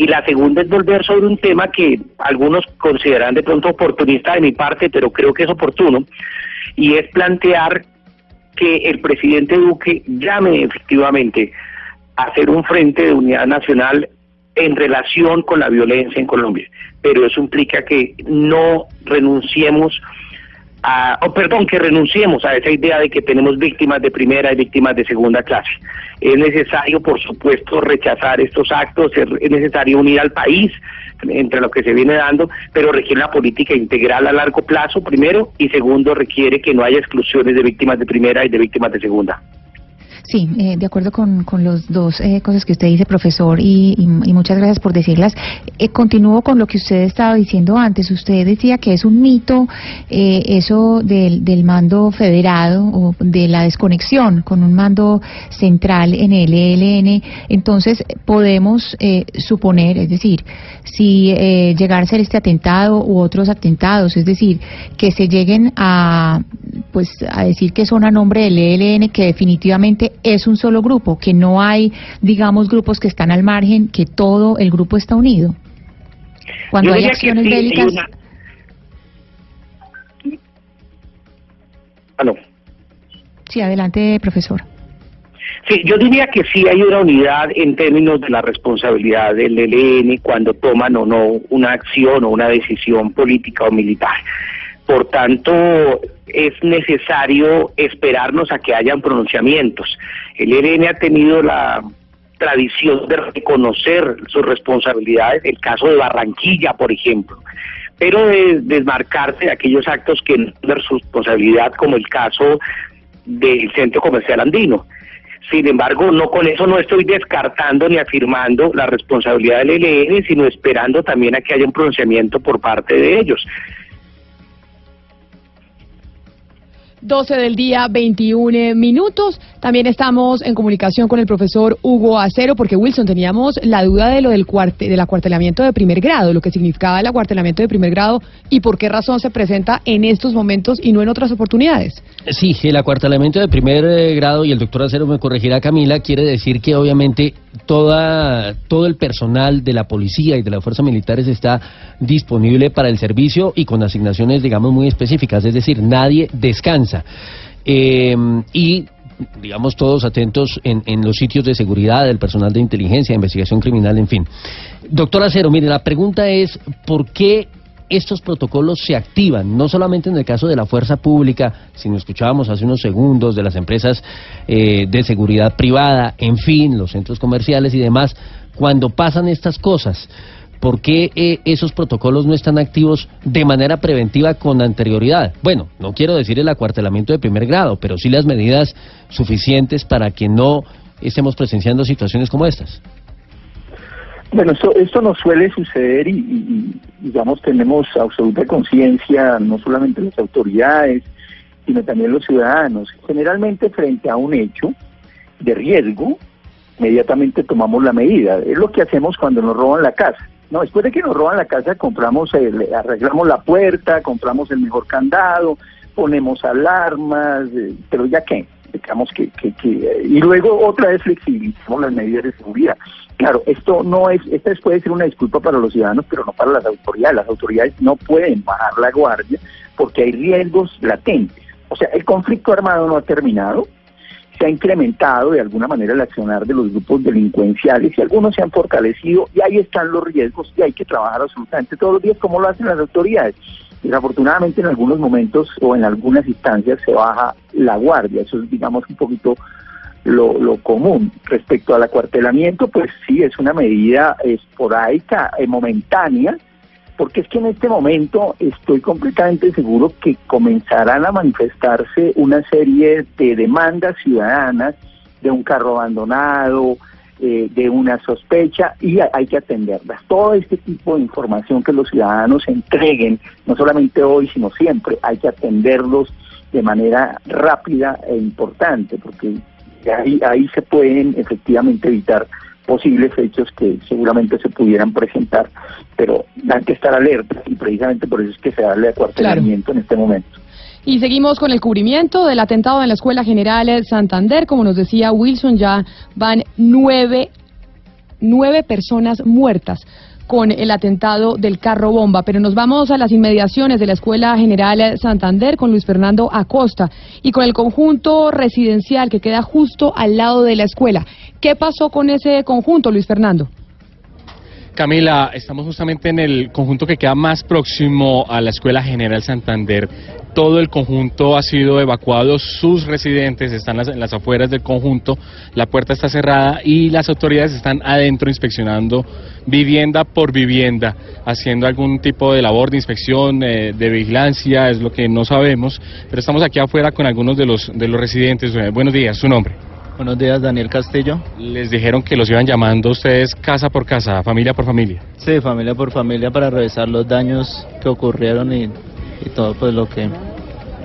y la segunda es volver sobre un tema que algunos consideran de pronto oportunista de mi parte, pero creo que es oportuno, y es plantear que el presidente Duque llame efectivamente a hacer un frente de unidad nacional en relación con la violencia en Colombia, pero eso implica que no renunciemos a, o perdón, que renunciemos a esa idea de que tenemos víctimas de primera y víctimas de segunda clase. Es necesario, por supuesto, rechazar estos actos, es necesario unir al país entre lo que se viene dando, pero requiere una política integral a largo plazo, primero, y segundo, requiere que no haya exclusiones de víctimas de primera y de víctimas de segunda. Sí, eh, de acuerdo con, con los dos eh, cosas que usted dice, profesor, y, y- y muchas gracias por decirlas. Eh, continúo con lo que usted estaba diciendo antes. Usted decía que es un mito eh, eso del, del mando federado o de la desconexión con un mando central en el ELN. Entonces, podemos eh, suponer, es decir, si eh, llegara a ser este atentado u otros atentados, es decir, que se lleguen a pues a decir que son a nombre del ELN, que definitivamente es un solo grupo, que no hay, digamos, grupos que están al margen, que todo el grupo está unido. Cuando Yo hay acciones sí, hay bélicas, una- sí, adelante, profesor. Sí, yo diría que sí hay una unidad en términos de la responsabilidad del ELN cuando toman o no una acción o una decisión política o militar. Por tanto, es necesario esperarnos a que hayan pronunciamientos. El ELN ha tenido la tradición de reconocer sus responsabilidades, el caso de Barranquilla, por ejemplo, pero de desmarcarse de aquellos actos que no su responsabilidad, como el caso del Centro Comercial Andino. Sin embargo, no con eso no estoy descartando ni afirmando la responsabilidad del ELN, sino esperando también a que haya un pronunciamiento por parte de ellos. 12 del día, 21 minutos. También estamos en comunicación con el profesor Hugo Acero, porque Wilson, teníamos la duda de lo del, cuarte, del acuartelamiento de primer grado, lo que significaba el acuartelamiento de primer grado y por qué razón se presenta en estos momentos y no en otras oportunidades. Sí, el acuartelamiento de primer eh, grado, y el doctor Acero me corregirá, Camila, quiere decir que obviamente toda, todo el personal de la policía y de las fuerzas militares está disponible para el servicio y con asignaciones, digamos, muy específicas, es decir, nadie descansa. Eh, y digamos todos atentos en, en los sitios de seguridad del personal de inteligencia, de investigación criminal, en fin. Doctor Acero, mire, la pregunta es, ¿por qué estos protocolos se activan, no solamente en el caso de la fuerza pública, sino escuchábamos hace unos segundos de las empresas eh, de seguridad privada, en fin, los centros comerciales y demás, cuando pasan estas cosas, ¿por qué eh, esos protocolos no están activos de manera preventiva con anterioridad? Bueno, no quiero decir el acuartelamiento de primer grado, pero sí las medidas suficientes para que no estemos presenciando situaciones como estas. Bueno, esto, esto nos suele suceder y, y- digamos, tenemos absoluta conciencia, no solamente las autoridades, sino también los ciudadanos. Generalmente frente a un hecho de riesgo, inmediatamente tomamos la medida. Es lo que hacemos cuando nos roban la casa. No, después de que nos roban la casa, compramos, el- arreglamos la puerta, compramos el mejor candado, ponemos alarmas, eh, pero ya qué, digamos que, que, que y luego otra vez flexibilizamos las medidas de seguridad. Claro, esto no es, esta es- puede ser una disculpa para los ciudadanos, pero no para las autoridades. Las autoridades no pueden bajar la guardia porque hay riesgos latentes. O sea, el conflicto armado no ha terminado, se ha incrementado de alguna manera el accionar de los grupos delincuenciales y algunos se han fortalecido y ahí están los riesgos y hay que trabajar absolutamente todos los días como lo hacen las autoridades. Desafortunadamente en algunos momentos o en algunas instancias se baja la guardia, eso es digamos un poquito lo, lo común. Respecto al acuartelamiento, pues sí, es una medida esporádica, eh, momentánea, porque es que en este momento estoy completamente seguro que comenzarán a manifestarse una serie de demandas ciudadanas de un carro abandonado, eh, de una sospecha y hay que atenderlas. Todo este tipo de información que los ciudadanos entreguen, no solamente hoy, sino siempre, hay que atenderlos de manera rápida e importante, porque ahí, ahí se pueden efectivamente evitar posibles hechos que seguramente se pudieran presentar, pero hay que estar alerta y precisamente por eso es que se da el acuartelamiento en este momento. Y seguimos con el cubrimiento del atentado en la Escuela General Santander. Como nos decía Wilson, ya van nueve, nueve personas muertas con el atentado del carro bomba. Pero nos vamos a las inmediaciones de la Escuela General Santander con Luis Fernando Acosta y con el conjunto residencial que queda justo al lado de la escuela. ¿Qué pasó con ese conjunto, Luis Fernando? Camila, estamos justamente en el conjunto que queda más próximo a la Escuela General Santander. todo el conjunto ha sido evacuado, sus residentes están las- en las afueras del conjunto, la puerta está cerrada y las autoridades están adentro inspeccionando vivienda por vivienda, haciendo algún tipo de labor de inspección, eh, de vigilancia, es lo que no sabemos, pero estamos aquí afuera con algunos de los, de los residentes. Buenos días, su nombre. Buenos días, Daniel Castillo. Les dijeron que los iban llamando ustedes casa por casa, familia por familia. Sí, familia por familia para revisar los daños que ocurrieron y, y todo pues lo que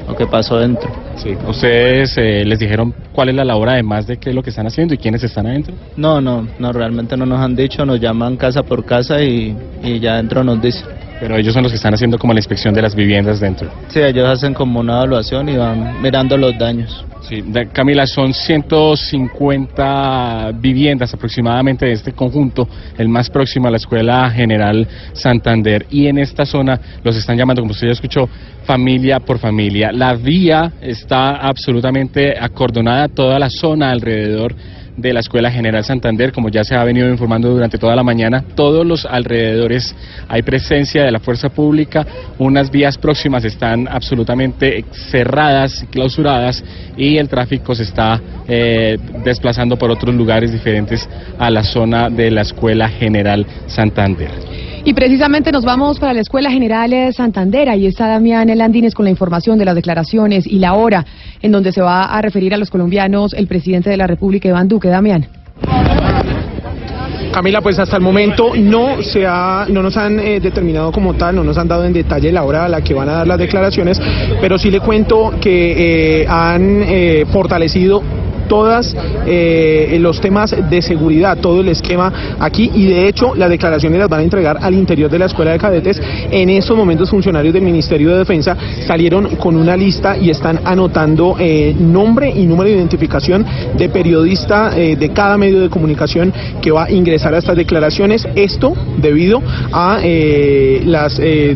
lo que pasó dentro. Sí. ¿Ustedes eh, les dijeron cuál es la labor además de qué es lo que están haciendo y quiénes están adentro? No, no, no, realmente no nos han dicho, nos llaman casa por casa y, y ya adentro nos dicen. Pero ellos son los que están haciendo como la inspección de las viviendas dentro. Sí, ellos hacen como una evaluación y van mirando los daños. Sí, Camila, son 150 viviendas aproximadamente de este conjunto, el más próximo a la Escuela General Santander. Y en esta zona los están llamando, como usted ya escuchó, familia por familia. La vía está absolutamente acordonada, toda la zona alrededor de la Escuela General Santander, como ya se ha venido informando durante toda la mañana, todos los alrededores hay presencia de la fuerza pública, unas vías próximas están absolutamente cerradas, clausuradas y el tráfico se está eh, desplazando por otros lugares diferentes a la zona de la Escuela General Santander. Y precisamente nos vamos para la Escuela General de Santander. Ahí está Damián Landines con la información de las declaraciones y la hora en donde se va a referir a los colombianos el presidente de la República, Iván Duque. Damián. Camila, pues hasta el momento no se ha, no nos han eh, determinado como tal, no nos han dado en detalle la hora a la que van a dar las declaraciones, pero sí le cuento que eh, han eh, fortalecido todas eh, los temas de seguridad, todo el esquema aquí y de hecho las declaraciones las van a entregar al interior de la escuela de cadetes. En estos momentos funcionarios del Ministerio de Defensa salieron con una lista y están anotando eh, nombre y número de identificación de periodista eh, de cada medio de comunicación que va a ingresar a estas declaraciones. Esto debido a eh, las eh,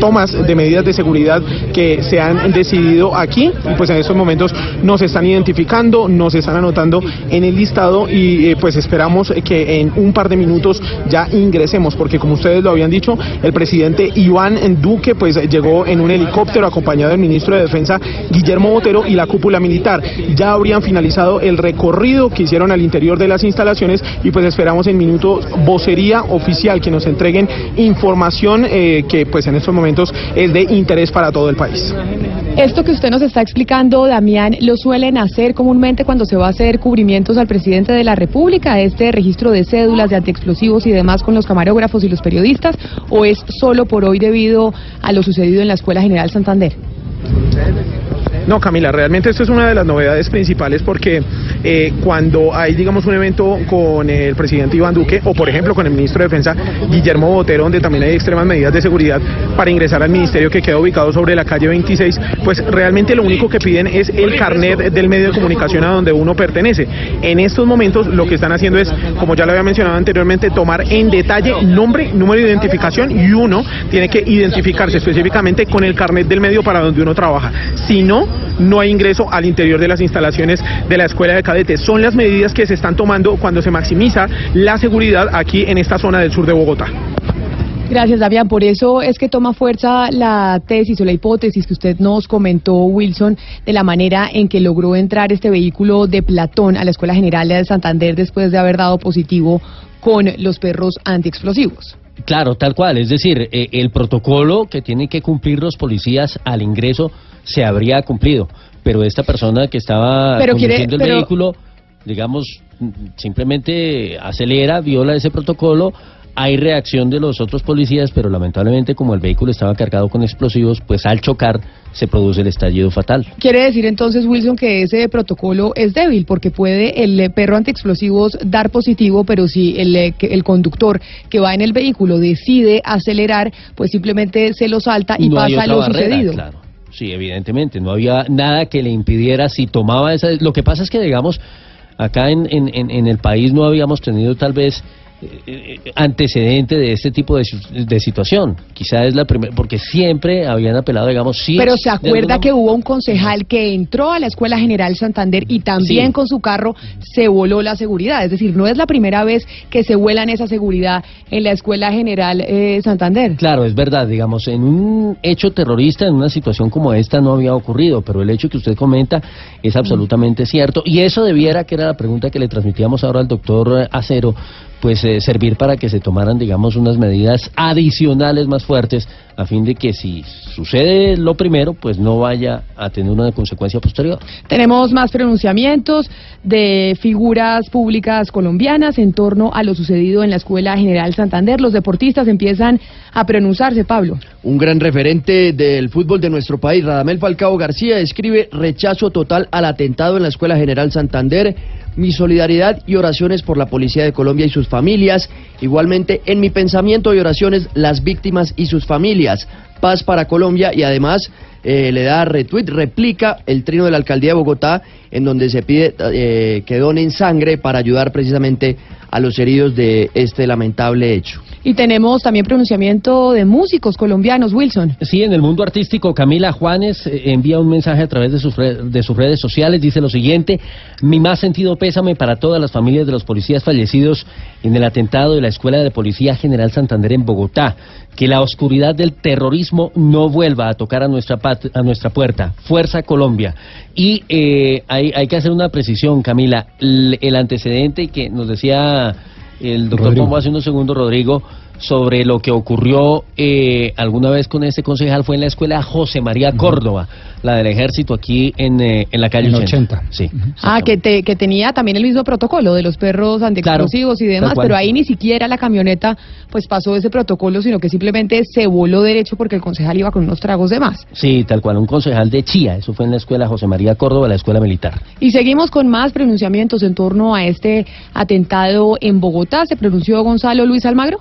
tomas de medidas de seguridad que se han decidido aquí pues en estos momentos nos están identificando, nos están anotando en el listado y eh, pues esperamos que en un par de minutos ya ingresemos porque como ustedes lo habían dicho el presidente Iván Duque pues llegó en un helicóptero acompañado del ministro de Defensa Guillermo Botero y la cúpula militar ya habrían finalizado el recorrido que hicieron al interior de las instalaciones y pues esperamos en minutos vocería oficial que nos entreguen información eh, que pues en estos momentos es de interés para todo el país. Esto que usted nos está explicando, Damián, ¿lo suelen hacer comúnmente cuando se va a hacer cubrimientos al presidente de la República, este registro de cédulas, de antiexplosivos y demás con los camarógrafos y los periodistas, o es solo por hoy debido a lo sucedido en la Escuela General Santander? No, Camila, realmente esto es una de las novedades principales porque eh, cuando hay, digamos, un evento con el presidente Iván Duque o, por ejemplo, con el ministro de Defensa Guillermo Botero, donde también hay extremas medidas de seguridad para ingresar al ministerio que queda ubicado sobre la calle 26, pues realmente lo único que piden es el carnet del medio de comunicación a donde uno pertenece. En estos momentos lo que están haciendo es, como ya lo había mencionado anteriormente, tomar en detalle nombre, número de identificación y uno tiene que identificarse específicamente con el carnet del medio para donde uno trabaja. Si no, no hay ingreso al interior de las instalaciones de la escuela de cadetes. Son las medidas que se están tomando cuando se maximiza la seguridad aquí en esta zona del sur de Bogotá. Gracias, Damián. Por eso es que toma fuerza la tesis o la hipótesis que usted nos comentó, Wilson, de la manera en que logró entrar este vehículo de Platón a la Escuela General de Santander después de haber dado positivo con los perros antiexplosivos. Claro, tal cual. Es decir, eh, el protocolo que tienen que cumplir los policías al ingreso se habría cumplido. Pero esta persona que estaba Pero quiere- conduciendo el pero- vehículo, digamos, simplemente acelera, viola ese protocolo. Hay reacción de los otros policías, pero lamentablemente como el vehículo estaba cargado con explosivos, pues al chocar se produce el estallido fatal. Quiere decir entonces, Wilson, que ese protocolo es débil porque puede el perro antiexplosivos dar positivo, pero si el, eh, el conductor que va en el vehículo decide acelerar, pues simplemente se lo salta y no pasa lo barrera, sucedido. Claro. Sí, evidentemente, no había nada que le impidiera si tomaba esa... Lo que pasa es que, digamos, acá en, en, en- el país no habíamos tenido tal vez antecedente de este tipo de, situación. Quizá es la primera, porque siempre habían apelado, digamos, sí. Pero se acuerda alguna- que hubo un concejal que entró a la Escuela General Santander y también Sí. con su carro se voló la seguridad. Es decir, no es la primera vez que se vuelan esa seguridad en la Escuela General eh, Santander. Claro, es verdad, digamos, en un hecho terrorista, en una situación como esta no había ocurrido, pero el hecho que usted comenta es absolutamente cierto. Y eso debiera, que era la pregunta que le transmitíamos ahora al doctor eh, Acero, pues eh, servir para que se tomaran, digamos, unas medidas adicionales más fuertes a fin de que si sucede lo primero, pues no vaya a tener una consecuencia posterior. Tenemos más pronunciamientos de figuras públicas colombianas en torno a lo sucedido en la Escuela General Santander. Los deportistas empiezan a pronunciarse, Pablo. Un gran referente del fútbol de nuestro país, Radamel Falcao García, escribe rechazo total al atentado en la Escuela General Santander. Mi solidaridad y oraciones por la Policía de Colombia y sus familias. Igualmente, en mi pensamiento y oraciones, las víctimas y sus familias. Paz para Colombia y además eh, le da retweet, replica el trino de la Alcaldía de Bogotá, en donde se pide eh, que donen sangre para ayudar precisamente a los heridos de este lamentable hecho. Y tenemos también pronunciamiento de músicos colombianos, Wilson. Sí, en el mundo artístico, Camila Juanes eh, envía un mensaje a través de sus, de sus redes sociales. Dice lo siguiente, mi más sentido pésame para todas las familias de los policías fallecidos en el atentado de la Escuela de Policía General Santander en Bogotá. Que la oscuridad del terrorismo no vuelva a tocar a nuestra, pat- a nuestra puerta. Fuerza Colombia. Y eh, hay, hay que hacer una precisión, Camila. El antecedente que nos decía el doctor. Pombo hace unos segundos, Rodrigo, sobre lo que ocurrió eh, alguna vez con este concejal fue en la escuela José María Córdoba, la del ejército aquí en, eh, en la calle En 80. Sí. Ah, que, te- que tenía también el mismo protocolo de los perros antiexplosivos y demás, pero ahí ni siquiera la camioneta pues pasó ese protocolo, sino que simplemente se voló derecho porque el concejal iba con unos tragos de más. Sí, tal cual, un concejal de Chía, eso fue en la escuela José María Córdoba, la escuela militar. Y seguimos con más pronunciamientos en torno a este atentado en Bogotá. Se pronunció Gonzalo Luis Almagro.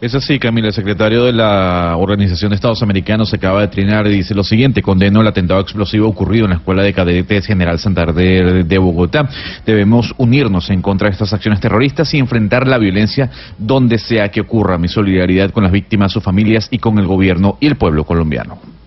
Es así, Camila. El secretario de la Organización de Estados Americanos acaba de trinar y dice lo siguiente. Condeno el atentado explosivo ocurrido en la Escuela de Cadetes General Santander de Bogotá. Debemos unirnos en contra de estas acciones terroristas y enfrentar la violencia donde sea que ocurra. Mi solidaridad con las víctimas, sus familias y con el gobierno y el pueblo colombiano.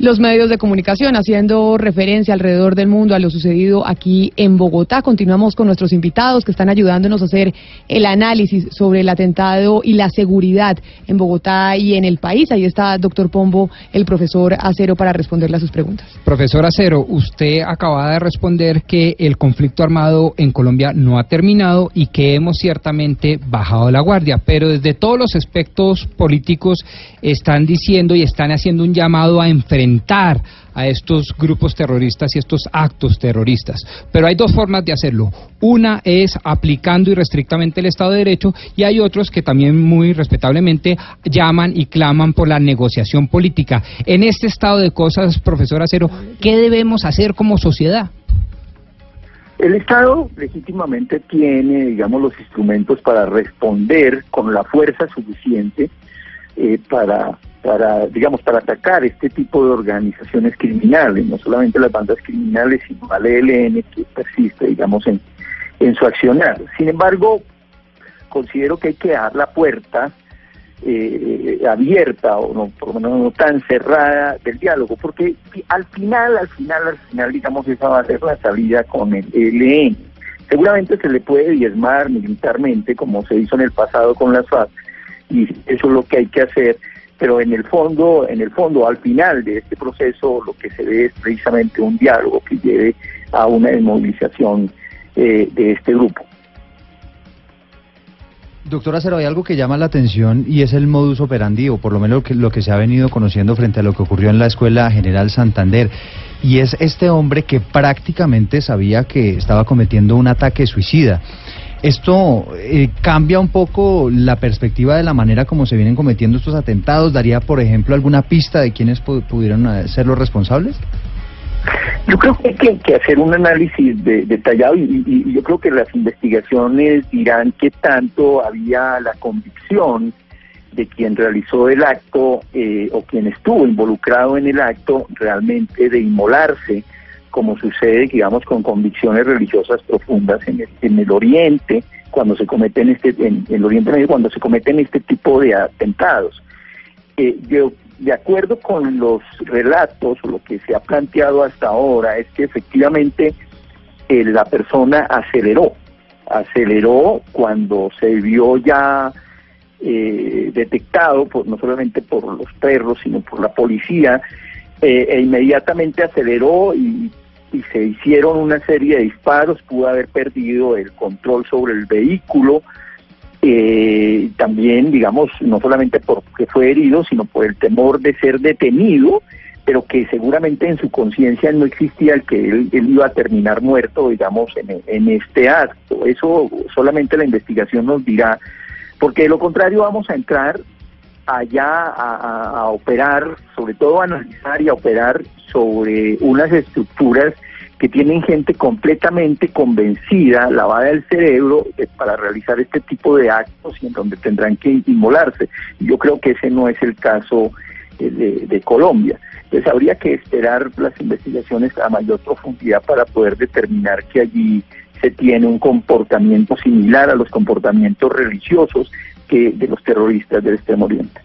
Los medios de comunicación haciendo referencia alrededor del mundo a lo sucedido aquí en Bogotá. Continuamos con nuestros invitados que están ayudándonos a hacer el análisis sobre el atentado y la seguridad en Bogotá y en el país. Ahí está doctor Pombo, el profesor Acero, para responderle a sus preguntas. Profesor Acero, usted acaba de responder que el conflicto armado en Colombia no ha terminado y que hemos ciertamente bajado la guardia, pero desde todos los aspectos políticos están diciendo y están haciendo un llamado a enfrentar a estos grupos terroristas y estos actos terroristas. Pero hay dos formas de hacerlo. Una es aplicando irrestrictamente el Estado de Derecho y hay otros que también muy respetablemente llaman y claman por la negociación política. En este estado de cosas, profesor Acero, ¿qué debemos hacer como sociedad? El Estado legítimamente tiene, digamos, los instrumentos para responder con la fuerza suficiente eh, para, para, digamos, para atacar este tipo de organizaciones criminales, no solamente las bandas criminales, sino al ELN que persiste, digamos, en, en su accionar. Sin embargo, considero que hay que dar la puerta eh, abierta o no, por lo menos no tan cerrada del diálogo, porque al final, al final, al final, digamos, esa va a ser la salida con el ELN. Seguramente se le puede diezmar militarmente, como se hizo en el pasado con las FARC, y eso es lo que hay que hacer, pero en el fondo, en el fondo, al final de este proceso, lo que se ve es precisamente un diálogo que lleve a una desmovilización eh, de este grupo. Doctor Acero, hay algo que llama la atención y es el modus operandi, o por lo menos lo que, lo que se ha venido conociendo frente a lo que ocurrió en la Escuela General Santander. Y es este hombre que prácticamente sabía que estaba cometiendo un ataque suicida. ¿Esto eh, cambia un poco la perspectiva de la manera como se vienen cometiendo estos atentados? ¿Daría, por ejemplo, alguna pista de quiénes pu- pudieron eh, ser los responsables? Yo creo que hay que, hacer un análisis de- detallado y, y- y yo creo que las investigaciones dirán qué tanto había la convicción de quien realizó el acto eh, o quien estuvo involucrado en el acto realmente de inmolarse, como sucede, digamos, con convicciones religiosas profundas en el, en el Oriente cuando se cometen este en, el Oriente Medio cuando se cometen este tipo de atentados. Eh, yo, de acuerdo con los relatos lo que se ha planteado hasta ahora es que efectivamente eh, la persona aceleró, aceleró cuando se vio ya eh, detectado por no solamente por los perros sino por la policía eh, e inmediatamente aceleró y, se hicieron una serie de disparos, pudo haber perdido el control sobre el vehículo, eh, también, digamos, no solamente porque fue herido, sino por el temor de ser detenido, pero que seguramente en su conciencia no existía el que él, iba a terminar muerto, digamos, en, en este acto. Eso solamente la investigación nos dirá, porque de lo contrario vamos a entrar allá a, operar, sobre todo a analizar y a operar sobre unas estructuras que tienen gente completamente convencida, lavada del cerebro, eh, para realizar este tipo de actos y en donde tendrán que inmolarse. Yo creo que ese no es el caso eh, de, Colombia. Entonces habría que esperar las investigaciones a mayor profundidad para poder determinar que allí se tiene un comportamiento similar a los comportamientos religiosos que de los terroristas del Extremo Oriente.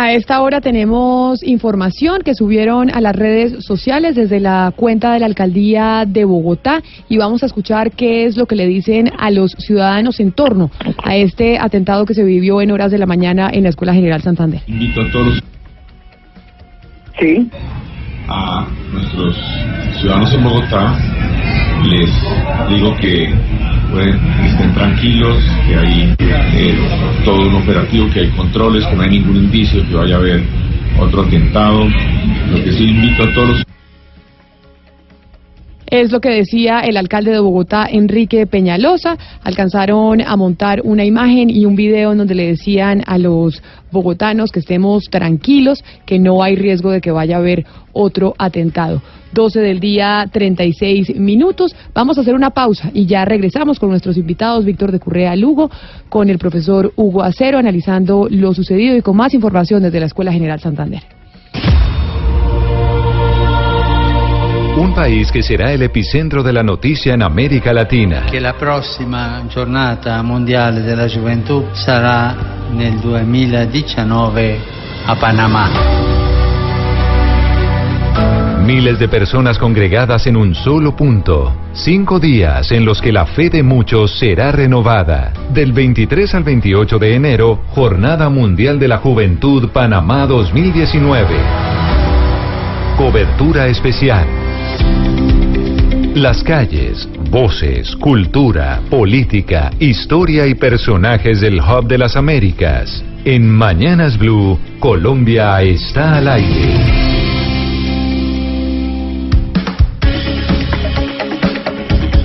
A esta hora tenemos información que subieron a las redes sociales desde la cuenta de la alcaldía de Bogotá y vamos a escuchar qué es lo que le dicen a los ciudadanos en torno a este atentado que se vivió en horas de la mañana en la Escuela General Santander. Invito a todos sí. a nuestros ciudadanos en Bogotá les digo que pueden, estén tranquilos, que hay eh, todo un operativo, que hay controles, que no hay ningún indicio que vaya a haber otro atentado. Lo que sí invito a todos es lo que decía el alcalde de Bogotá, Enrique Peñalosa. Alcanzaron a montar una imagen y un video en donde le decían a los bogotanos que estemos tranquilos, que no hay riesgo de que vaya a haber otro atentado. 12 del día, 36 minutos. Vamos a hacer una pausa y ya regresamos con nuestros invitados, Víctor de Currea Lugo, con el profesor Hugo Acero, analizando lo sucedido y con más información desde la Escuela General Santander. Un país que será el epicentro de la noticia en América Latina. Que la próxima giornata mondiale della gioventù sarà nel 2019 a Panamá. Miles de personas congregadas en un solo punto. Cinco días en los que la fe de muchos será renovada. Del 23 al 28 de enero, Jornada Mundial de la Juventud Panamá 2019. Cobertura especial. Las calles, voces, cultura, política, historia y personajes del Hub de las Américas. En Mañanas Blue, Colombia está al aire.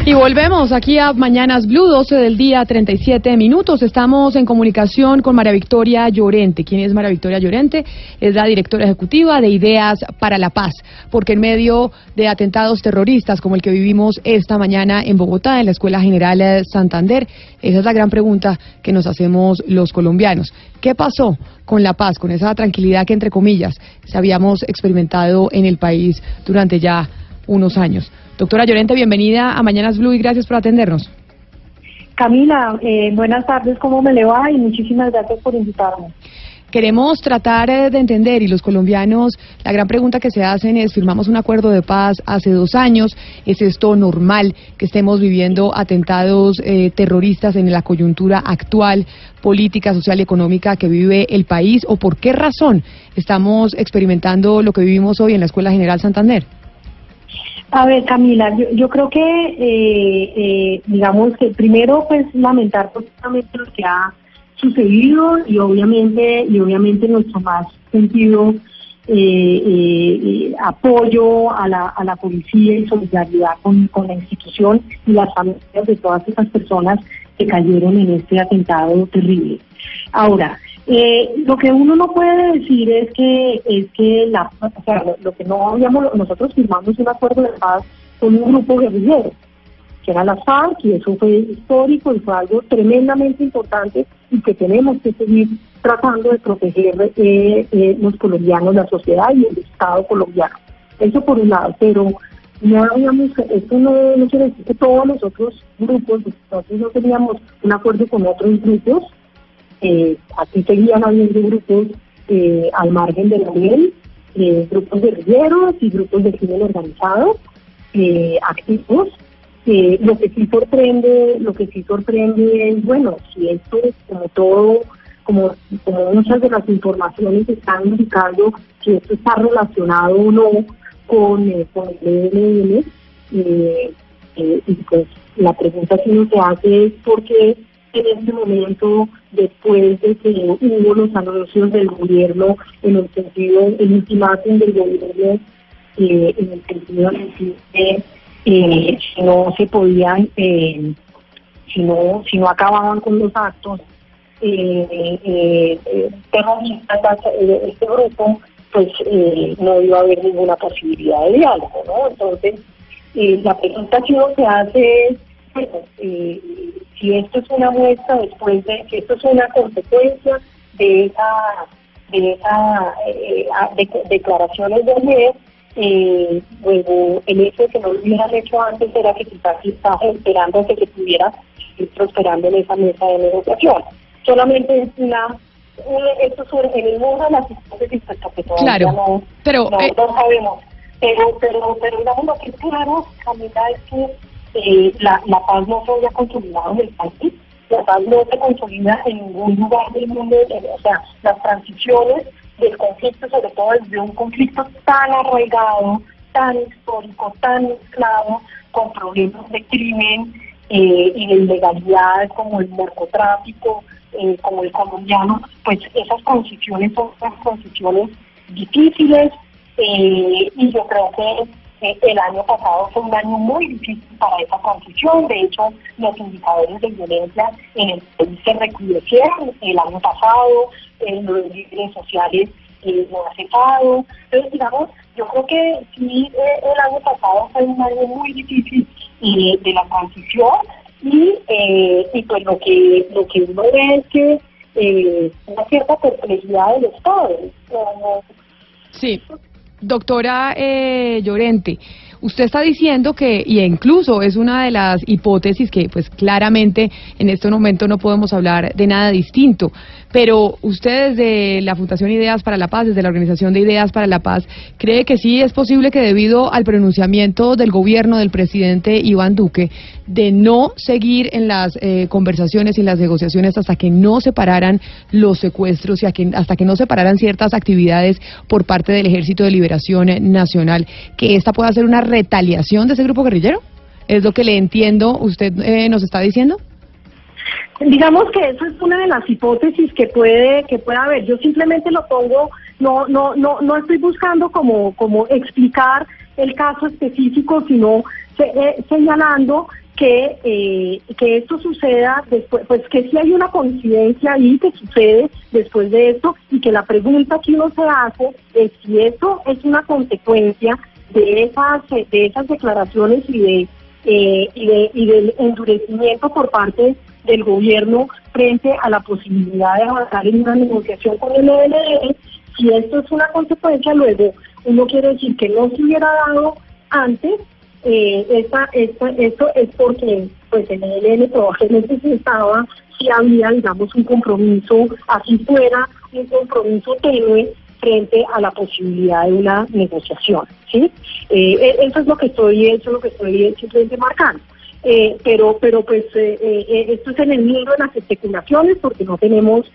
Y volvemos aquí a Mañanas Blue, 12 del día, 37 minutos. Estamos en comunicación con María Victoria Llorente. ¿Quién es María Victoria Llorente? Es la directora ejecutiva de Ideas para la Paz, porque en medio de atentados terroristas como el que vivimos esta mañana en Bogotá, en la Escuela General Santander, esa es la gran pregunta que nos hacemos los colombianos. ¿Qué pasó con la paz, con esa tranquilidad que, entre comillas, se habíamos experimentado en el país durante ya unos años? Doctora Llorente, bienvenida a Mañanas Blue y gracias por atendernos. Camila, eh, buenas tardes, ¿cómo me le va? Y muchísimas gracias por invitarme. Queremos tratar eh, de entender, y los colombianos, la gran pregunta que se hacen es, firmamos un acuerdo de paz hace dos años, ¿es esto normal que estemos viviendo atentados eh, terroristas en la coyuntura actual, política, social y económica que vive el país? ¿O por qué razón estamos experimentando lo que vivimos hoy en la Escuela General Santander? A ver, Camila, yo, yo creo que, eh, eh, digamos que primero, pues lamentar profundamente lo que ha sucedido y obviamente, y obviamente nuestro más sentido eh, apoyo a la, a la policía y solidaridad con, con la institución y las familias de todas esas personas que cayeron en este atentado terrible. Ahora, eh, lo que uno no puede decir es que es que la, o sea, lo, que no habíamos, nosotros firmamos un acuerdo de paz con un grupo guerrillero, que era la FARC, y eso fue histórico y fue algo tremendamente importante y que tenemos que seguir tratando de proteger eh, eh, los colombianos, la sociedad y el Estado colombiano. Eso por un lado, pero no habíamos, esto no, no quiere decir que todos los otros grupos, nosotros no teníamos un acuerdo con otros grupos, eh, aquí seguían habiendo grupos eh, al margen de la ley, eh, grupos guerrilleros y grupos de crimen organizado eh, activos. Eh, lo que sí sorprende, lo que sí sorprende es, bueno, si esto es como todo, como, muchas de las informaciones están indicando si esto está relacionado o no con, eh, con el ELN, y pues la pregunta que uno se hace es por qué en este momento, después de que hubo los anuncios del gobierno en el sentido, el ultimátum del gobierno, eh, en el sentido de que eh, si no se podían, eh, si no, si no acababan con los actos terroristas, este grupo, pues no iba a haber ninguna posibilidad de diálogo, ¿no? Entonces, la pregunta que uno se hace es, bueno, si esto es una muestra después de, si esto es una consecuencia de esa, de esa eh, de- declaraciones de ayer, eh, luego el hecho de que no lo hubieran hecho antes era que quizás estaba esperando que se pudiera ir prosperando en esa mesa de negociación. Solamente es una, esto surge en el mundo de las hipótesis hasta que todavía Claro, no, pero, no, eh, no sabemos. Pero, pero, pero digamos lo que es claro, Camila, es que eh, la, la paz no se había consolidado en el país, la paz no se consolida en ningún lugar del mundo, eh, o sea, las transiciones del conflicto, sobre todo desde un conflicto tan arraigado, tan histórico, tan mezclado, con problemas de crimen eh, y de ilegalidad como el narcotráfico, eh, como el colombiano, pues esas transiciones son transiciones difíciles eh, y yo creo que el año pasado fue un año muy difícil para esa transición. De hecho, los indicadores de violencia en el país se recrudecieron el año pasado, los líderes sociales eh, no ha cesado. Entonces, digamos, yo creo que sí, eh, el año pasado fue un año muy difícil eh, de la transición y, eh, y pues lo que, lo que uno ve es que eh, una cierta perplejidad del Estado. Sí, doctora eh, Llorente, usted está diciendo que, y incluso es una de las hipótesis que pues claramente en este momento no podemos hablar de nada distinto, pero usted desde la Fundación Ideas para la Paz, desde la Organización de Ideas para la Paz, cree que sí es posible que debido al pronunciamiento del gobierno del presidente Iván Duque de no seguir en las eh, conversaciones y las negociaciones hasta que no se pararan los secuestros y hasta que no se pararan ciertas actividades por parte del Ejército de Liberación Nacional, que esta pueda ser una retaliación de ese grupo guerrillero? ¿Es lo que le entiendo usted eh, nos está diciendo? Digamos que eso es una de las hipótesis que puede que puede haber. Yo simplemente lo pongo, no no no no estoy buscando como como explicar el caso específico, sino se- eh, señalando que eh, que esto suceda después, pues que sí hay una coincidencia ahí que sucede después de esto y que la pregunta que uno se hace es si eso es una consecuencia de esas de esas declaraciones y de eh, y, de, y del endurecimiento por parte del gobierno frente a la posibilidad de avanzar en una negociación con el ELN. Si esto es una consecuencia, luego uno quiere decir que no se hubiera dado antes, eh, esta, esta, esto es porque pues el ELN probablemente sí estaba, si había, digamos, un compromiso, así fuera, un compromiso tenue frente a la posibilidad de una negociación, ¿sí? Eh, e- eso es lo que estoy, eso es lo que estoy simplemente marcando. Eh, pero, pero pues eh, eh, esto es en el mundo de las especulaciones porque no tenemos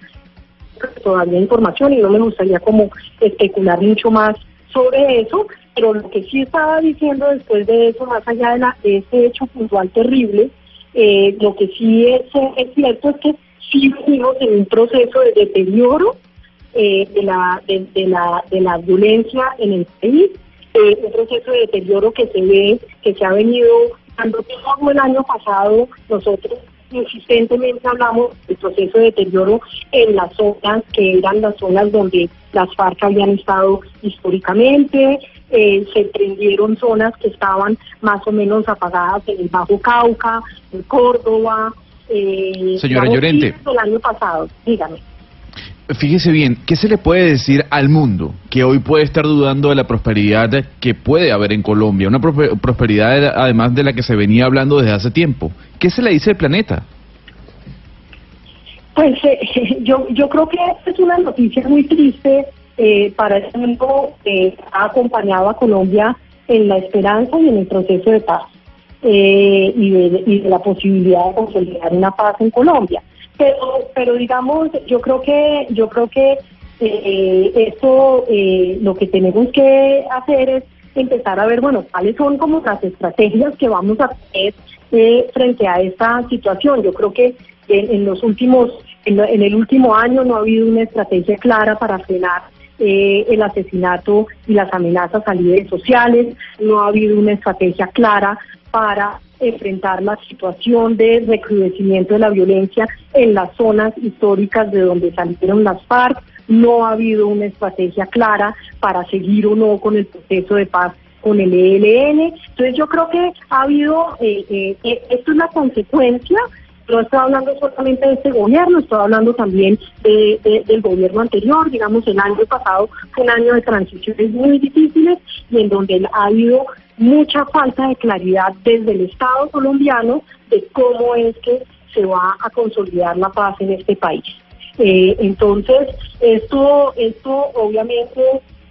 todavía información y no me gustaría como especular mucho más sobre eso, pero lo que sí estaba diciendo después de eso, más allá de, la, de este hecho puntual terrible, eh, lo que sí es, es cierto es que sí vivimos en un proceso de deterioro eh, de, la, de, de la, de la violencia en el país, eh, un proceso de deterioro que se ve, que se ha venido dando todo el año pasado, nosotros insistentemente hablamos del proceso de deterioro en las zonas que eran las zonas donde las FARC habían estado históricamente, eh, se prendieron zonas que estaban más o menos apagadas en el Bajo Cauca, en Córdoba. Eh, Señora Llorente. el año pasado, dígame. Fíjese bien, ¿qué se le puede decir al mundo que hoy puede estar dudando de la prosperidad que puede haber en Colombia? Una prospe- prosperidad además de la que se venía hablando desde hace tiempo. ¿Qué se le dice al planeta? Pues eh, yo, yo creo que esta es una noticia muy triste eh, para el mundo que ha acompañado a Colombia en la esperanza y en el proceso de paz eh, y, de, y de la posibilidad de consolidar una paz en Colombia. Pero, pero digamos, yo creo que yo creo que eh, eh, lo que tenemos que hacer es empezar a ver, bueno, cuáles son como las estrategias que vamos a tener eh, frente a esta situación. Yo creo que en, los últimos, en, en el último año no ha habido una estrategia clara para frenar eh, el asesinato y las amenazas a líderes sociales, no ha habido una estrategia clara para enfrentar la situación de recrudecimiento de la violencia en las zonas históricas de donde salieron las FARC, no ha habido una estrategia clara para seguir o no con el proceso de paz con el ELN. Entonces yo creo que ha habido, eh, eh, eh, esto es la consecuencia no estoy hablando solamente de este gobierno, estoy hablando también de- de- del gobierno anterior. Digamos, el año pasado fue un año de transiciones muy difíciles y en donde ha habido mucha falta de claridad desde el Estado colombiano de cómo es que se va a consolidar la paz en este país. Eh, entonces, esto, esto obviamente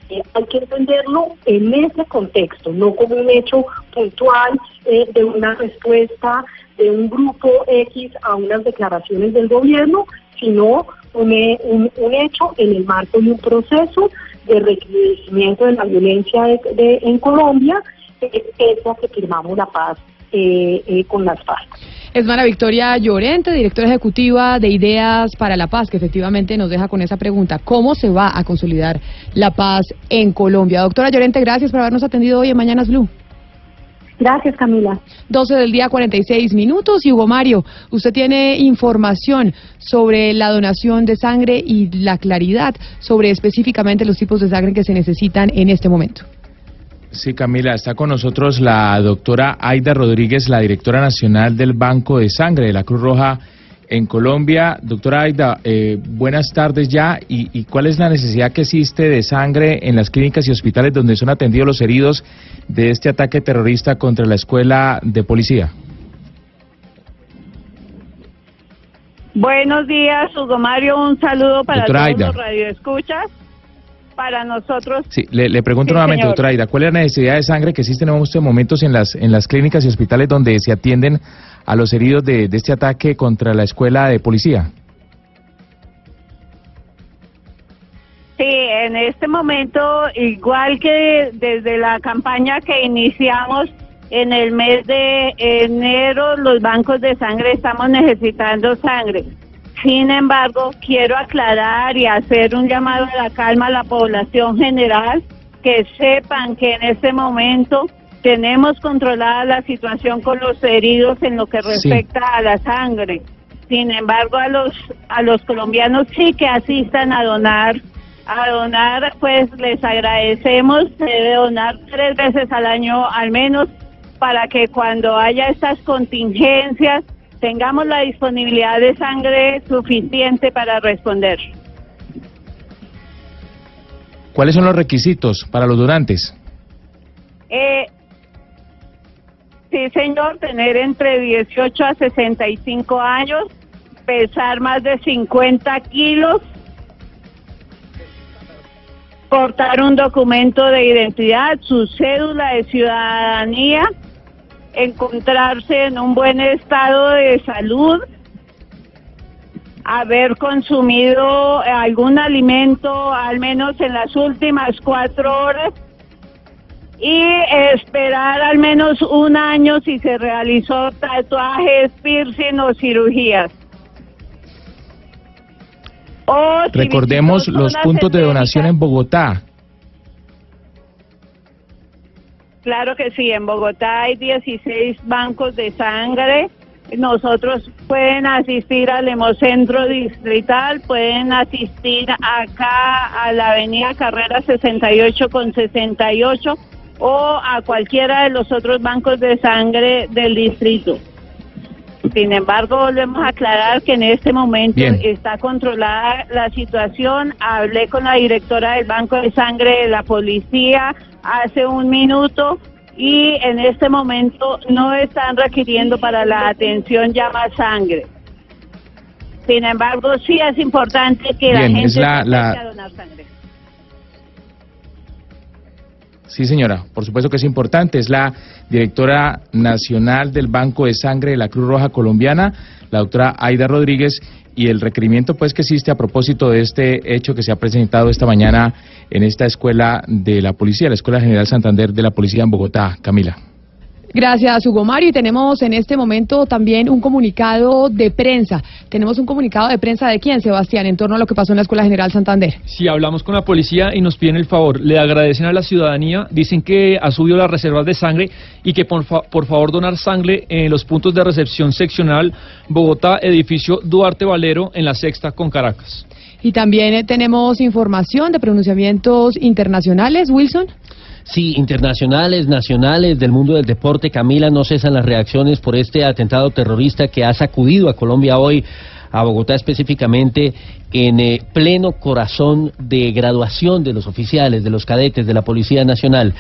eh, hay que entenderlo en ese contexto, no como un hecho puntual eh, de una respuesta de un grupo X a unas declaraciones del gobierno, sino un, he- un- un hecho en el marco de un proceso de recrudecimiento de la violencia de- en Colombia, eh, pese a que firmamos la paz eh, eh, con las FARC. Es Mara Victoria Llorente, directora ejecutiva de Ideas para la Paz, que efectivamente nos deja con esa pregunta. ¿Cómo se va a consolidar la paz en Colombia? Doctora Llorente, gracias por habernos atendido hoy en Mañanas Blue. Gracias, Camila. 12 del día, 46 minutos. Y Hugo Mario, usted tiene información sobre la donación de sangre y la claridad sobre específicamente los tipos de sangre que se necesitan en este momento. Sí, Camila, está con nosotros la doctora Aida Rodríguez, la directora nacional del Banco de Sangre de la Cruz Roja en Colombia. Doctora Aida, eh, buenas tardes ya. ¿Y, ¿Y cuál es la necesidad que existe de sangre en las clínicas y hospitales donde son atendidos los heridos de este ataque terrorista contra la escuela de policía? Buenos días, Hugo Mario. Un saludo para Doctora todos Aida. los radioescuchas. Para nosotros, Sí, le, le pregunto Sí, nuevamente, señor. doctora Aida, ¿cuál es la necesidad de sangre que existe en estos momentos en las, en las clínicas y hospitales donde se atienden a los heridos de, de este ataque contra la escuela de policía? sí, en este momento, igual que desde la campaña que iniciamos en el mes de enero, los bancos de sangre estamos necesitando sangre. Sin embargo, quiero aclarar y hacer un llamado a la calma a la población general, que sepan que en este momento tenemos controlada la situación con los heridos en lo que Sí. respecta a la sangre. Sin embargo, a los a los colombianos sí que asistan a donar, a donar, pues les agradecemos, se debe donar tres veces al año al menos para que cuando haya estas contingencias tengamos la disponibilidad de sangre suficiente para responder. ¿Cuáles son los requisitos para los donantes? Eh, sí, señor, tener entre 18 a 65 años, pesar más de 50 kilos, portar un documento de identidad, su cédula de ciudadanía, encontrarse en un buen estado de salud, haber consumido algún alimento al menos en las últimas cuatro horas y esperar al menos un año si se realizó tatuajes, piercing o cirugías. O si Recordemos los puntos de donación en Bogotá. Claro que sí, en Bogotá hay 16 bancos de sangre. Nosotros pueden asistir al Hemocentro Distrital, pueden asistir acá a la Avenida Carrera 68 con 68 o a cualquiera de los otros bancos de sangre del distrito. Sin embargo, volvemos a aclarar que en este momento Bien. está controlada la situación. Hablé con la directora del Banco de Sangre de la policía hace un minuto y en este momento no están requiriendo para la atención ya más sangre. Sin embargo, sí es importante que la gente es la- a donar sangre. Sí, señora, por supuesto que es importante. Es la directora nacional del Banco de Sangre de la Cruz Roja Colombiana, la doctora Aida Rodríguez, y el requerimiento pues que existe a propósito de este hecho que se ha presentado esta mañana en esta escuela de la policía, la Escuela General Santander de la Policía en Bogotá. Camila. Gracias, Hugo Mario. Y tenemos en este momento también un comunicado de prensa. Tenemos un comunicado de prensa de quién, Sebastián, en torno a lo que pasó en la Escuela General Santander. Si hablamos con la policía y nos piden el favor, le agradecen a la ciudadanía, dicen que ha subido las reservas de sangre y que por, fa- por favor donar sangre en los puntos de recepción seccional Bogotá, edificio Duarte Valero, en la sexta con Caracas. Y también eh, tenemos información de pronunciamientos internacionales, Wilson. Sí, internacionales, nacionales, del mundo del deporte, Camila, no cesan las reacciones por este atentado terrorista que ha sacudido a Colombia hoy, a Bogotá específicamente, en eh, pleno corazón de graduación de los oficiales, de los cadetes de la Policía Nacional.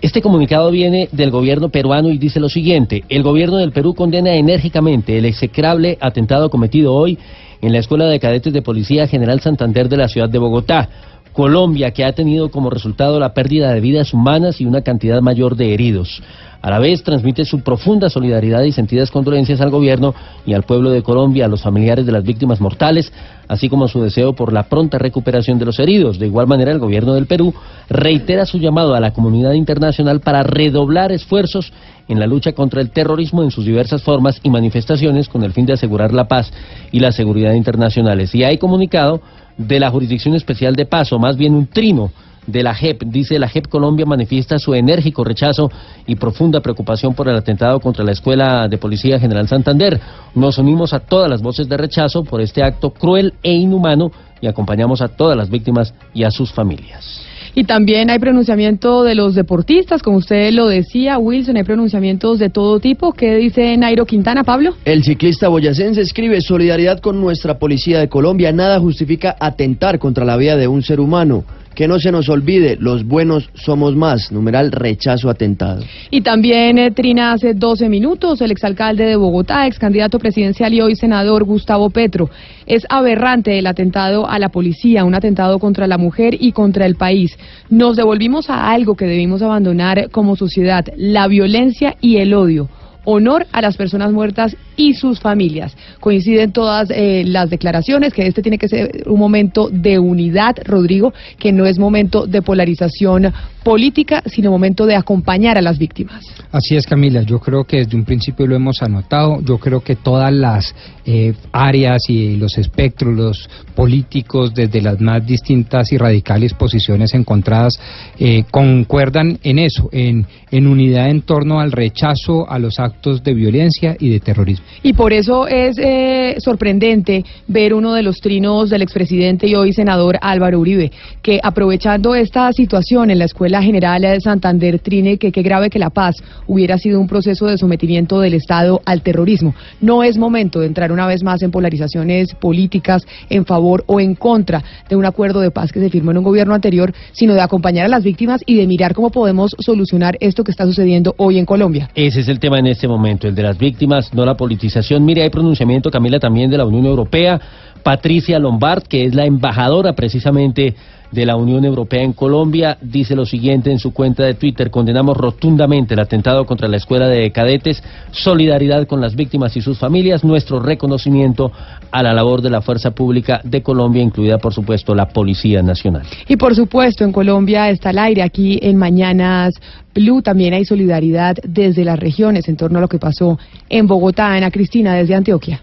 Este comunicado viene del gobierno peruano y dice lo siguiente, el gobierno del Perú condena enérgicamente el execrable atentado cometido hoy en la Escuela de Cadetes de Policía General Santander de la ciudad de Bogotá. Colombia, que ha tenido como resultado la pérdida de vidas humanas y una cantidad mayor de heridos. A la vez transmite su profunda solidaridad y sentidas condolencias al gobierno y al pueblo de Colombia, a los familiares de las víctimas mortales, así como su deseo por la pronta recuperación de los heridos. De igual manera, el gobierno del Perú reitera su llamado a la comunidad internacional para redoblar esfuerzos en la lucha contra el terrorismo en sus diversas formas y manifestaciones con el fin de asegurar la paz y la seguridad internacionales. Y hay comunicado de la Jurisdicción Especial de Paso, más bien un trino de la JEP. Dice la JEP Colombia manifiesta su enérgico rechazo y profunda preocupación por el atentado contra la Escuela de Policía General Santander. Nos unimos a todas las voces de rechazo por este acto cruel e inhumano y acompañamos a todas las víctimas y a sus familias. Y también hay pronunciamiento de los deportistas, como usted lo decía, Wilson, hay pronunciamientos de todo tipo. ¿Qué dice Nairo Quintana, Pablo? El ciclista boyacense escribe solidaridad con nuestra policía de Colombia. Nada justifica atentar contra la vida de un ser humano. Que no se nos olvide, los buenos somos más. Numeral rechazo atentado. Y también eh, Trina hace 12 minutos, el exalcalde de Bogotá, ex candidato presidencial y hoy senador Gustavo Petro. Es aberrante el atentado a la policía, un atentado contra la mujer y contra el país. Nos devolvimos a algo que debimos abandonar como sociedad, la violencia y el odio. Honor a las personas muertas y sus familias. Coinciden todas eh, las declaraciones que este tiene que ser un momento de unidad, Rodrigo, que no es momento de polarización política, sino momento de acompañar a las víctimas. Así es, Camila. Yo creo que desde un principio lo hemos anotado. Yo creo que todas las eh, áreas y los espectros, los políticos, desde las más distintas y radicales posiciones encontradas, eh, concuerdan en eso, en, en unidad en torno al rechazo a los actos de violencia y de terrorismo. Y por eso es eh, sorprendente ver uno de los trinos del expresidente y hoy senador Álvaro Uribe, que aprovechando esta situación en la Escuela General de Santander Trine, que qué grave que la paz hubiera sido un proceso de sometimiento del Estado al terrorismo. No es momento de entrar una vez más en polarizaciones políticas en favor o en contra de un acuerdo de paz que se firmó en un gobierno anterior, sino de acompañar a las víctimas y de mirar cómo podemos solucionar esto que está sucediendo hoy en Colombia. Ese es el tema en este momento, el de las víctimas, no la politización. Mire, hay pronunciamiento, Camila, también de la Unión Europea. Patricia Lombard, que es la embajadora precisamente de la Unión Europea en Colombia, dice lo siguiente en su cuenta de Twitter, condenamos rotundamente el atentado contra la escuela de cadetes, solidaridad con las víctimas y sus familias, nuestro reconocimiento a la labor de la Fuerza Pública de Colombia, incluida por supuesto la Policía Nacional. Y por supuesto, en Colombia está el aire. Aquí en Mañanas Blue también hay solidaridad desde las regiones en torno a lo que pasó en Bogotá. Ana Cristina, desde Antioquia.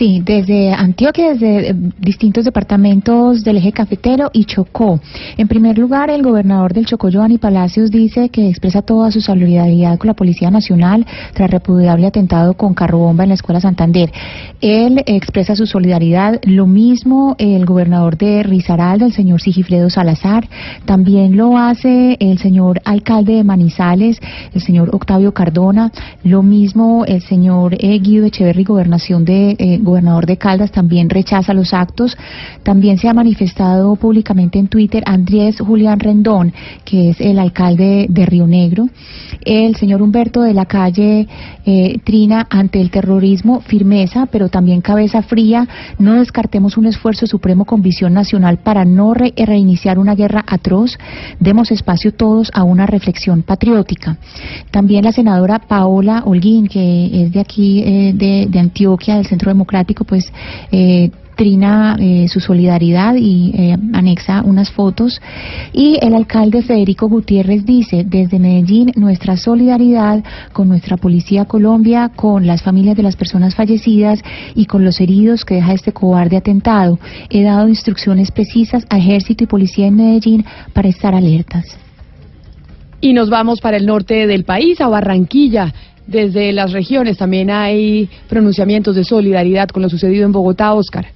Sí, desde Antioquia, desde eh, distintos departamentos del eje cafetero y Chocó. En primer lugar, el gobernador del Chocó, Giovanni Palacios, dice que expresa toda su solidaridad con la Policía Nacional tras repudiable atentado con carro bomba en la Escuela Santander. Él expresa su solidaridad, lo mismo el gobernador de Risaralda, el señor Sigifredo Salazar, también lo hace el señor alcalde de Manizales, el señor Octavio Cardona, lo mismo el señor eh, Guido Echeverri, gobernación de eh, gobernador de Caldas, también rechaza los actos. También se ha manifestado públicamente en Twitter Andrés Julián Rendón, que es el alcalde de Río Negro. El señor Humberto de la calle eh, Trina ante el terrorismo, firmeza, pero también cabeza fría. No descartemos un esfuerzo supremo con visión nacional para no re- reiniciar una guerra atroz. Demos espacio todos a una reflexión patriótica. También la senadora Paola Holguín, que es de aquí, eh, de Antioquia, del Centro Democrático, pues eh, trina eh, su solidaridad y eh, anexa unas fotos. Y el alcalde Federico Gutiérrez dice, desde Medellín, nuestra solidaridad con nuestra Policía Colombia, con las familias de las personas fallecidas y con los heridos que deja este cobarde atentado. He dado instrucciones precisas a Ejército y Policía en Medellín para estar alertas. Y nos vamos para el norte del país, a Barranquilla. Desde las regiones también hay pronunciamientos de solidaridad con lo sucedido en Bogotá, Oscar.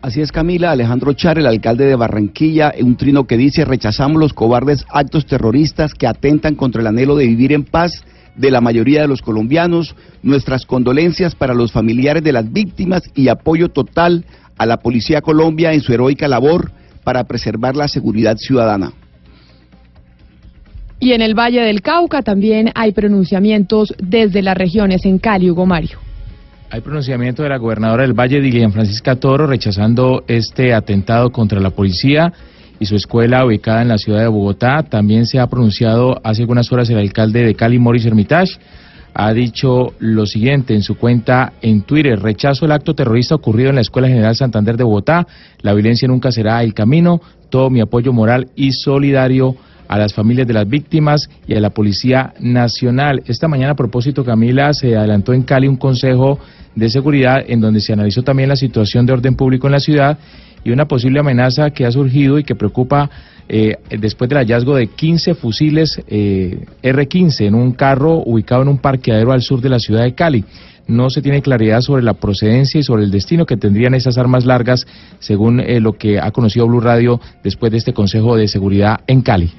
Así es, Camila. Alejandro Char, el alcalde de Barranquilla, un trino que dice, rechazamos los cobardes actos terroristas que atentan contra el anhelo de vivir en paz de la mayoría de los colombianos. Nuestras condolencias para los familiares de las víctimas y apoyo total a la Policía Colombia en su heroica labor para preservar la seguridad ciudadana. Y en el Valle del Cauca también hay pronunciamientos desde las regiones en Cali, Hugo Mario. Hay pronunciamiento de la gobernadora del Valle, Dilian Francisca Toro, rechazando este atentado contra la policía y su escuela ubicada en la ciudad de Bogotá. También se ha pronunciado hace algunas horas el alcalde de Cali, Maurice Hermitage. Ha dicho lo siguiente en su cuenta en Twitter, rechazo el acto terrorista ocurrido en la Escuela General Santander de Bogotá, la violencia nunca será el camino, todo mi apoyo moral y solidario a las familias de las víctimas y a la Policía Nacional. Esta mañana, a propósito, Camila, se adelantó en Cali un consejo de seguridad en donde se analizó también la situación de orden público en la ciudad y una posible amenaza que ha surgido y que preocupa eh, después del hallazgo de 15 fusiles eh, R-15 en un carro ubicado en un parqueadero al sur de la ciudad de Cali. No se tiene claridad sobre la procedencia y sobre el destino que tendrían esas armas largas, según eh, lo que ha conocido Blue Radio después de este Consejo de Seguridad en Cali.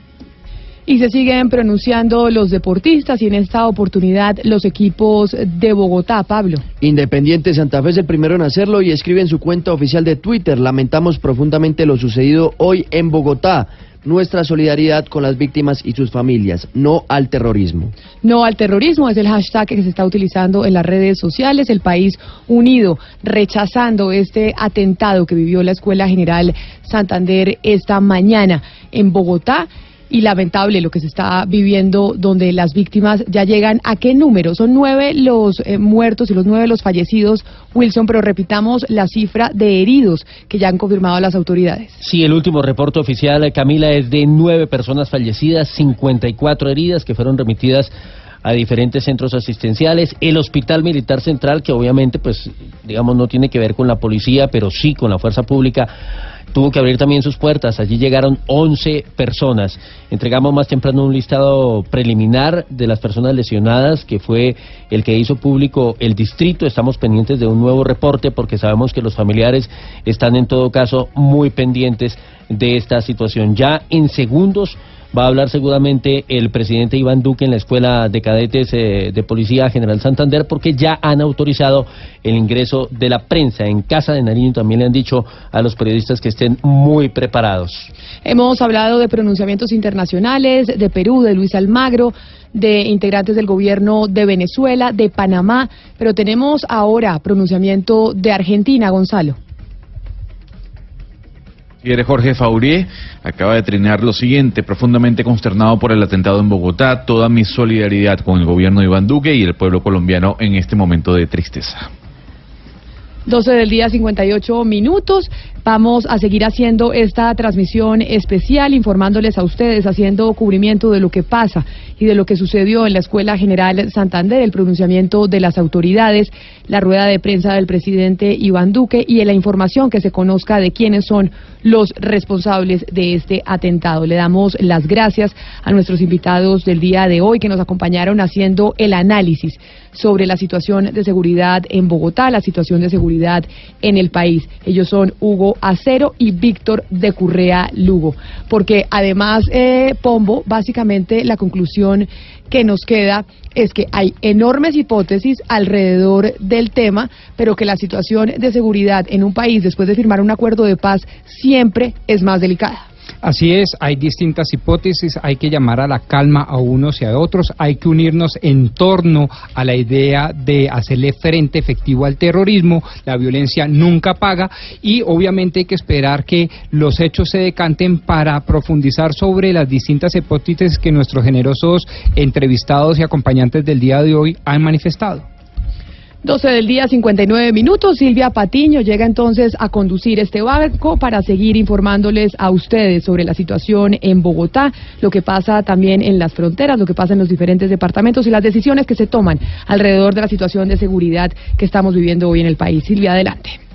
Y se siguen pronunciando los deportistas y en esta oportunidad los equipos de Bogotá, Pablo. Independiente Santa Fe es el primero en hacerlo y escribe en su cuenta oficial de Twitter, lamentamos profundamente lo sucedido hoy en Bogotá. Nuestra solidaridad con las víctimas y sus familias, no al terrorismo. No al terrorismo es el hashtag que se está utilizando en las redes sociales. El país unido rechazando este atentado que vivió la Escuela General Santander esta mañana en Bogotá. Y lamentable lo que se está viviendo, donde las víctimas ya llegan a qué número. Son nueve los eh, muertos y los nueve los fallecidos, Wilson, pero repitamos la cifra de heridos que ya han confirmado las autoridades. Sí, el último reporte oficial, eh, Camila, es de nueve personas fallecidas, 54 heridas que fueron remitidas a diferentes centros asistenciales, el Hospital Militar Central, que obviamente, pues, digamos, no tiene que ver con la policía, pero sí con la fuerza pública, tuvo que abrir también sus puertas. Allí llegaron 11 personas. Entregamos más temprano un listado preliminar de las personas lesionadas, que fue el que hizo público el distrito. Estamos pendientes de un nuevo reporte porque sabemos que los familiares están en todo caso muy pendientes de esta situación. Ya en segundos va a hablar seguramente el presidente Iván Duque en la Escuela de Cadetes eh, de Policía General Santander porque ya han autorizado el ingreso de la prensa. En Casa de Nariño también le han dicho a los periodistas que estén muy preparados. Hemos hablado de pronunciamientos internacionales, de Perú, de Luis Almagro, de integrantes del gobierno de Venezuela, de Panamá, pero tenemos ahora pronunciamiento de Argentina, Gonzalo. Quiere Jorge Faurier acaba de trinar lo siguiente, profundamente consternado por el atentado en Bogotá, toda mi solidaridad con el gobierno de Iván Duque y el pueblo colombiano en este momento de tristeza. 12 del día, 58 minutos. Vamos a seguir haciendo esta transmisión especial, informándoles a ustedes, haciendo cubrimiento de lo que pasa y de lo que sucedió en la Escuela General Santander, el pronunciamiento de las autoridades, la rueda de prensa del presidente Iván Duque y la información que se conozca de quiénes son los responsables de este atentado. Le damos las gracias a nuestros invitados del día de hoy que nos acompañaron haciendo el análisis sobre la situación de seguridad en Bogotá, la situación de seguridad en el país. Ellos son Hugo Acero y Víctor de Currea Lugo. Porque además, eh, Pombo, básicamente la conclusión que nos queda es que hay enormes hipótesis alrededor del tema, pero que la situación de seguridad en un país después de firmar un acuerdo de paz siempre es más delicada. Así es, hay distintas hipótesis, hay que llamar a la calma a unos y a otros, hay que unirnos en torno a la idea de hacerle frente efectivo al terrorismo, la violencia nunca paga y obviamente hay que esperar que los hechos se decanten para profundizar sobre las distintas hipótesis que nuestros generosos entrevistados y acompañantes del día de hoy han manifestado. 12 del día, 59 minutos. Silvia Patiño llega entonces a conducir este barco para seguir informándoles a ustedes sobre la situación en Bogotá, lo que pasa también en las fronteras, lo que pasa en los diferentes departamentos y las decisiones que se toman alrededor de la situación de seguridad que estamos viviendo hoy en el país. Silvia, adelante.